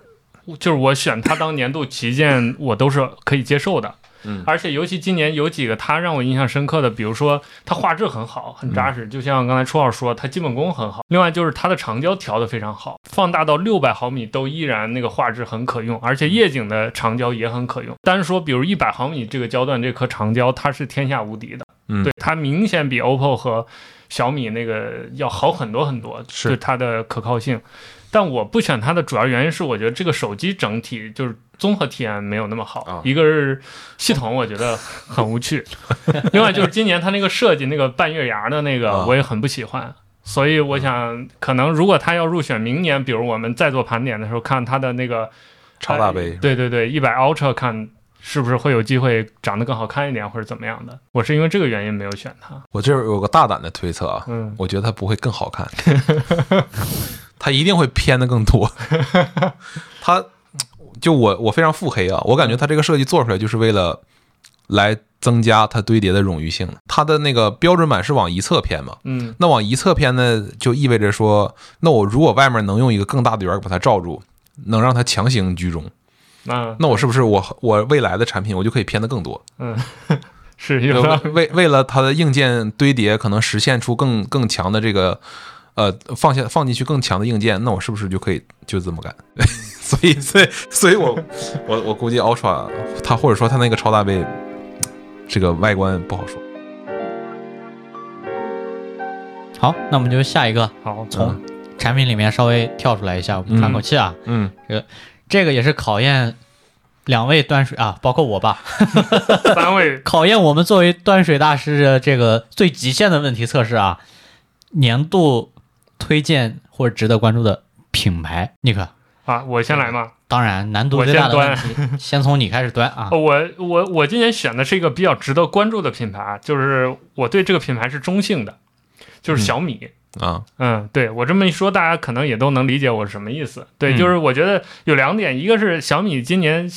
[SPEAKER 3] 就是我选它当年度旗舰，我都是可以接受的。
[SPEAKER 2] 嗯
[SPEAKER 3] 而且尤其今年有几个它让我印象深刻的，比如说它画质很好，很扎实，就像刚才初号说，它基本功很好。另外就是它的长焦调得非常好，放大到六百毫米都依然那个画质很可用，而且夜景的长焦也很可用。单说比如一百毫米这个焦段这颗长焦，它是天下无敌的。
[SPEAKER 2] 嗯
[SPEAKER 3] 对，它明显比 OPPO 和小米那个要好很多很多，
[SPEAKER 2] 是
[SPEAKER 3] 它的可靠性。但我不选它的主要原因是，我觉得这个手机整体就是综合体验没有那么好。
[SPEAKER 2] 啊
[SPEAKER 3] 一个是系统，我觉得很无趣；另外就是今年它那个设计那个半月牙的那个
[SPEAKER 2] 啊，
[SPEAKER 3] 我也很不喜欢。所以我想，可能如果他要入选明年，比如我们再做盘点的时候，看他的那个
[SPEAKER 2] 超大杯
[SPEAKER 3] 呃，对对对，一百 Ultra 看是不是会有机会长得更好看一点，或者怎么样的。我是因为这个原因没有选它。
[SPEAKER 2] 我这有个大胆的推测啊，
[SPEAKER 3] 嗯，
[SPEAKER 2] 我觉得它不会更好看，它一定会偏的更多。它就我我非常腹黑啊，我感觉它这个设计做出来就是为了来增加它堆叠的冗余性。它的那个标准版是往一侧偏嘛，
[SPEAKER 3] 嗯
[SPEAKER 2] 那往一侧偏呢，就意味着说，那我如果外面能用一个更大的圆儿把它罩住，能让它强行居中，
[SPEAKER 3] 那
[SPEAKER 2] 那我是不是我我未来的产品我就可以偏的更多？
[SPEAKER 3] 嗯 是有道理。
[SPEAKER 2] 为为了它的硬件堆叠，可能实现出更更强的这个，呃，放下放进去更强的硬件，那我是不是就可以就这么干？所以，所以，所以我我我估计 Ultra 它或者说它那个超大杯，这个外观不好说。
[SPEAKER 1] 好，那我们就下一个，
[SPEAKER 3] 好，
[SPEAKER 1] 从产品里面稍微跳出来一下，我们喘口气啊。
[SPEAKER 2] 嗯，
[SPEAKER 1] 这个这个也是考验两位端水啊，包括我吧，
[SPEAKER 3] 三位
[SPEAKER 1] 考验我们作为端水大师的这个最极限的问题测试啊。年度推荐或者值得关注的品牌，尼克。
[SPEAKER 3] 啊，我先来嘛。
[SPEAKER 1] 当然，难度最大的问题，先从你开始端啊。
[SPEAKER 3] 哦 我我我今年选的是一个比较值得关注的品牌，就是我对这个品牌是中性的，就是小米。
[SPEAKER 2] 啊，
[SPEAKER 3] 嗯，对我这么一说，大家可能也都能理解我是什么意思。对，
[SPEAKER 1] 嗯
[SPEAKER 3] 就是我觉得有两点，一个是小米今年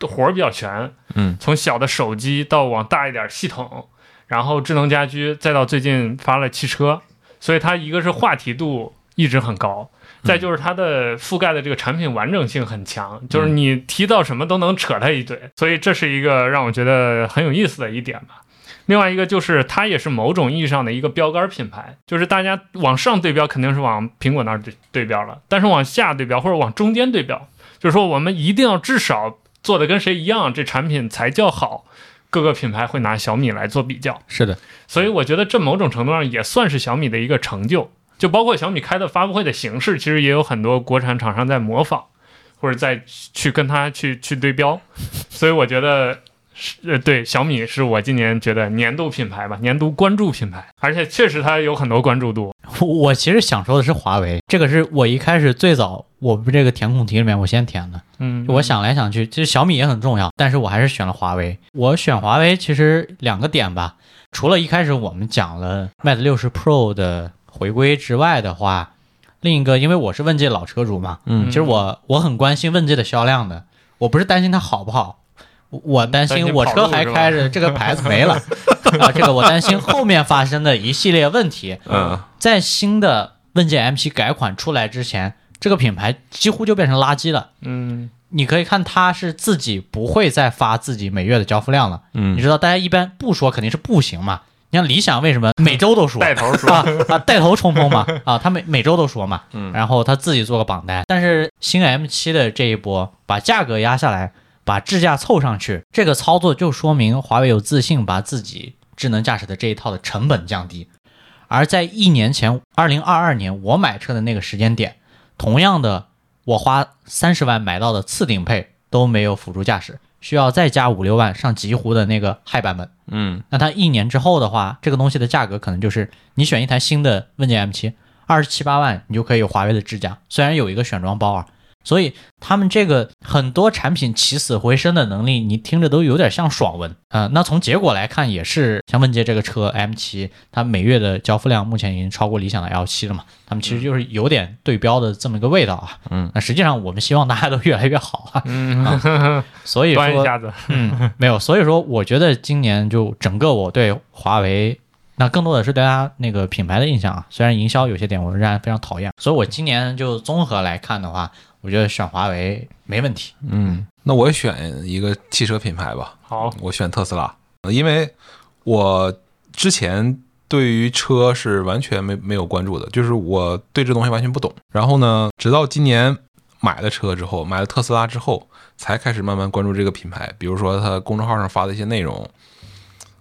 [SPEAKER 3] 活儿比较全，
[SPEAKER 2] 嗯，
[SPEAKER 3] 从小的手机到往大一点系统，然后智能家居，再到最近发了汽车，所以它一个是话题度一直很高。再就是它的覆盖的这个产品完整性很强，就是你提到什么都能扯它一嘴，所以这是一个让我觉得很有意思的一点吧。另外一个就是它也是某种意义上的一个标杆品牌，就是大家往上对标肯定是往苹果那儿对对标了，但是往下对标或者往中间对标，就是说我们一定要至少做的跟谁一样，这产品才叫好。各个品牌会拿小米来做比较，
[SPEAKER 1] 是的，
[SPEAKER 3] 所以我觉得这某种程度上也算是小米的一个成就。就包括小米开的发布会的形式，其实也有很多国产厂商在模仿，或者在去跟它去去对标。所以我觉得是呃，对小米是我今年觉得年度品牌吧，年度关注品牌，而且确实它有很多关注度。
[SPEAKER 1] 我我其实想说的是华为，这个是我一开始最早我们这个填空题里面我先填的。
[SPEAKER 3] 嗯，
[SPEAKER 1] 我想来想去，其实小米也很重要，但是我还是选了华为。我选华为其实两个点吧，除了一开始我们讲了 Mate 六十 Pro 的回归之外的话，另一个因为我是问界老车主嘛，
[SPEAKER 2] 嗯
[SPEAKER 1] 其实我我很关心问界的销量的，我不是担心它好不好，我我担
[SPEAKER 3] 担心
[SPEAKER 1] 心我车还开着，这个牌子没了 啊，这个我担心后面发生的一系列问题。
[SPEAKER 2] 嗯
[SPEAKER 1] 在新的问界 M7 改款出来之前，这个品牌几乎就变成垃圾了。
[SPEAKER 3] 嗯
[SPEAKER 1] 你可以看它是自己不会再发自己每月的交付量了。嗯你
[SPEAKER 2] 嗯
[SPEAKER 1] 知道，大家一般不说肯定是不行嘛。你像理想为什么每周都说
[SPEAKER 3] 带头说
[SPEAKER 1] 啊啊带头冲锋嘛啊，他每每周都说嘛，
[SPEAKER 2] 嗯
[SPEAKER 1] 然后他自己做个榜单。但是新 M7 的这一波把价格压下来，把智驾凑上去，这个操作就说明华为有自信把自己智能驾驶的这一套的成本降低。而在一年前，二零二二年我买车的那个时间点，同样的，我花三十万买到的次顶配都没有辅助驾驶，需要再加五六万上极狐的那个嗨版本。
[SPEAKER 2] 嗯
[SPEAKER 1] 那它一年之后的话，这个东西的价格可能就是你选一台新的问界 M7，二十七八万你就可以有华为的智驾，虽然有一个选装包啊。所以他们这个很多产品起死回生的能力，你听着都有点像爽文啊、呃那从结果来看，也是像问界这个车 M7，它每月的交付量目前已经超过理想的 L7 了嘛。他们其实就是有点对标的这么一个味道啊。
[SPEAKER 2] 嗯，
[SPEAKER 1] 那实际上我们希望大家都越来越好啊。
[SPEAKER 3] 嗯，
[SPEAKER 1] 所以说，
[SPEAKER 3] 端一下子，
[SPEAKER 1] 嗯，没有，所以说我觉得今年就整个我对华为，那更多的是对它那个品牌的印象啊。虽然营销有些点我仍然非常讨厌，所以我今年就综合来看的话，我觉得选华为没问题。
[SPEAKER 2] 嗯，那我选一个汽车品牌吧，
[SPEAKER 3] 好，
[SPEAKER 2] 我选特斯拉，因为我之前对于车是完全没没有关注的，就是我对这东西完全不懂。然后呢，直到今年买了车之后，买了特斯拉之后，才开始慢慢关注这个品牌。比如说它公众号上发的一些内容，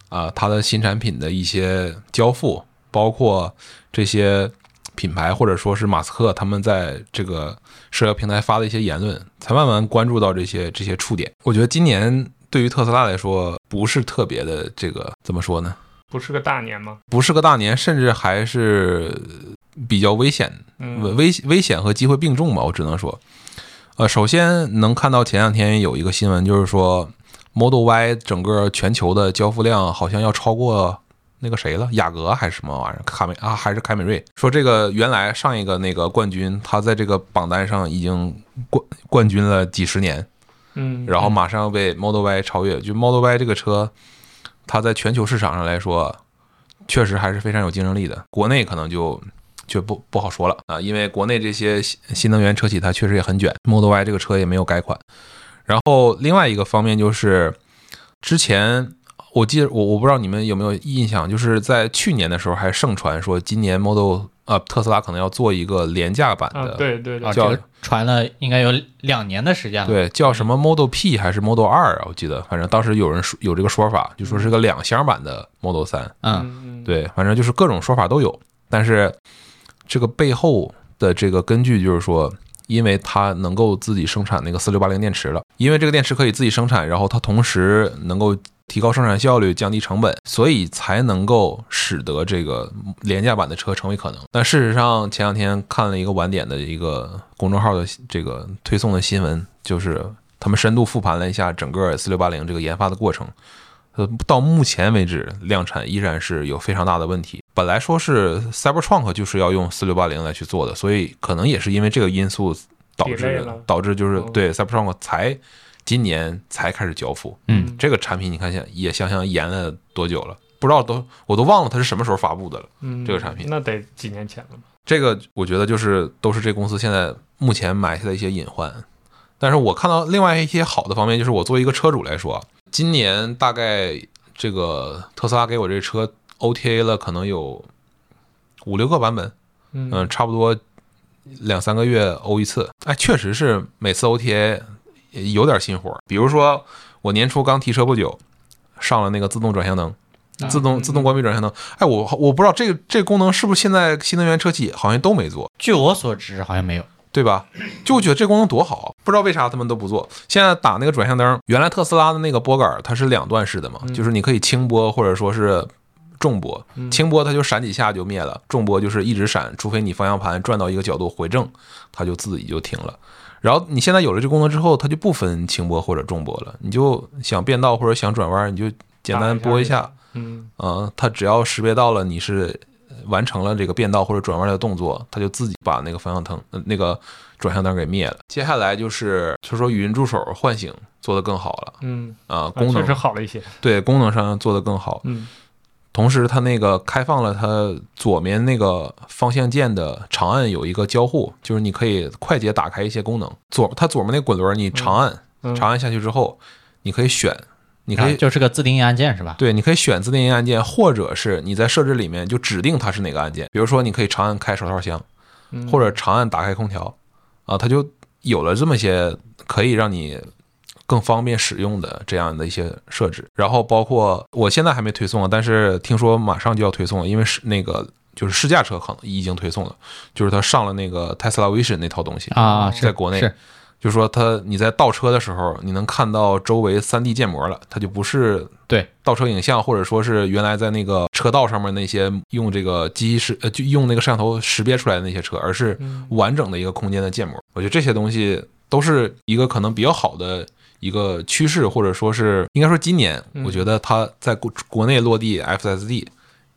[SPEAKER 2] 啊、它的新产品的一些交付，包括这些品牌或者说是马斯克他们在这个社交平台发的一些言论，才慢慢关注到这些这些触点。我觉得今年对于特斯拉来说不是特别的这个怎么说呢？
[SPEAKER 3] 不是个大年吗？
[SPEAKER 2] 不是个大年，甚至还是比较危险，危危险和机会并重吧，我只能说，呃，首先能看到前两天有一个新闻，就是说 Model Y 整个全球的交付量好像要超过那个谁了，雅阁还是什么玩意儿，凯美啊还是凯美瑞，说这个原来上一个那个冠军，他在这个榜单上已经冠冠军了几十年，
[SPEAKER 3] 嗯，
[SPEAKER 2] 然后马上要被 Model Y 超越。就 Model Y 这个车，它在全球市场上来说，确实还是非常有竞争力的。国内可能就就不不好说了啊，因为国内这些新新能源车企它确实也很卷，Model Y 这个车也没有改款。然后另外一个方面就是，之前我记得我我不知道你们有没有印象，就是在去年的时候还盛传说今年 Model 呃特斯拉可能要做一个廉价版
[SPEAKER 3] 啊
[SPEAKER 2] 的，，
[SPEAKER 1] 啊，
[SPEAKER 3] 对对对，
[SPEAKER 2] 叫
[SPEAKER 1] 这个传了应该有两年的时间了。
[SPEAKER 2] 对，叫什么 Model P 还是 Model 二啊？我记得，反正当时有人说有这个说法，就说是个两厢版的 Model 三。
[SPEAKER 1] 嗯，
[SPEAKER 3] 嗯，
[SPEAKER 2] 对，反正就是各种说法都有。但是这个背后的这个根据就是说，因为它能够自己生产那个四六八零电池了，因为这个电池可以自己生产，然后它同时能够提高生产效率、降低成本，所以才能够使得这个廉价版的车成为可能。但事实上，前两天看了一个晚点的一个公众号的这个推送的新闻，就是他们深度复盘了一下整个四六八零这个研发的过程。呃，到目前为止，量产依然是有非常大的问题。本来说是 Cybertruck 就是要用四六八零来去做的，所以可能也是因为这个因素导致
[SPEAKER 3] 了
[SPEAKER 2] 导致就是
[SPEAKER 3] 哦
[SPEAKER 2] 对 Cybertruck 才今年才开始交付。
[SPEAKER 1] 嗯，
[SPEAKER 2] 这个产品你看想也想想延了多久了，不知道都我都忘了它是什么时候发布的了。
[SPEAKER 3] 嗯，
[SPEAKER 2] 这个产品
[SPEAKER 3] 那得几年前了吧？
[SPEAKER 2] 这个我觉得就是都是这公司现在目前埋下的一些隐患。但是我看到另外一些好的方面，就是我作为一个车主来说，今年大概这个特斯拉给我这车 OTA 了，可能有五六个版本，
[SPEAKER 3] 嗯
[SPEAKER 2] 嗯，差不多两三个月欧一次。哎，确实是每次 OTA 有点新活儿。比如说我年初刚提车不久，上了那个自动转向灯，自动
[SPEAKER 3] 嗯
[SPEAKER 2] 自动关闭转向灯。哎，我我不知道这个这个功能是不是现在新能源车企好像都没做。
[SPEAKER 1] 据我所知好像没有。
[SPEAKER 2] 对吧？就我觉得这功能多好，不知道为啥他们都不做。现在打那个转向灯，原来特斯拉的那个拨杆它是两段式的嘛，
[SPEAKER 3] 嗯
[SPEAKER 2] 就是你可以轻拨或者说是重拨，
[SPEAKER 3] 嗯
[SPEAKER 2] 轻拨它就闪几下就灭了，重拨就是一直闪，除非你方向盘转到一个角度回正，它就自己就停了。然后你现在有了这功能之后，它就不分轻拨或者重拨了，你就想变道或者想转弯，你就简单拨一下，
[SPEAKER 3] 嗯。
[SPEAKER 2] 啊，它只要识别到了你是完成了这个变道或者转弯的动作，它就自己把那个方向灯、呃那个转向灯给灭了。接下来就是就说语音助手唤醒做得更好了。
[SPEAKER 3] 嗯，
[SPEAKER 2] 啊，
[SPEAKER 3] 啊
[SPEAKER 2] 功能
[SPEAKER 3] 确实好了一些。
[SPEAKER 2] 对功能上做得更好，
[SPEAKER 3] 嗯
[SPEAKER 2] 同时它那个开放了它左面那个方向键的长按有一个交互，就是你可以快捷打开一些功能。左它左面那滚轮你长按、
[SPEAKER 3] 嗯，
[SPEAKER 2] 长按下去之后，你可以选，你可以
[SPEAKER 1] 啊就是个自定义按键是吧？
[SPEAKER 2] 对，你可以选自定义按键，或者是你在设置里面就指定它是哪个按键。比如说，你可以长按开手套箱，
[SPEAKER 3] 嗯
[SPEAKER 2] 或者长按打开空调，啊，它就有了这么些可以让你更方便使用的这样的一些设置。然后包括我现在还没推送啊，但是听说马上就要推送了，因为是那个就是试驾车可能已经推送了，就是它上了那个 Tesla Vision 那套东西
[SPEAKER 1] 啊，
[SPEAKER 2] 在国内就是说它你在倒车的时候，你能看到周围 3D 建模了，它就不是
[SPEAKER 1] 对
[SPEAKER 2] 倒车影像，或者说是原来在那个车道上面那些用这个机器识呃就用那个摄像头识别出来的那些车，而是
[SPEAKER 3] 嗯
[SPEAKER 2] 完整的一个空间的建模。我觉得这些东西都是一个可能比较好的一个趋势，或者说是应该说今年，
[SPEAKER 3] 嗯
[SPEAKER 2] 我觉得它在国国内落地 FSD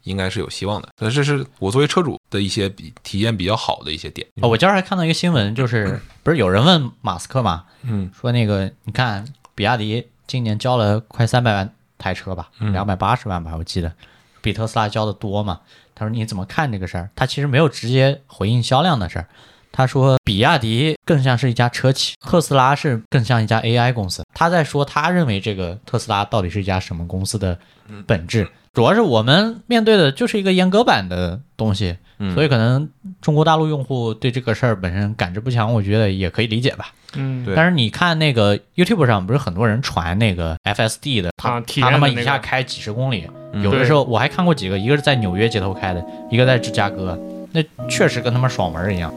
[SPEAKER 2] 应该是有希望的。那这是我作为车主的一些比体验比较好的一些点。
[SPEAKER 1] 哦，我今儿还看到一个新闻，就是 不是有人问马斯克嘛，
[SPEAKER 2] 嗯
[SPEAKER 1] 说那个你看比亚迪今年交了快三百万台车吧，
[SPEAKER 2] 嗯
[SPEAKER 1] 两百八十万吧，我记得比特斯拉交的多嘛。他说你怎么看这个事儿？他其实没有直接回应销量的事儿。他说，比亚迪更像是一家车企，特斯拉是更像一家 AI 公司。他在说，他认为这个特斯拉到底是一家什么公司的本质，主要是我们面对的就是一个阉割版的东西，
[SPEAKER 2] 嗯。
[SPEAKER 1] 所以可能中国大陆用户对这个事儿本身感知不强，我觉得也可以理解吧。
[SPEAKER 3] 嗯，
[SPEAKER 2] 对。
[SPEAKER 1] 但是你看那个 YouTube 上不是很多人传那个 FSD 的，他、他他妈一下开几十公里，
[SPEAKER 2] 嗯。
[SPEAKER 1] 有的时候我还看过几个，一个是在纽约街头开的，一个在芝加哥，那确实跟他妈爽文一样。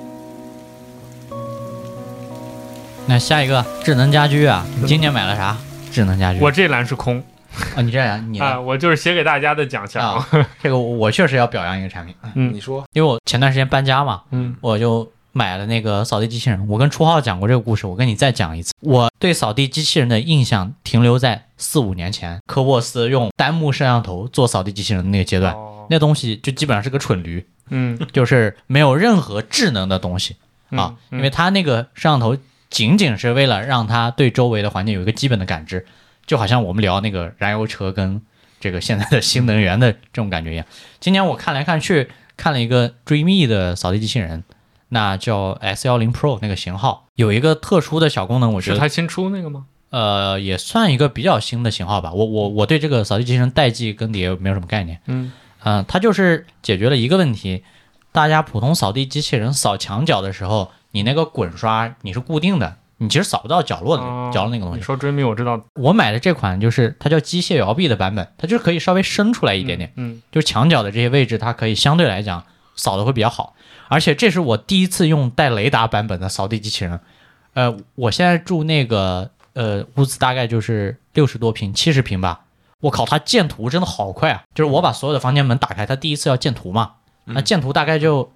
[SPEAKER 1] 那下一个智能家居啊，你今年买了啥？智能家居？
[SPEAKER 3] 我这栏是空，
[SPEAKER 1] 啊，你这样，你
[SPEAKER 3] 啊，
[SPEAKER 1] 呢？
[SPEAKER 3] 我就是写给大家的奖项。
[SPEAKER 1] 啊，这个我确实要表扬一个产品，
[SPEAKER 3] 嗯
[SPEAKER 2] 你说
[SPEAKER 1] 因为我前段时间搬家嘛，
[SPEAKER 3] 嗯
[SPEAKER 1] 我就买了那个扫地机器人。我跟初浩讲过这个故事，我跟你再讲一次。我对扫地机器人的印象停留在四五年前，科沃斯用单目摄像头做扫地机器人的那个阶段，
[SPEAKER 3] 哦
[SPEAKER 1] 那东西就基本上是个蠢驴，
[SPEAKER 3] 嗯
[SPEAKER 1] 就是没有任何智能的东西啊，
[SPEAKER 3] 嗯
[SPEAKER 1] 因为它那个摄像头仅仅是为了让它对周围的环境有一个基本的感知，就好像我们聊那个燃油车跟这个现在的新能源的这种感觉一样。今年我看来看去看了一个 Dreame 的扫地机器人，那叫 S 幺零 Pro 那个型号，有一个特殊的小功能，我觉得
[SPEAKER 3] 是他新出那个吗？
[SPEAKER 1] 呃也算一个比较新的型号吧。我我我对这个扫地机器人代际更迭没有什么概念。
[SPEAKER 3] 嗯
[SPEAKER 1] 嗯、它就是解决了一个问题，大家普通扫地机器人扫墙角的时候，你那个滚刷你是固定的，你其实扫不到角落的、
[SPEAKER 3] 哦
[SPEAKER 1] 角落那个东西。
[SPEAKER 3] 你说追觅我知道
[SPEAKER 1] 我买的这款就是它叫机械摇臂的版本，它就是可以稍微伸出来一点点，
[SPEAKER 3] 嗯
[SPEAKER 1] 就墙角的这些位置，它可以相对来讲扫的会比较好。而且这是我第一次用带雷达版本的扫地机器人。呃，我现在住那个呃屋子大概就是六十多平、七十平吧。我靠，它建图真的好快啊！就是我把所有的房间门打开，它第一次要建图嘛，那建图大概就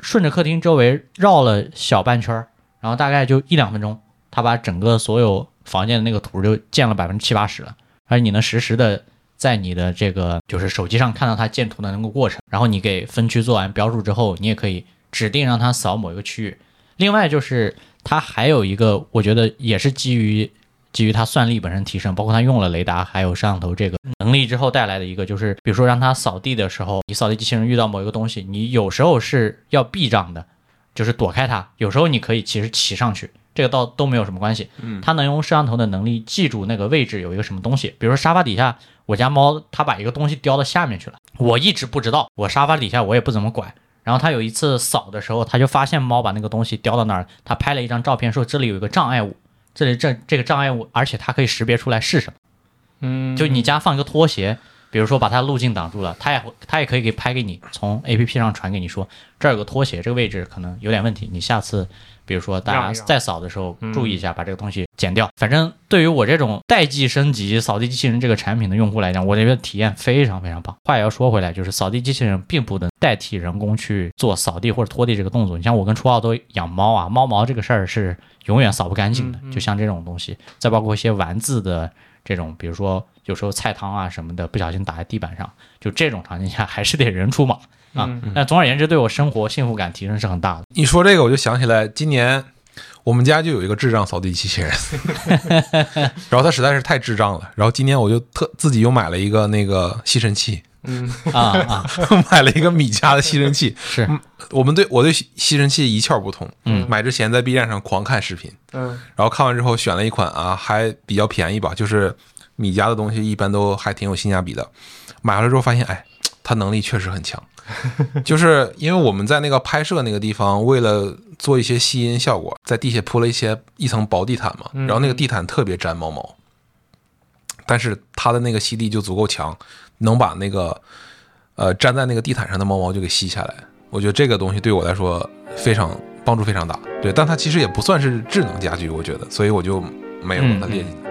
[SPEAKER 1] 顺着客厅周围绕了小半圈儿，然后大概就一两分钟，它把整个所有房间的那个图就建了百分之七八十了，而你能实时的在你的这个就是手机上看到它建图的那个过程，然后你给分区做完标注之后，你也可以指定让它扫某一个区域。另外就是它还有一个，我觉得也是基于基于它算力本身提升，包括它用了雷达还有摄像头这个能力之后带来的一个，就是比如说让它扫地的时候，你扫地机器人遇到某一个东西，你有时候是要避让的，就是躲开它；有时候你可以其实骑上去，这个倒都没有什么关系。
[SPEAKER 2] 嗯
[SPEAKER 1] 它能用摄像头的能力记住那个位置有一个什么东西，比如说沙发底下，我家猫它把一个东西叼到下面去了，我一直不知道，我沙发底下我也不怎么管。然后他有一次扫的时候，他就发现猫把那个东西叼到那儿，他拍了一张照片，说这里有一个障碍物，这里这这个障碍物，而且它可以识别出来是什么。
[SPEAKER 3] 嗯，
[SPEAKER 1] 就你家放一个拖鞋，比如说把它路径挡住了，它也会它也可以给拍给你，从 A P P 上传给你说这儿有个拖鞋，这个位置可能有点问题，你下次比如说大家在扫的时候
[SPEAKER 3] 嗯
[SPEAKER 1] 注意一下，把这个东西剪掉。反正对于我这种代际升级扫地机器人这个产品的用户来讲，我觉得体验非常非常棒。话也要说回来，就是扫地机器人并不能代替人工去做扫地或者拖地这个动作。你像我跟初奥都养猫啊，猫毛这个事儿是永远扫不干净的，就像这种东西，再包括一些丸子的这种，比如说有时候菜汤啊什么的，不小心打在地板上，就这种场景下还是得人出马啊。
[SPEAKER 3] 嗯
[SPEAKER 1] 但总而言之，对我生活幸福感提升是很大的。
[SPEAKER 2] 你说这个，我就想起来，今年我们家就有一个智障扫地机器人，然后它实在是太智障了。然后今年我就特自己又买了一个那个吸尘器，
[SPEAKER 3] 嗯
[SPEAKER 1] 啊啊，
[SPEAKER 2] 买了一个米家的吸尘器。
[SPEAKER 1] 是
[SPEAKER 2] 我们对我对吸吸尘器一窍不通，
[SPEAKER 1] 嗯
[SPEAKER 2] 买之前在 B 站上狂看视频，
[SPEAKER 3] 嗯
[SPEAKER 2] 然后看完之后选了一款啊，还比较便宜吧，就是米家的东西一般都还挺有性价比的。买回来之后发现，哎，它能力确实很强，就是因为我们在那个拍摄那个地方，为了做一些吸音效果，在地下铺了一些一层薄地毯嘛，
[SPEAKER 3] 嗯
[SPEAKER 2] 然后那个地毯特别粘猫毛，但是它的那个吸力就足够强，能把那个呃粘在那个地毯上的猫毛就给吸下来。我觉得这个东西对我来说非常帮助非常大，对，但它其实也不算是智能家居，我觉得，所以我就没有把它列进来。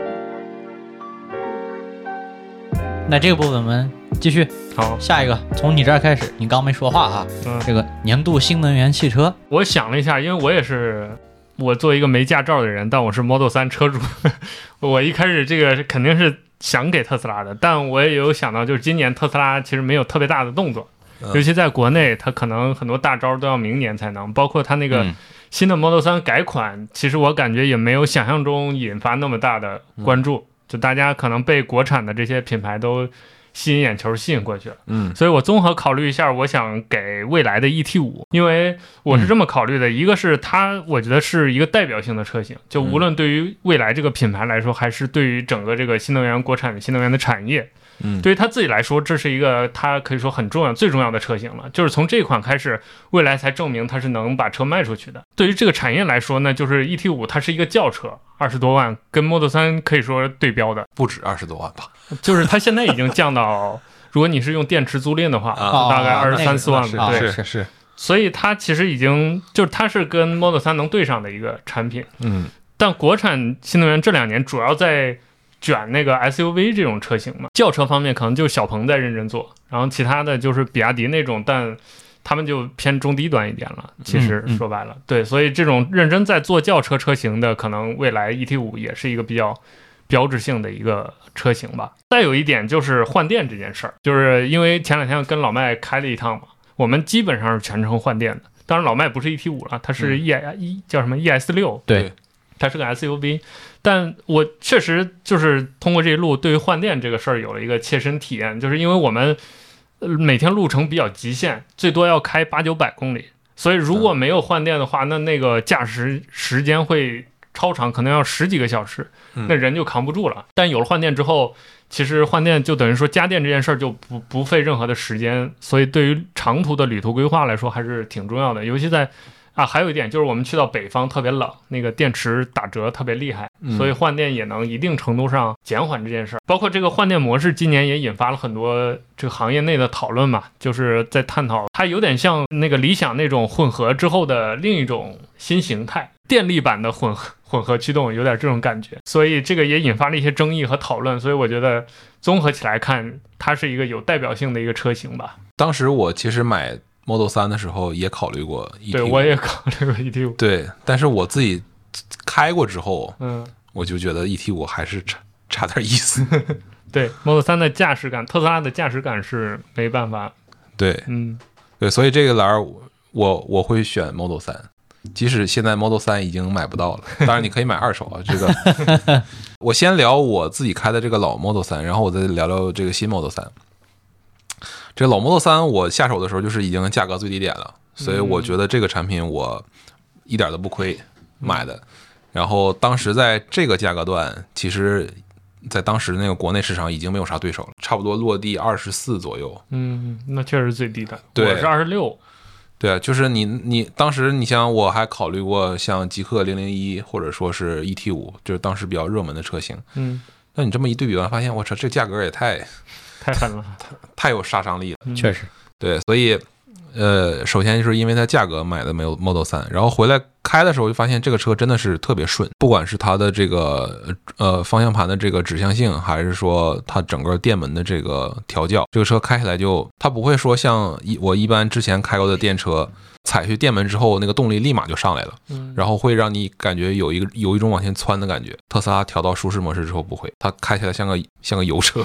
[SPEAKER 1] 那这个部分我们继续。
[SPEAKER 3] 好，
[SPEAKER 1] 下一个，从你这儿开始，你刚没说话哈。
[SPEAKER 3] 嗯。
[SPEAKER 1] 这个年度新能源汽车，
[SPEAKER 3] 我想了一下，因为我也是我作为一个没驾照的人，但我是 Model 3车主，我一开始这个肯定是想给特斯拉的，但我也有想到，就是今年特斯拉其实没有特别大的动作，
[SPEAKER 2] 嗯。
[SPEAKER 3] 尤其在国内，它可能很多大招都要明年才能，包括它那个
[SPEAKER 1] 嗯。
[SPEAKER 3] 新的 Model 3改款，其实我感觉也没有想象中引发那么大的关注，就大家可能被国产的这些品牌都吸引眼球，吸引过去了。
[SPEAKER 2] 嗯
[SPEAKER 3] 所以我综合考虑一下，我想给未来的 ET 五，因为我是这么考虑的，一个是它，我觉得是一个代表性的车型，就无论对于未来这个品牌来说，还是对于整个这个新能源国产的新能源的产业，
[SPEAKER 2] 嗯
[SPEAKER 3] 对于他自己来说，这是一个他可以说很重要、最重要的车型了。就是从这款开始，未来才证明它是能把车卖出去的。对于这个产业来说呢，就是 ET 五它是一个轿车，二十多万，跟 Model 三可以说对标的。
[SPEAKER 2] 不止二十多万吧？
[SPEAKER 3] 就是它现在已经降到，如果你是用电池租赁的话，
[SPEAKER 2] 啊
[SPEAKER 3] 大概二十三四万
[SPEAKER 2] 是
[SPEAKER 3] 吧。对，
[SPEAKER 2] 是是，
[SPEAKER 3] 所以它其实已经就是它是跟 Model 3能对上的一个产品。
[SPEAKER 2] 嗯
[SPEAKER 3] 但国产新能源这两年主要在卷那个 SUV 这种车型嘛。轿车方面可能就小鹏在认真做，然后其他的就是比亚迪那种，但他们就偏中低端一点了。其实说白了，对，所以这种认真在做轿车车型的，可能未来 ET 五也是一个比较标志性的一个车型吧。再有一点就是换电这件事儿，就是因为前两天跟老麦开了一趟嘛，我们基本上是全程换电的。当然，老麦不是 ET 五了，它是 E 一、叫什么 ES 六，
[SPEAKER 1] 对，
[SPEAKER 3] 它是个 SUV。但我确实就是通过这一路，对于换电这个事儿有了一个切身体验，就是因为我们呃每天路程比较极限，最多要开八九百公里，所以如果没有换电的话，那那个驾驶时间会超长，可能要十几个小时，
[SPEAKER 2] 嗯
[SPEAKER 3] 那人就扛不住了。但有了换电之后，其实换电就等于说家电这件事儿就不不费任何的时间，所以对于长途的旅途规划来说还是挺重要的，尤其在。啊，还有一点就是我们去到北方特别冷，那个电池打折特别厉害，
[SPEAKER 2] 嗯
[SPEAKER 3] 所以换电也能一定程度上减缓这件事儿。包括这个换电模式，今年也引发了很多这个行业内的讨论嘛，就是在探讨它有点像那个理想那种混合之后的另一种新形态，电力版的混合混合驱动，有点这种感觉。所以这个也引发了一些争议和讨论。所以我觉得综合起来看，它是一个有代表性的一个车型吧。
[SPEAKER 2] 当时我其实买 Model 三的时候也考虑过 ET5，
[SPEAKER 3] 对我也考虑过 ET 五，
[SPEAKER 2] 对，但是我自己开过之后，
[SPEAKER 3] 嗯。
[SPEAKER 2] 我就觉得 ET5 还是差差点意思。
[SPEAKER 3] 对 Model 三的驾驶感，特斯拉的驾驶感是没办法，
[SPEAKER 2] 对
[SPEAKER 3] 嗯，
[SPEAKER 2] 对，所以这个栏儿我我会选 Model 三即使现在 Model 三已经买不到了，当然你可以买二手啊。这个 我先聊我自己开的这个老 Model 三然后我再聊聊这个新 Model 3。这个老 Model 3我下手的时候就是已经价格最低点了，所以我觉得这个产品我一点都不亏买的。然后当时在这个价格段，其实，在当时那个国内市场已经没有啥对手了，差不多落地二十四左右。
[SPEAKER 3] 嗯，那确实最低的，
[SPEAKER 2] 对
[SPEAKER 3] 我是二十六，
[SPEAKER 2] 对啊，就是你你当时你像，我还考虑过像极氪零零一或者说是 ET 五，就是当时比较热门的车型。
[SPEAKER 3] 嗯，
[SPEAKER 2] 那你这么一对比完，发现我操，这价格也太
[SPEAKER 3] 太狠了，
[SPEAKER 2] 太太有杀伤力了。
[SPEAKER 3] 嗯。
[SPEAKER 1] 确实，
[SPEAKER 2] 对，所以呃，首先就是因为它价格买的没有 Model 3，然后回来开的时候就发现这个车真的是特别顺，不管是它的这个呃方向盘的这个指向性，还是说它整个电门的这个调教，这个车开起来就它不会说像一我一般之前开过的电车，踩去电门之后那个动力立马就上来了。
[SPEAKER 3] 嗯，
[SPEAKER 2] 然后会让你感觉有一个有一种往前窜的感觉。特斯拉调到舒适模式之后不会，它开起来像个像个油车，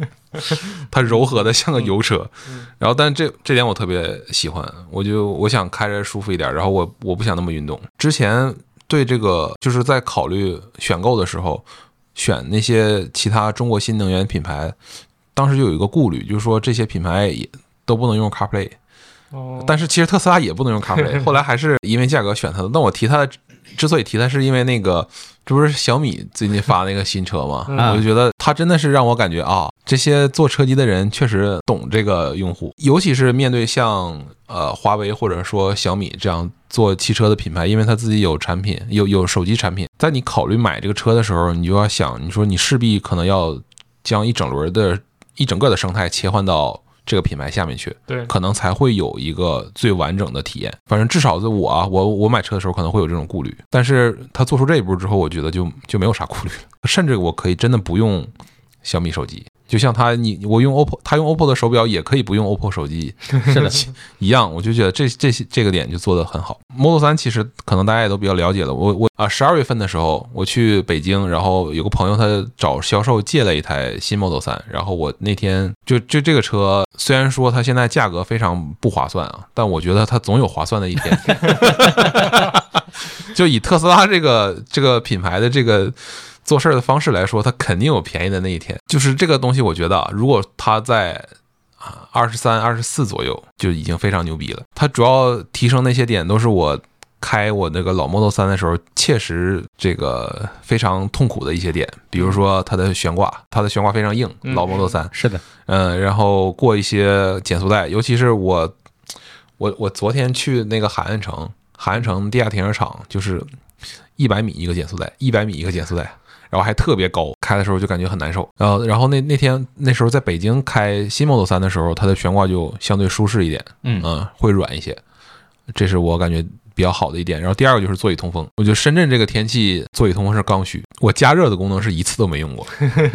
[SPEAKER 2] 它柔和的像个油车。然后，但这这点我特别喜欢，我就我想开着舒服一点，然后我我不想那么运动。之前对这个就是在考虑选购的时候，选那些其他中国新能源品牌，当时就有一个顾虑，就是说这些品牌也都不能用 CarPlay。
[SPEAKER 3] 哦，
[SPEAKER 2] 但是其实特斯拉也不能用 CarPlay，后来还是因为价格选它的。那我提它的，之所以提它，是因为那个，这不是小米最近发那个新车吗？
[SPEAKER 3] 嗯。
[SPEAKER 2] 我就觉得它真的是让我感觉啊，这些做车机的人确实懂这个用户，尤其是面对像呃华为或者说小米这样做汽车的品牌，因为它自己有产品，有有手机产品，在你考虑买这个车的时候，你就要想，你说你势必可能要将一整轮的一整个的生态切换到这个品牌下面去。
[SPEAKER 3] 对，
[SPEAKER 2] 可能才会有一个最完整的体验。反正至少在我啊，我我买车的时候可能会有这种顾虑，但是他做出这一步之后，我觉得就就没有啥顾虑了，甚至我可以真的不用小米手机。就像他，你我用 OPPO，他用 OPPO 的手表也可以不用 OPPO 手机
[SPEAKER 1] 是的，
[SPEAKER 2] 一样，我就觉得这这些这个点就做得很好。Model 三其实可能大家也都比较了解了，我我啊十二月份的时候我去北京，然后有个朋友他找销售借了一台新 Model 三然后我那天就就这个车虽然说它现在价格非常不划算啊，但我觉得它总有划算的一天。就以特斯拉这个这个品牌的这个做事儿的方式来说，它肯定有便宜的那一天。就是这个东西，我觉得啊，如果它在啊二十三、二十四左右，就已经非常牛逼了。它主要提升那些点，都是我开我那个老 Model 三的时候，切实这个非常痛苦的一些点，比如说它的悬挂，它的悬挂非常硬，
[SPEAKER 3] 嗯
[SPEAKER 2] 老 Model 3，
[SPEAKER 1] 是的，
[SPEAKER 2] 嗯，然后过一些减速带，尤其是我，我我昨天去那个海岸城，海岸城地下停车场就是一百米一个减速带，一百米一个减速带，然后还特别高，开的时候就感觉很难受。然后然后那那天那时候在北京开新 Model 3的时候，它的悬挂就相对舒适一点，
[SPEAKER 1] 嗯
[SPEAKER 2] 嗯，会软一些，这是我感觉比较好的一点。然后第二个就是座椅通风，我觉得深圳这个天气座椅通风是刚需，我加热的功能是一次都没用过。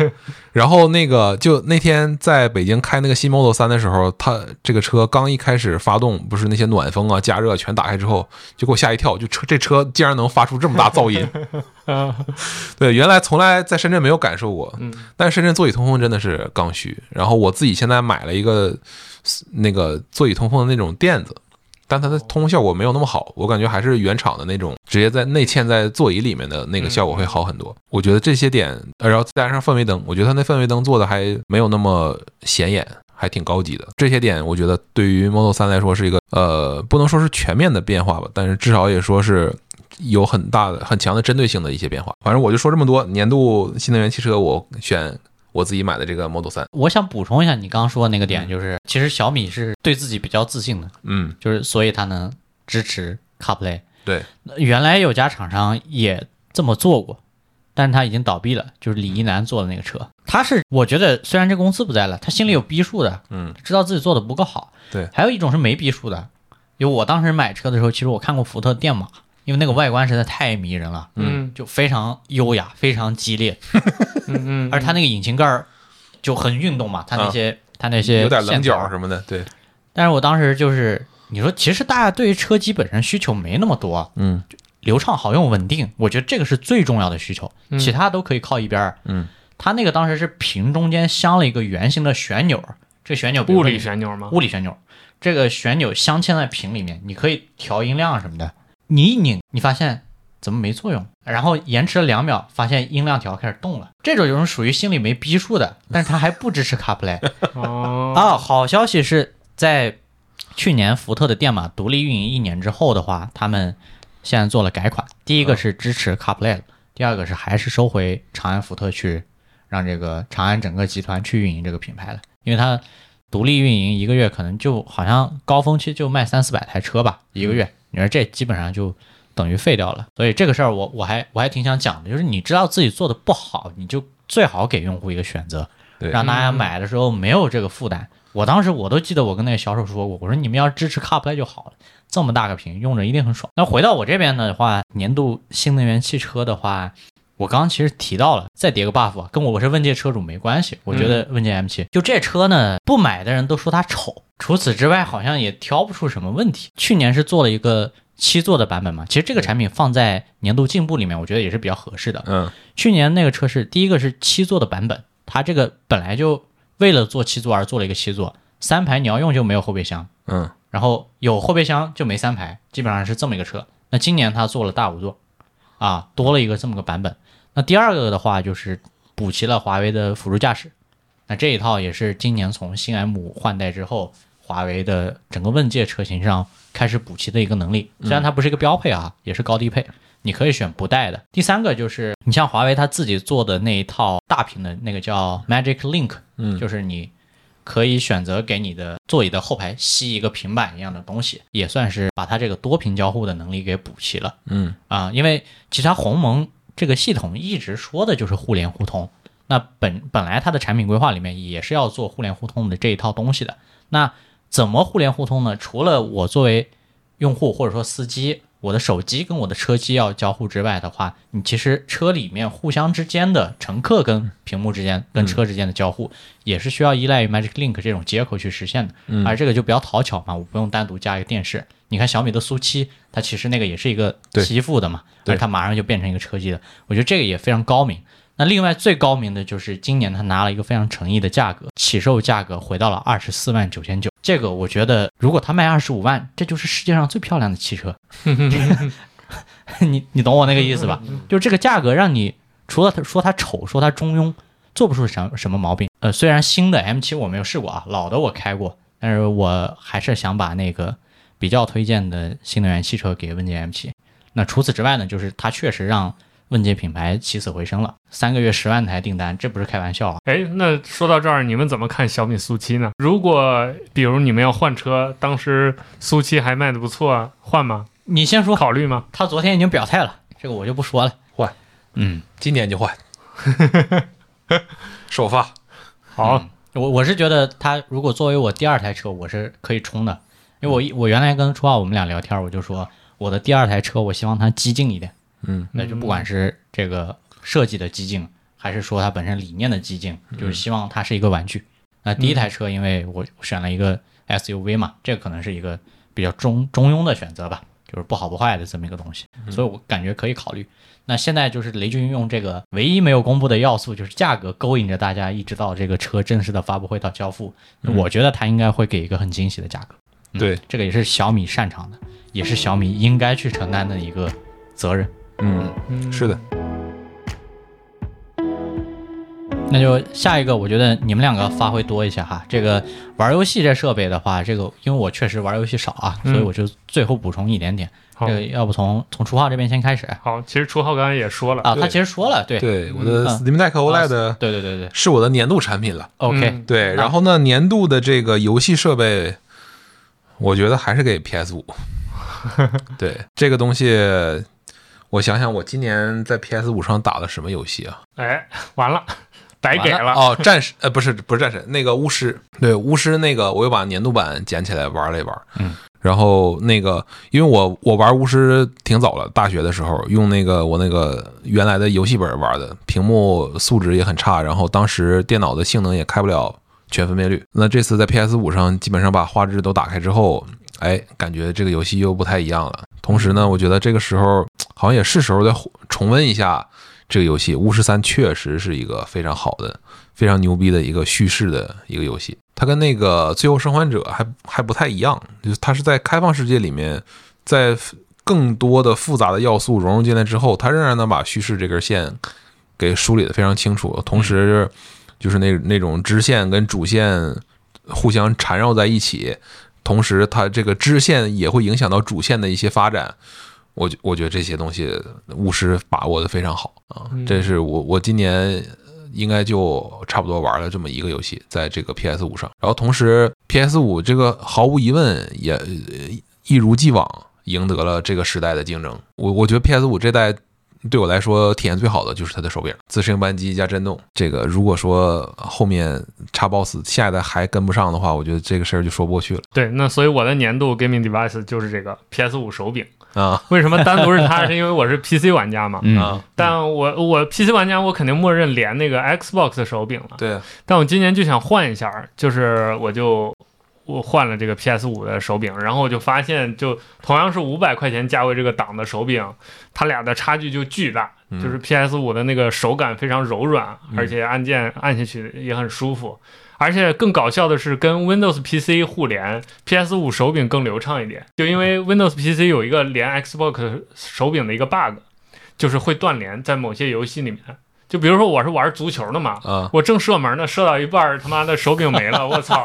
[SPEAKER 2] 然后那个就那天在北京开那个新 Model 3的时候，它这个车刚一开始发动，不是那些暖风啊、加热全打开之后，就给我吓一跳，就车这车竟然能发出这么大噪音。对，原来从来在深圳没有感受过，
[SPEAKER 3] 嗯
[SPEAKER 2] 但是深圳座椅通风真的是刚需。然后我自己现在买了一个那个座椅通风的那种垫子，但它的通风效果没有那么好，我感觉还是原厂的那种直接在内嵌在座椅里面的那个效果会好很多。我觉得这些点，呃然后再加上氛围灯，我觉得它那氛围灯做的还没有那么显眼。还挺高级的，这些点我觉得对于 Model 3来说是一个呃，不能说是全面的变化吧，但是至少也说是有很大的、很强的针对性的一些变化。反正我就说这么多。年度新能源汽车，我选我自己买的这个 Model 3。
[SPEAKER 1] 我想补充一下你刚刚说的那个点，就是其实小米是对自己比较自信的，
[SPEAKER 2] 嗯，
[SPEAKER 1] 就是所以它能支持 CarPlay。
[SPEAKER 2] 对，
[SPEAKER 1] 那原来有家厂商也这么做过，但是他已经倒闭了，就是李一男做的那个车。他是我觉得虽然这公司不在了，他心里有逼数的，
[SPEAKER 2] 嗯，
[SPEAKER 1] 知道自己做的不够好。
[SPEAKER 2] 对，
[SPEAKER 1] 还有一种是没逼数的，因为我当时买车的时候，其实我看过福特电马，因为那个外观实在太迷人了，
[SPEAKER 3] 嗯。
[SPEAKER 1] 就非常优雅，非常激烈，
[SPEAKER 3] 嗯嗯，
[SPEAKER 1] 而它那个引擎盖儿就很运动嘛，它那些、它那些
[SPEAKER 2] 啊有点棱角什么的，对，
[SPEAKER 1] 但是我当时就是你说，其实大家对于车机本身需求没那么多，
[SPEAKER 2] 嗯。
[SPEAKER 1] 流畅、好用、稳定，我觉得这个是最重要的需求，
[SPEAKER 3] 嗯。
[SPEAKER 1] 其他都可以靠一边儿。
[SPEAKER 2] 嗯，
[SPEAKER 1] 它那个当时是屏中间镶了一个圆形的旋钮，这旋钮
[SPEAKER 3] 物理旋钮吗？
[SPEAKER 1] 物理旋钮，这个旋钮镶嵌在屏里面，你可以调音量什么的。你一拧，你发现怎么没作用？然后延迟了两秒，发现音量条开始动了。这种就是属于心里没逼数的，但是它还不支持 CarPlay
[SPEAKER 3] 哦，
[SPEAKER 1] 啊。好消息是在去年福特的电马独立运营一年之后的话，他们现在做了改款。第一个是支持 CarPlay 了，第二个是还是收回长安福特去让这个长安整个集团去运营这个品牌了，因为它独立运营一个月可能就好像高峰期就卖三四百台车吧，一个月，你说这基本上就等于废掉了。所以这个事儿我我还我还挺想讲的，就是你知道自己做的不好，你就最好给用户一个选择，让大家买的时候没有这个负担。我当时我都记得我跟那个销售说过，我说你们要支持 CarPlay 就好了，这么大个屏用着一定很爽。那回到我这边的话，年度新能源汽车的话，我刚刚其实提到了，再叠个 buff 啊，跟我我是问界车主没关系。我觉得问界 M7、就这车呢，不买的人都说它丑，除此之外好像也挑不出什么问题。去年是做了一个七座的版本嘛，其实这个产品放在年度进步里面，我觉得也是比较合适的。
[SPEAKER 2] 嗯
[SPEAKER 1] 去年那个车是第一个是七座的版本，它这个本来就为了做七座而做了一个七座，三排你要用就没有后备箱，
[SPEAKER 2] 嗯
[SPEAKER 1] 然后有后备箱就没三排，基本上是这么一个车。那今年它做了大五座，啊，多了一个这么个版本。那第二个的话就是补齐了华为的辅助驾驶，那这一套也是今年从新 M 五换代之后，华为的整个问界车型上开始补齐的一个能力。虽然它不是一个标配啊，也是高低配，你可以选不带的。第三个就是你像华为它自己做的那一套大屏的那个叫 Magic Link，
[SPEAKER 2] 嗯
[SPEAKER 1] 就是你可以选择给你的座椅的后排吸一个平板一样的东西，也算是把它这个多屏交互的能力给补齐了
[SPEAKER 2] 嗯
[SPEAKER 1] 啊。因为其实它鸿蒙这个系统一直说的就是互联互通，那本本来它的产品规划里面也是要做互联互通的这一套东西的。那怎么互联互通呢？除了我作为用户或者说司机，我的手机跟我的车机要交互之外的话，你其实车里面互相之间的乘客跟屏幕之间、跟车之间的交互，也是需要依赖于 Magic Link 这种接口去实现的。
[SPEAKER 2] 嗯
[SPEAKER 1] 而这个就比较讨巧嘛，我不用单独加一个电视。你看小米的苏七，它其实那个也是一个
[SPEAKER 2] 对
[SPEAKER 1] 吸附的嘛，
[SPEAKER 2] 对
[SPEAKER 1] 而它马上就变成一个车机的。我觉得这个也非常高明。那另外最高明的就是今年他拿了一个非常诚意的价格，起售价格回到了二十四万九千九。这个我觉得，如果他卖二十五万，这就是世界上最漂亮的汽车。你你懂我那个意思吧？就是这个价格让你除了他说它丑，说它中庸，做不出什什么毛病。呃，虽然新的 M7 我没有试过啊，老的我开过，但是我还是想把那个比较推荐的新能源汽车给问界 M7。那除此之外呢，就是它确实让问界品牌起死回生了，三个月十万台订单，这不是开玩笑啊！
[SPEAKER 3] 哎，那说到这儿，你们怎么看小米苏七呢？如果比如你们要换车，当时苏七还卖的不错，换吗？
[SPEAKER 1] 你先说，
[SPEAKER 3] 考虑吗？
[SPEAKER 1] 他昨天已经表态了，这个我就不说了。
[SPEAKER 2] 换，
[SPEAKER 1] 嗯，
[SPEAKER 2] 今年就换，首发。
[SPEAKER 3] 好，
[SPEAKER 1] 我我是觉得他如果作为我第二台车，我是可以冲的，因为我一我原来跟初浩我们俩聊天，我就说我的第二台车，我希望它激进一点。
[SPEAKER 2] 嗯
[SPEAKER 1] 那就不管是这个设计的激进，还是说它本身理念的激进，就是希望它是一个玩具。那第一台车，因为我选了一个 SUV 嘛，这个可能是一个比较中中庸的选择吧，就是不好不坏的这么一个东西，所以我感觉可以考虑。那现在就是雷军用这个唯一没有公布的要素，就是价格勾引着大家，一直到这个车正式的发布会到交付，我觉得他应该会给一个很惊喜的价格。嗯
[SPEAKER 2] 对，
[SPEAKER 1] 这个也是小米擅长的，也是小米应该去承担的一个责任。
[SPEAKER 2] 嗯，
[SPEAKER 3] 嗯
[SPEAKER 2] 是的，
[SPEAKER 1] 那就下一个，我觉得你们两个发挥多一些哈。这个玩游戏这设备的话，这个因为我确实玩游戏少啊，
[SPEAKER 3] 嗯
[SPEAKER 1] 所以我就最后补充一点点。这个要不从从初号这边先开始
[SPEAKER 3] 好，其实初号刚才也说了，
[SPEAKER 1] 啊？他其实说了，对
[SPEAKER 2] 对，我的
[SPEAKER 1] 嗯
[SPEAKER 2] Steam Deck OLED
[SPEAKER 1] 对对对对
[SPEAKER 2] 是我的年度产品了。
[SPEAKER 1] ，OK，
[SPEAKER 3] 嗯
[SPEAKER 2] 对，然后呢，年度的这个游戏设备，我觉得还是给 PS 五。对这个东西，我想想，我今年在 PS 五上打的什么游戏啊？
[SPEAKER 3] 哎，完了，白给
[SPEAKER 1] 完
[SPEAKER 3] 了。
[SPEAKER 2] 哦，战士，呃，不是，不是战神，那个巫师，对，巫师那个，我又把年度版捡起来玩了一玩。
[SPEAKER 1] 嗯，
[SPEAKER 2] 然后那个，因为我我玩巫师挺早了，大学的时候用那个我那个原来的游戏本玩的，屏幕素质也很差，然后当时电脑的性能也开不了全分辨率。那这次在 PS 五上基本上把画质都打开之后，哎，感觉这个游戏又不太一样了。同时呢，我觉得这个时候好像也是时候再重温一下这个游戏。巫师三确实是一个非常好的、非常牛逼的一个叙事的一个游戏。它跟那个《最后生还者还》还不太一样，就是它是在开放世界里面，在更多的复杂的要素融入进来之后，它仍然能把叙事这根线给梳理的非常清楚，同时就是那那种支线跟主线互相缠绕在一起，同时它这个支线也会影响到主线的一些发展。我觉我觉得这些东西巫师把握的非常好啊，这是我我今年应该就差不多玩了这么一个游戏，在这个 PS 五上。然后同时 PS 五这个毫无疑问也呃一如既往赢得了这个时代的竞争。我我觉得 PS 五这代对我来说体验最好的就是它的手柄，自适应扳机加震动。这个如果说后面叉 boss 下一代还跟不上的话，我觉得这个事儿就说不过去了
[SPEAKER 3] 对，那所以我的年度 gaming device 就是这个 PS 五手柄。
[SPEAKER 2] 啊
[SPEAKER 3] 为什么单独是它？是因为我是 PC 玩家嘛。
[SPEAKER 1] 嗯
[SPEAKER 2] 啊！
[SPEAKER 3] 但我我 PC 玩家，我肯定默认连那个 Xbox 的手柄了。
[SPEAKER 2] 对，
[SPEAKER 3] 但我今年就想换一下，就是我就我换了这个 PS 五的手柄，然后我就发现，就同样是五百块钱价位这个档的手柄，它俩的差距就巨大。
[SPEAKER 2] 嗯
[SPEAKER 3] 就是 PS 五的那个手感非常柔软，
[SPEAKER 2] 嗯
[SPEAKER 3] 而且按键按下去也很舒服。而且更搞笑的是，跟 Windows PC 互联，PS 五手柄更流畅一点。就因为 Windows PC 有一个连 Xbox 手柄的一个 bug，就是会断连，在某些游戏里面。就比如说我是玩足球的嘛，
[SPEAKER 2] 啊，
[SPEAKER 3] 我正射门呢，射到一半，他妈的手柄没了，我操！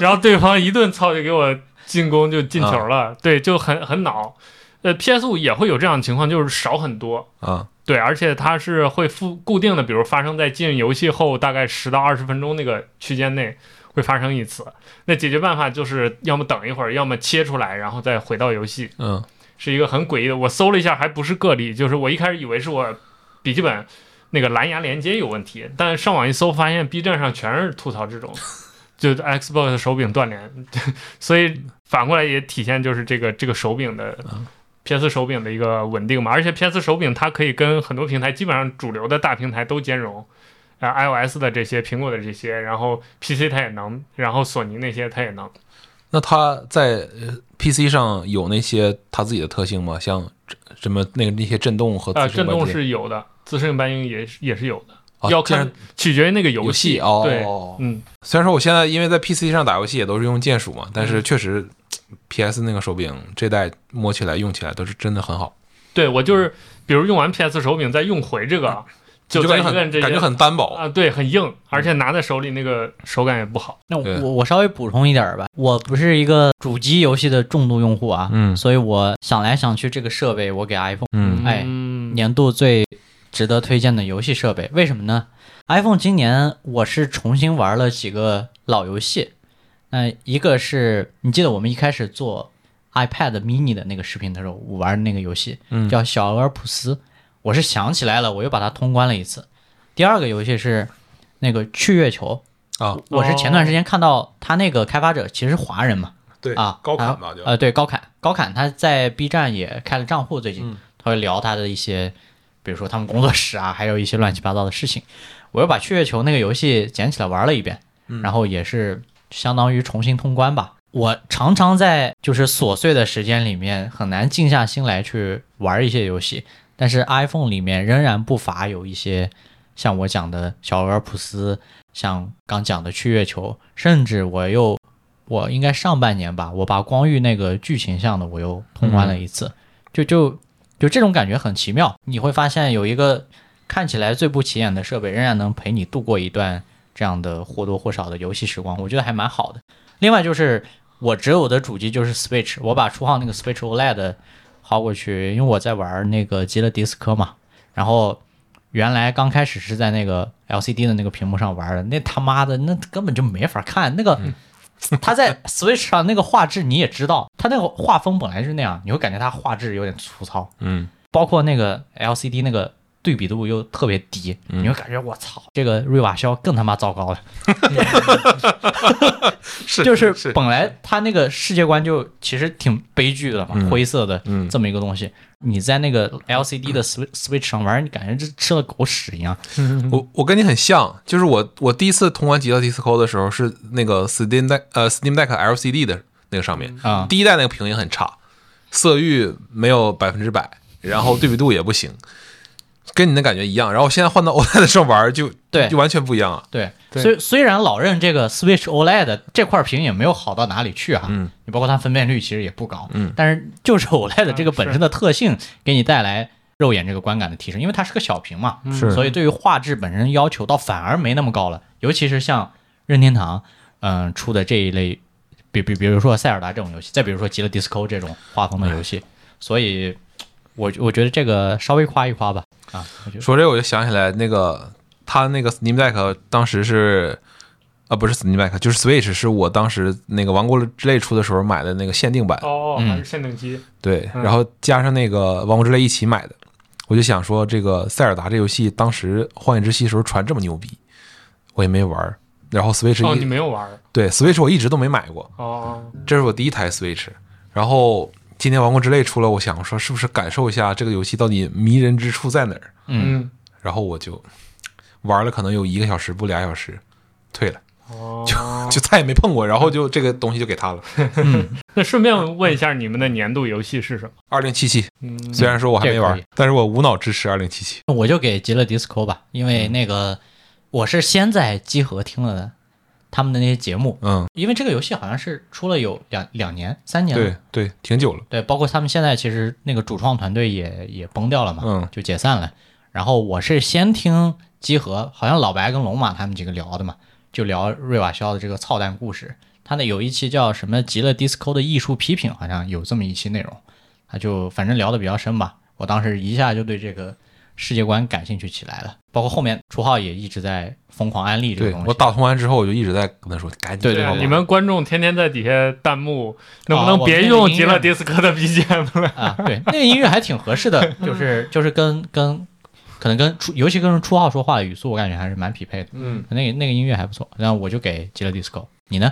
[SPEAKER 3] 然后对方一顿操就给我进攻就进球了，对，就很很恼。呃，PS 五也会有这样的情况，就是少很多。
[SPEAKER 2] 啊，
[SPEAKER 3] 对，而且它是会附固定的，比如发生在进游戏后大概十到二十分钟那个区间内会发生一次。那解决办法就是要么等一会儿，要么切出来，然后再回到游戏，
[SPEAKER 2] 嗯
[SPEAKER 3] 是一个很诡异的。我搜了一下，还不是个例，就是我一开始以为是我笔记本那个蓝牙连接有问题，但上网一搜发现 B 站上全是吐槽这种，就 Xbox 手柄断连，所以反过来也体现就是这个这个手柄的。PS 手柄的一个稳定嘛，而且 PS 手柄它可以跟很多平台，基本上主流的大平台都兼容，啊、iOS 的这些，苹果的这些，然后 PC 它也能，然后索尼那些它也能。
[SPEAKER 2] 那它在呃 PC 上有那些它自己的特性吗？像什么那个那些震动和
[SPEAKER 3] 呃，震动是有的，自适应搬运也是也是有的，
[SPEAKER 2] 啊
[SPEAKER 3] 要看取决于那个
[SPEAKER 2] 游
[SPEAKER 3] 戏。
[SPEAKER 2] 哦。
[SPEAKER 3] 对，嗯，
[SPEAKER 2] 虽然说我现在因为在 PC 上打游戏也都是用键鼠嘛，但
[SPEAKER 3] 嗯
[SPEAKER 2] 是确实 PS 那个手柄这代摸起来用起来都是真的很好，
[SPEAKER 3] 对我就是，比如用完 PS 手柄再用回这个，就
[SPEAKER 2] 就感觉很感觉很单薄。
[SPEAKER 3] 啊，对，很硬，而且拿在手里那个手感也不好。
[SPEAKER 1] 那我我稍微补充一点儿吧，我不是一个主机游戏的重度用户啊，
[SPEAKER 2] 嗯
[SPEAKER 1] 所以我想来想去，这个设备我给 iPhone
[SPEAKER 2] 嗯
[SPEAKER 1] 哎
[SPEAKER 3] 嗯，
[SPEAKER 1] 年度最值得推荐的游戏设备，为什么呢？iPhone 今年我是重新玩了几个老游戏，那一个是你记得我们一开始做 iPad mini 的那个视频的时候，我玩的那个游戏
[SPEAKER 2] 嗯
[SPEAKER 1] 叫小俄尔普斯，我是想起来了，我又把它通关了一次。第二个游戏是那个去月球，
[SPEAKER 2] 啊，
[SPEAKER 1] 我是前段时间看到他那个开发者其实是华人嘛，
[SPEAKER 2] 对
[SPEAKER 1] 啊，
[SPEAKER 2] 高坎吧就
[SPEAKER 1] 呃，对，高坎，高侃他在 B 站也开了账户，最近、
[SPEAKER 2] 嗯
[SPEAKER 1] 他会聊他的一些，比如说他们工作室啊，还有一些乱七八糟的事情。我又把去月球那个游戏捡起来玩了一遍，然后也是相当于重新通关吧。我常常在就是琐碎的时间里面很难静下心来去玩一些游戏，但是 iPhone 里面仍然不乏有一些像我讲的小俄尔普斯，像刚讲的去月球，甚至我又我应该上半年吧，我把光遇那个剧情向的我又通关了一次，就就就这种感觉很奇妙。你会发现有一个看起来最不起眼的设备，仍然能陪你度过一段这样的或多或少的游戏时光，我觉得还蛮好的。另外就是我只有的主机就是 Switch，我把初号那个 Switch OLED 薅过去，因为我在玩那个极乐迪斯科嘛，然后原来刚开始是在那个 LCD 的那个屏幕上玩的，那他妈的那根本就没法看，那个他在 Switch 上那个画质你也知道，他那个画风本来就是那样，你会感觉他画质有点粗糙，
[SPEAKER 2] 嗯，
[SPEAKER 1] 包括那个 LCD 那个对比度又特别低，
[SPEAKER 2] 嗯。
[SPEAKER 1] 你会感觉我操，这个瑞瓦肖更他妈糟糕了。
[SPEAKER 2] 是
[SPEAKER 1] 就是
[SPEAKER 2] 是。
[SPEAKER 1] 本来它那个世界观就其实挺悲剧的嘛，
[SPEAKER 2] 嗯。
[SPEAKER 1] 灰色的
[SPEAKER 2] 嗯。
[SPEAKER 1] 这么一个东西，你在那个 LCD 的 Switch 上玩，你感觉这吃了狗屎一样。
[SPEAKER 2] 我我跟你很像，就是我我第一次通关极乐迪斯科的时候是那个 Steam Deck 呃 Steam Deck LCD 的那个上面，
[SPEAKER 1] 啊
[SPEAKER 2] 第一代那个屏也很差，色域没有百分之百，然后对比度也不行，跟你的感觉一样。然后现在换到 OLED 上玩就
[SPEAKER 1] 对。
[SPEAKER 2] 就完全不一样了。
[SPEAKER 1] 对，虽虽然老任这个 Switch OLED 这块屏也没有好到哪里去哈，
[SPEAKER 2] 嗯。
[SPEAKER 1] 你包括它分辨率其实也不高，
[SPEAKER 2] 嗯。
[SPEAKER 1] 但是就是 OLED 这个
[SPEAKER 3] 嗯
[SPEAKER 1] 本身的特性给你带来肉眼这个观感的提升，因为它是个小屏嘛，
[SPEAKER 2] 是。
[SPEAKER 1] 所以对于画质本身要求倒反而没那么高了，尤其是像任天堂嗯、出的这一类，比比比如说塞尔达这种游戏，再比如说极乐 Disco 这种画风的游戏，所以我我觉得这个稍微夸一夸吧，啊，
[SPEAKER 2] 说这个我就想起来那个他那个 Steam Deck 当时是。啊，不是 Steam Deck，就是 Switch，是我当时那个《王国之泪》出的时候买的那个限定版。
[SPEAKER 3] 哦，
[SPEAKER 1] 嗯
[SPEAKER 3] 还是限定机，
[SPEAKER 2] 对，
[SPEAKER 3] 嗯
[SPEAKER 2] 然后加上那个《王国之泪》一起买的，我就想说，这个塞尔达这游戏当时《荒野之息》时候传这么牛逼，我也没玩。然后 Switch
[SPEAKER 3] 哦，
[SPEAKER 2] 一、
[SPEAKER 3] 你没有玩
[SPEAKER 2] 对 Switch 我一直都没买过，
[SPEAKER 3] 哦，
[SPEAKER 2] 这是我第一台 Switch。然后今天《王国之泪》出了，我想说是不是感受一下这个游戏到底迷人之处在哪儿？
[SPEAKER 1] 嗯
[SPEAKER 3] 嗯，
[SPEAKER 2] 然后我就玩了可能有一个小时不俩小时，退了，
[SPEAKER 3] 哦，
[SPEAKER 2] 就再也没碰过。然后就这个东西就给他了。
[SPEAKER 3] 那顺便问一下，你们的年度游戏是什么？
[SPEAKER 2] 二零七七，
[SPEAKER 3] 嗯，
[SPEAKER 2] 虽然说我还没玩但是我无脑支持二零七七。
[SPEAKER 1] 我就给极乐迪斯科吧，因
[SPEAKER 2] 嗯
[SPEAKER 1] 为那个我是先在集合听了他们的那些节目，
[SPEAKER 2] 嗯，
[SPEAKER 1] 因为这个游戏好像是出了有两两年、三年了，
[SPEAKER 2] 对对，挺久了。
[SPEAKER 1] 对，包括他们现在其实那个主创团队也也崩掉了嘛，
[SPEAKER 2] 嗯
[SPEAKER 1] 就解散了。然后我是先听集合，好像老白跟龙马他们几个聊的嘛，就聊瑞瓦肖的这个操蛋故事。他那有一期叫什么“极乐 disco 的艺术批评”，好像有这么一期内容，他就反正聊的比较深吧。我当时一下就对这个世界观感兴趣起来了，包括后面初号也一直在疯狂安利这个东西。
[SPEAKER 2] 对我打通完之后，我就一直在跟他说，赶紧
[SPEAKER 1] 对
[SPEAKER 3] 对啊，
[SPEAKER 2] 好吧
[SPEAKER 3] 你们观众天天在底下弹幕，能不能别用极乐迪斯科的 BGM 了？
[SPEAKER 1] 啊，对，那个音乐还挺合适的，就是就是跟跟可能跟初，尤其跟初号说话的语速，我感觉还是蛮匹配的。
[SPEAKER 3] 嗯，
[SPEAKER 1] 那个那个音乐还不错，然后我就给极乐 disco，你呢？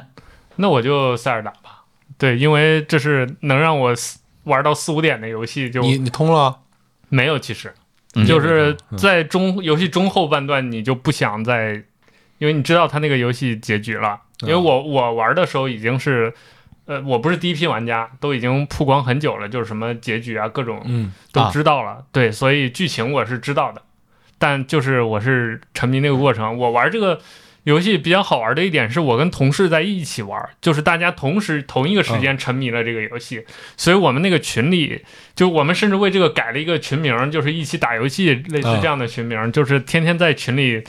[SPEAKER 3] 那我就塞尔达吧。对，因为这是能让我玩到四五点的游戏，就
[SPEAKER 2] 你你通了？
[SPEAKER 3] 没有其实。
[SPEAKER 1] 嗯
[SPEAKER 3] 就是在中游戏中后半段，你就不想再，因为你知道他那个游戏结局了。因为我我玩的时候已经是，呃，我不是第一批玩家，都已经曝光很久了，就是什么结局啊，各种
[SPEAKER 2] 嗯
[SPEAKER 3] 都知道了。对，所以剧情我是知道的，但就是我是沉迷那个过程。我玩这个游戏比较好玩的一点是我跟同事在一起玩，就是大家同时同一个时间沉迷了这个游戏，所以我们那个群里，就我们甚至为这个改了一个群名，就是一起打游戏，类似这样的群名，就是天天在群里。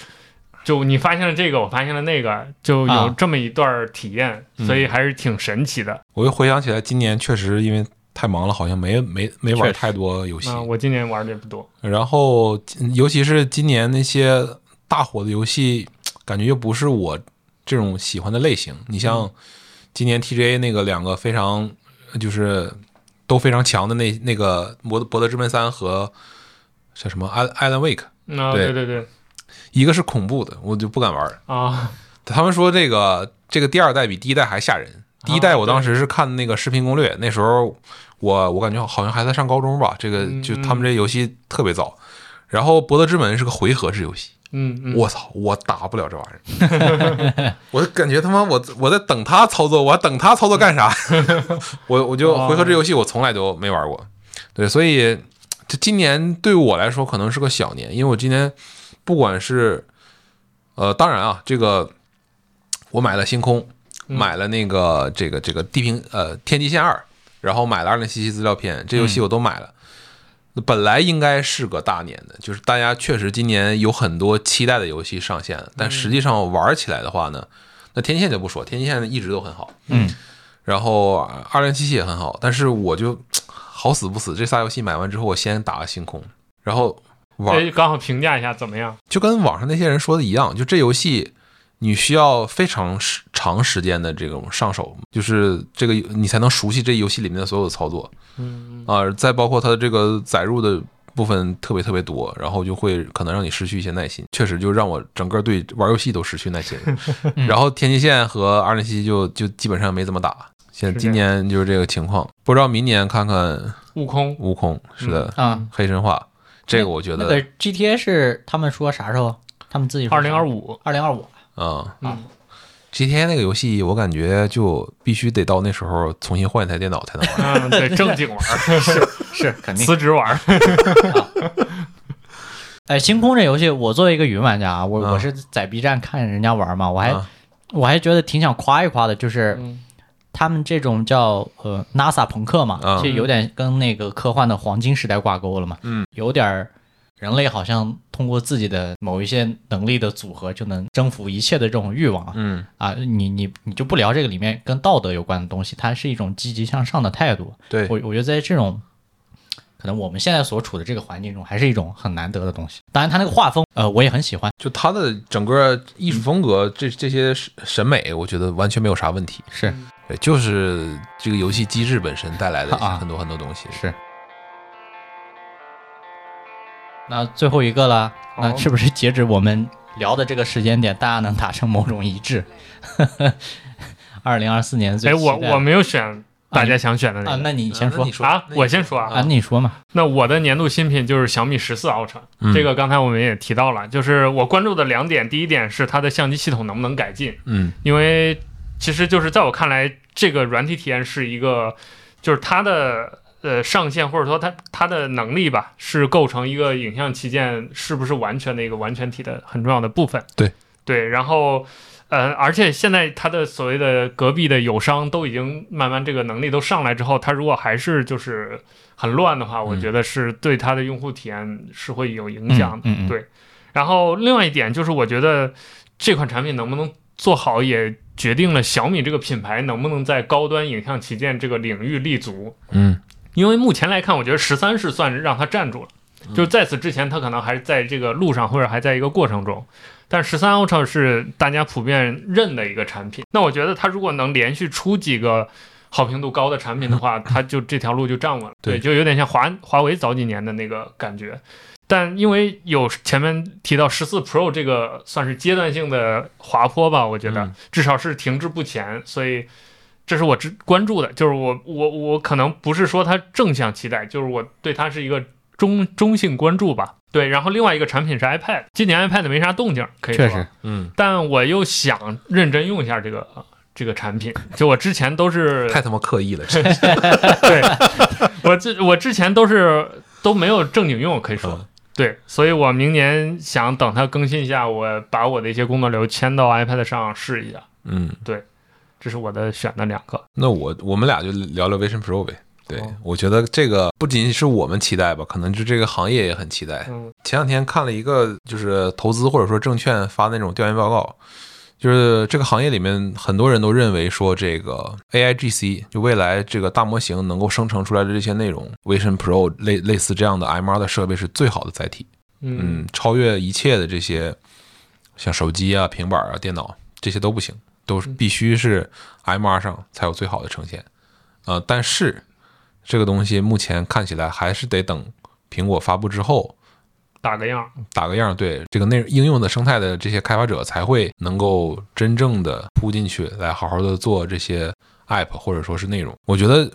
[SPEAKER 3] 就你发现了这个，我发现了那个，就有
[SPEAKER 1] 啊
[SPEAKER 3] 这么一段体验，
[SPEAKER 2] 嗯
[SPEAKER 3] 所以还是挺神奇的。
[SPEAKER 2] 我又回想起来，今年确实因为太忙了，好像没没没玩太多游戏。
[SPEAKER 3] 啊，我今年玩的也不多。
[SPEAKER 2] 然后，尤其是今年那些大火的游戏，感觉又不是我这种喜欢的类型。你像今年 TGA 那个两个非常就是都非常强的那那个《博德博德之门三》和叫什么《艾艾伦 Wake》，
[SPEAKER 3] 啊，
[SPEAKER 2] 对。
[SPEAKER 3] 对对对。
[SPEAKER 2] 一个是恐怖的，我就不敢玩。
[SPEAKER 3] 啊。
[SPEAKER 2] 他们说这个这个第二代比第一代还吓人，第一代我当时是看那个视频攻略，那时候我我感觉好像还在上高中吧，这个
[SPEAKER 3] 嗯
[SPEAKER 2] 就他们这游戏特别早。然后《博德之门》是个回合制游戏，
[SPEAKER 3] 嗯嗯，
[SPEAKER 2] 我操，我打不了这玩意儿，我感觉他妈我我在等他操作，我还等他操作干啥？我我就回合制游戏我从来都没玩过，对，所以这今年对我来说可能是个小年，因为我今年不管是呃，当然啊，这个我买了星空，
[SPEAKER 3] 嗯。
[SPEAKER 2] 买了那个这个这个地平呃天际线二，然后买了二零七七资料片，这游戏我都买了。本来应该是个大年的，就是大家确实今年有很多期待的游戏上线了，但实际上玩起来的话呢，那天线就不说，天线一直都很好，
[SPEAKER 1] 嗯，
[SPEAKER 2] 然后二零七七也很好，但是我就好死不死，这仨游戏买完之后，我先打个星空，然后玩
[SPEAKER 3] 哎，刚好评价一下怎么样？
[SPEAKER 2] 就跟网上那些人说的一样，就这游戏你需要非常时长时间的这种上手，就是这个你才能熟悉这游戏里面的所有的操作。
[SPEAKER 3] 嗯
[SPEAKER 2] 啊，再包括它的这个载入的部分特别特别多，然后就会可能让你失去一些耐心，确实就让我整个对玩游戏都失去耐心了。然后天际线和二零七七就就基本上没怎么打，现在今年就是这个情况，不知道明年看看
[SPEAKER 3] 悟空，
[SPEAKER 2] 悟空是的，
[SPEAKER 1] 啊，
[SPEAKER 2] 黑神话这个我觉得
[SPEAKER 1] 那个 GTA 是他们说啥时候？他们自己
[SPEAKER 3] 二零二
[SPEAKER 1] 五，
[SPEAKER 3] 五，
[SPEAKER 1] 二零二五。
[SPEAKER 2] 啊。
[SPEAKER 3] 嗯
[SPEAKER 2] ，GTA 那个游戏，我感觉就必须得到那时候重新换一台电脑才能玩。
[SPEAKER 3] 嗯，对，正经玩 是，
[SPEAKER 1] 是肯定。
[SPEAKER 3] 辞职玩儿，
[SPEAKER 1] 哎，星空这游戏，我作为一个云玩家啊，我、
[SPEAKER 2] 啊。
[SPEAKER 1] 我是在 B 站看人家玩嘛，我还、
[SPEAKER 2] 啊。
[SPEAKER 1] 我还觉得挺想夸一夸的，就是
[SPEAKER 3] 嗯。
[SPEAKER 1] 他们这种叫呃 NASA 朋克嘛，
[SPEAKER 2] 啊。
[SPEAKER 1] 其实有点跟那个科幻的黄金时代挂钩了嘛，
[SPEAKER 2] 嗯，
[SPEAKER 1] 有点儿人类好像通过自己的某一些能力的组合就能征服一切的这种欲望啊，
[SPEAKER 2] 嗯
[SPEAKER 1] 啊，你你你就不聊这个里面跟道德有关的东西，它是一种积极向上的态度。
[SPEAKER 2] 对，
[SPEAKER 1] 我我觉得在这种可能我们现在所处的这个环境中，还是一种很难得的东西。当然，他那个画风，呃，我也很喜欢。
[SPEAKER 2] 就他的整个艺术风格，这这些审审美，我觉得完全没有啥问题。
[SPEAKER 1] 是
[SPEAKER 2] 对，就是这个游戏机制本身带来的
[SPEAKER 1] 啊
[SPEAKER 2] 很多很多东西。
[SPEAKER 1] 是。那最后一个了，那是不是截止我们聊的这个时间点，大家能达成某种一致？二零二四年最
[SPEAKER 3] 哎，我我没有选大家想选的
[SPEAKER 1] 啊，
[SPEAKER 3] 那个。
[SPEAKER 1] 那你先说。
[SPEAKER 2] 那你说
[SPEAKER 3] 啊，我先说啊，
[SPEAKER 1] 啊，你说嘛？
[SPEAKER 3] 那我的年度新品就是小米十四 Ultra，、
[SPEAKER 2] 嗯。
[SPEAKER 3] 这个刚才我们也提到了，就是我关注的两点，第一点是它的相机系统能不能改进，
[SPEAKER 2] 嗯。
[SPEAKER 3] 因为其实就是在我看来，这个软体体验是一个，就是它的呃上限或者说它它的能力吧，是构成一个影像旗舰是不是完全的一个完全体的很重要的部分。
[SPEAKER 2] 对
[SPEAKER 3] 对，然后。呃，而且现在它的所谓的隔壁的友商都已经慢慢这个能力都上来之后，它如果还是就是很乱的话，我
[SPEAKER 2] 嗯
[SPEAKER 3] 觉得是对它的用户体验是会有影响的。对。然后另外一点就是，我觉得这款产品能不能做好，也决定了小米这个品牌能不能在高端影像旗舰这个领域立足。
[SPEAKER 2] 嗯
[SPEAKER 3] 因为目前来看，我觉得十三是算是让他站住了，就是在此之前，他可能还在这个路上，或者还在一个过程中。但十三 Ultra 是大家普遍认的一个产品，那我觉得它如果能连续出几个好评度高的产品的话，它就这条路就站稳了。
[SPEAKER 2] 对
[SPEAKER 3] 就有点像华华为早几年的那个感觉。但因为有前面提到十四 Pro 这个算是阶段性的滑坡吧，我觉得、
[SPEAKER 2] 嗯
[SPEAKER 3] 至少是停滞不前，所以这是我只关注的。就是我我我可能不是说它正向期待，就是我对它是一个中中性关注吧。对，然后另外一个产品是 iPad，今年 iPad 没啥动静，可以说，
[SPEAKER 1] 确实，
[SPEAKER 2] 嗯，
[SPEAKER 3] 但我又想认真用一下这个这个产品。就我之前都是
[SPEAKER 2] 太他妈刻意了，这
[SPEAKER 3] 对，我之我之前都是都没有正经用，可以说。
[SPEAKER 2] 嗯
[SPEAKER 3] 对，所以我明年想等它更新一下，我把我的一些工作流迁到 iPad 上试一下。
[SPEAKER 2] 嗯，
[SPEAKER 3] 这是我的选的两个。
[SPEAKER 2] 那我我们俩就聊聊 Vision Pro 呗。对
[SPEAKER 3] 哦，
[SPEAKER 2] 我觉得这个不仅仅是我们期待吧，可能就这个行业也很期待。
[SPEAKER 3] 嗯
[SPEAKER 2] 前两天看了一个就是投资或者说证券发那种调研报告，就是这个行业里面很多人都认为说这个 AIGC 就未来这个大模型能够生成出来的这些内容，Vision Pro 类类似这样的 MR 的设备是最好的载体，
[SPEAKER 3] 嗯
[SPEAKER 2] 嗯，超越一切的这些像手机啊、平板啊、电脑这些都不行，都是必须是 MR 上才有最好的呈现。呃，但是这个东西目前看起来还是得等苹果发布之后，
[SPEAKER 3] 打个样。
[SPEAKER 2] 打个样儿，对这个内应用的生态的这些开发者才会能够真正的扑进去，来好好的做这些 app 或者说是内容。我觉得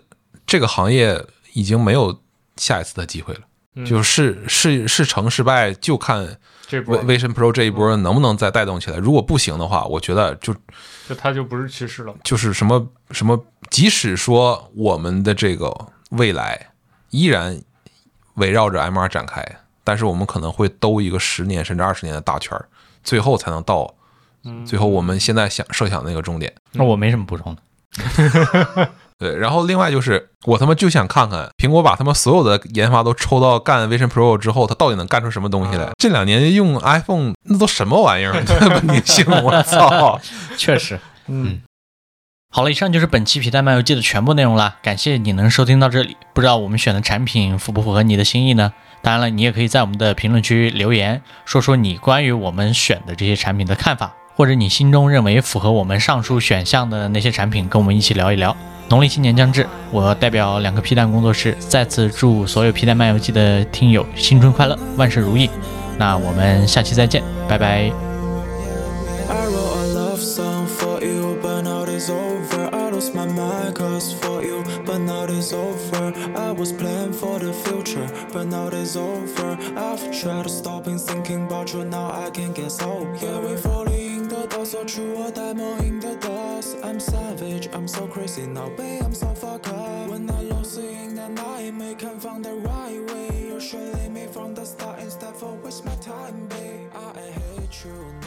[SPEAKER 2] 这个行业已经没有下一次的机会了，
[SPEAKER 3] 嗯
[SPEAKER 2] 就是是是成是败就看
[SPEAKER 3] 这波
[SPEAKER 2] Vision Pro 这一波能不能再带动起来。如果不行的话，我觉得就
[SPEAKER 3] 就它就不是趋势了。
[SPEAKER 2] 就是什么什么，即使说我们的这个未来依然围绕着 MR 展开，但是我们可能会兜一个十年甚至二十年的大圈儿，最后才能到最后我们现在想设想的那个终点。
[SPEAKER 1] 那我没什么补充的。
[SPEAKER 2] 对，然后另外就是我他妈就想看看苹果把他们所有的研发都抽到干 Vision Pro 之后，它到底能干出什么东西来。这两年用 iPhone 那都什么玩意儿？稳定性，我操！
[SPEAKER 1] 确实，嗯。好了，以上就是本期皮带漫游记的全部内容啦。感谢你能收听到这里。不知道我们选的产品符不符合你的心意呢？当然了，你也可以在我们的评论区留言，说说你关于我们选的这些产品的看法，或者你心中认为符合我们上述选项的那些产品，跟我们一起聊一聊。农历新年将至，我代表两个皮蛋工作室再次祝所有皮蛋漫游记的听友新春快乐，万事如意。那我们下期再见，拜拜。
[SPEAKER 4] so true 我呆萌 in the dust. I'm savage, I'm so crazy. Now babe I'm so fucked up. When I lost in the night may can find the right way. You should leave me from the start instead for waste my time babe. I hate you.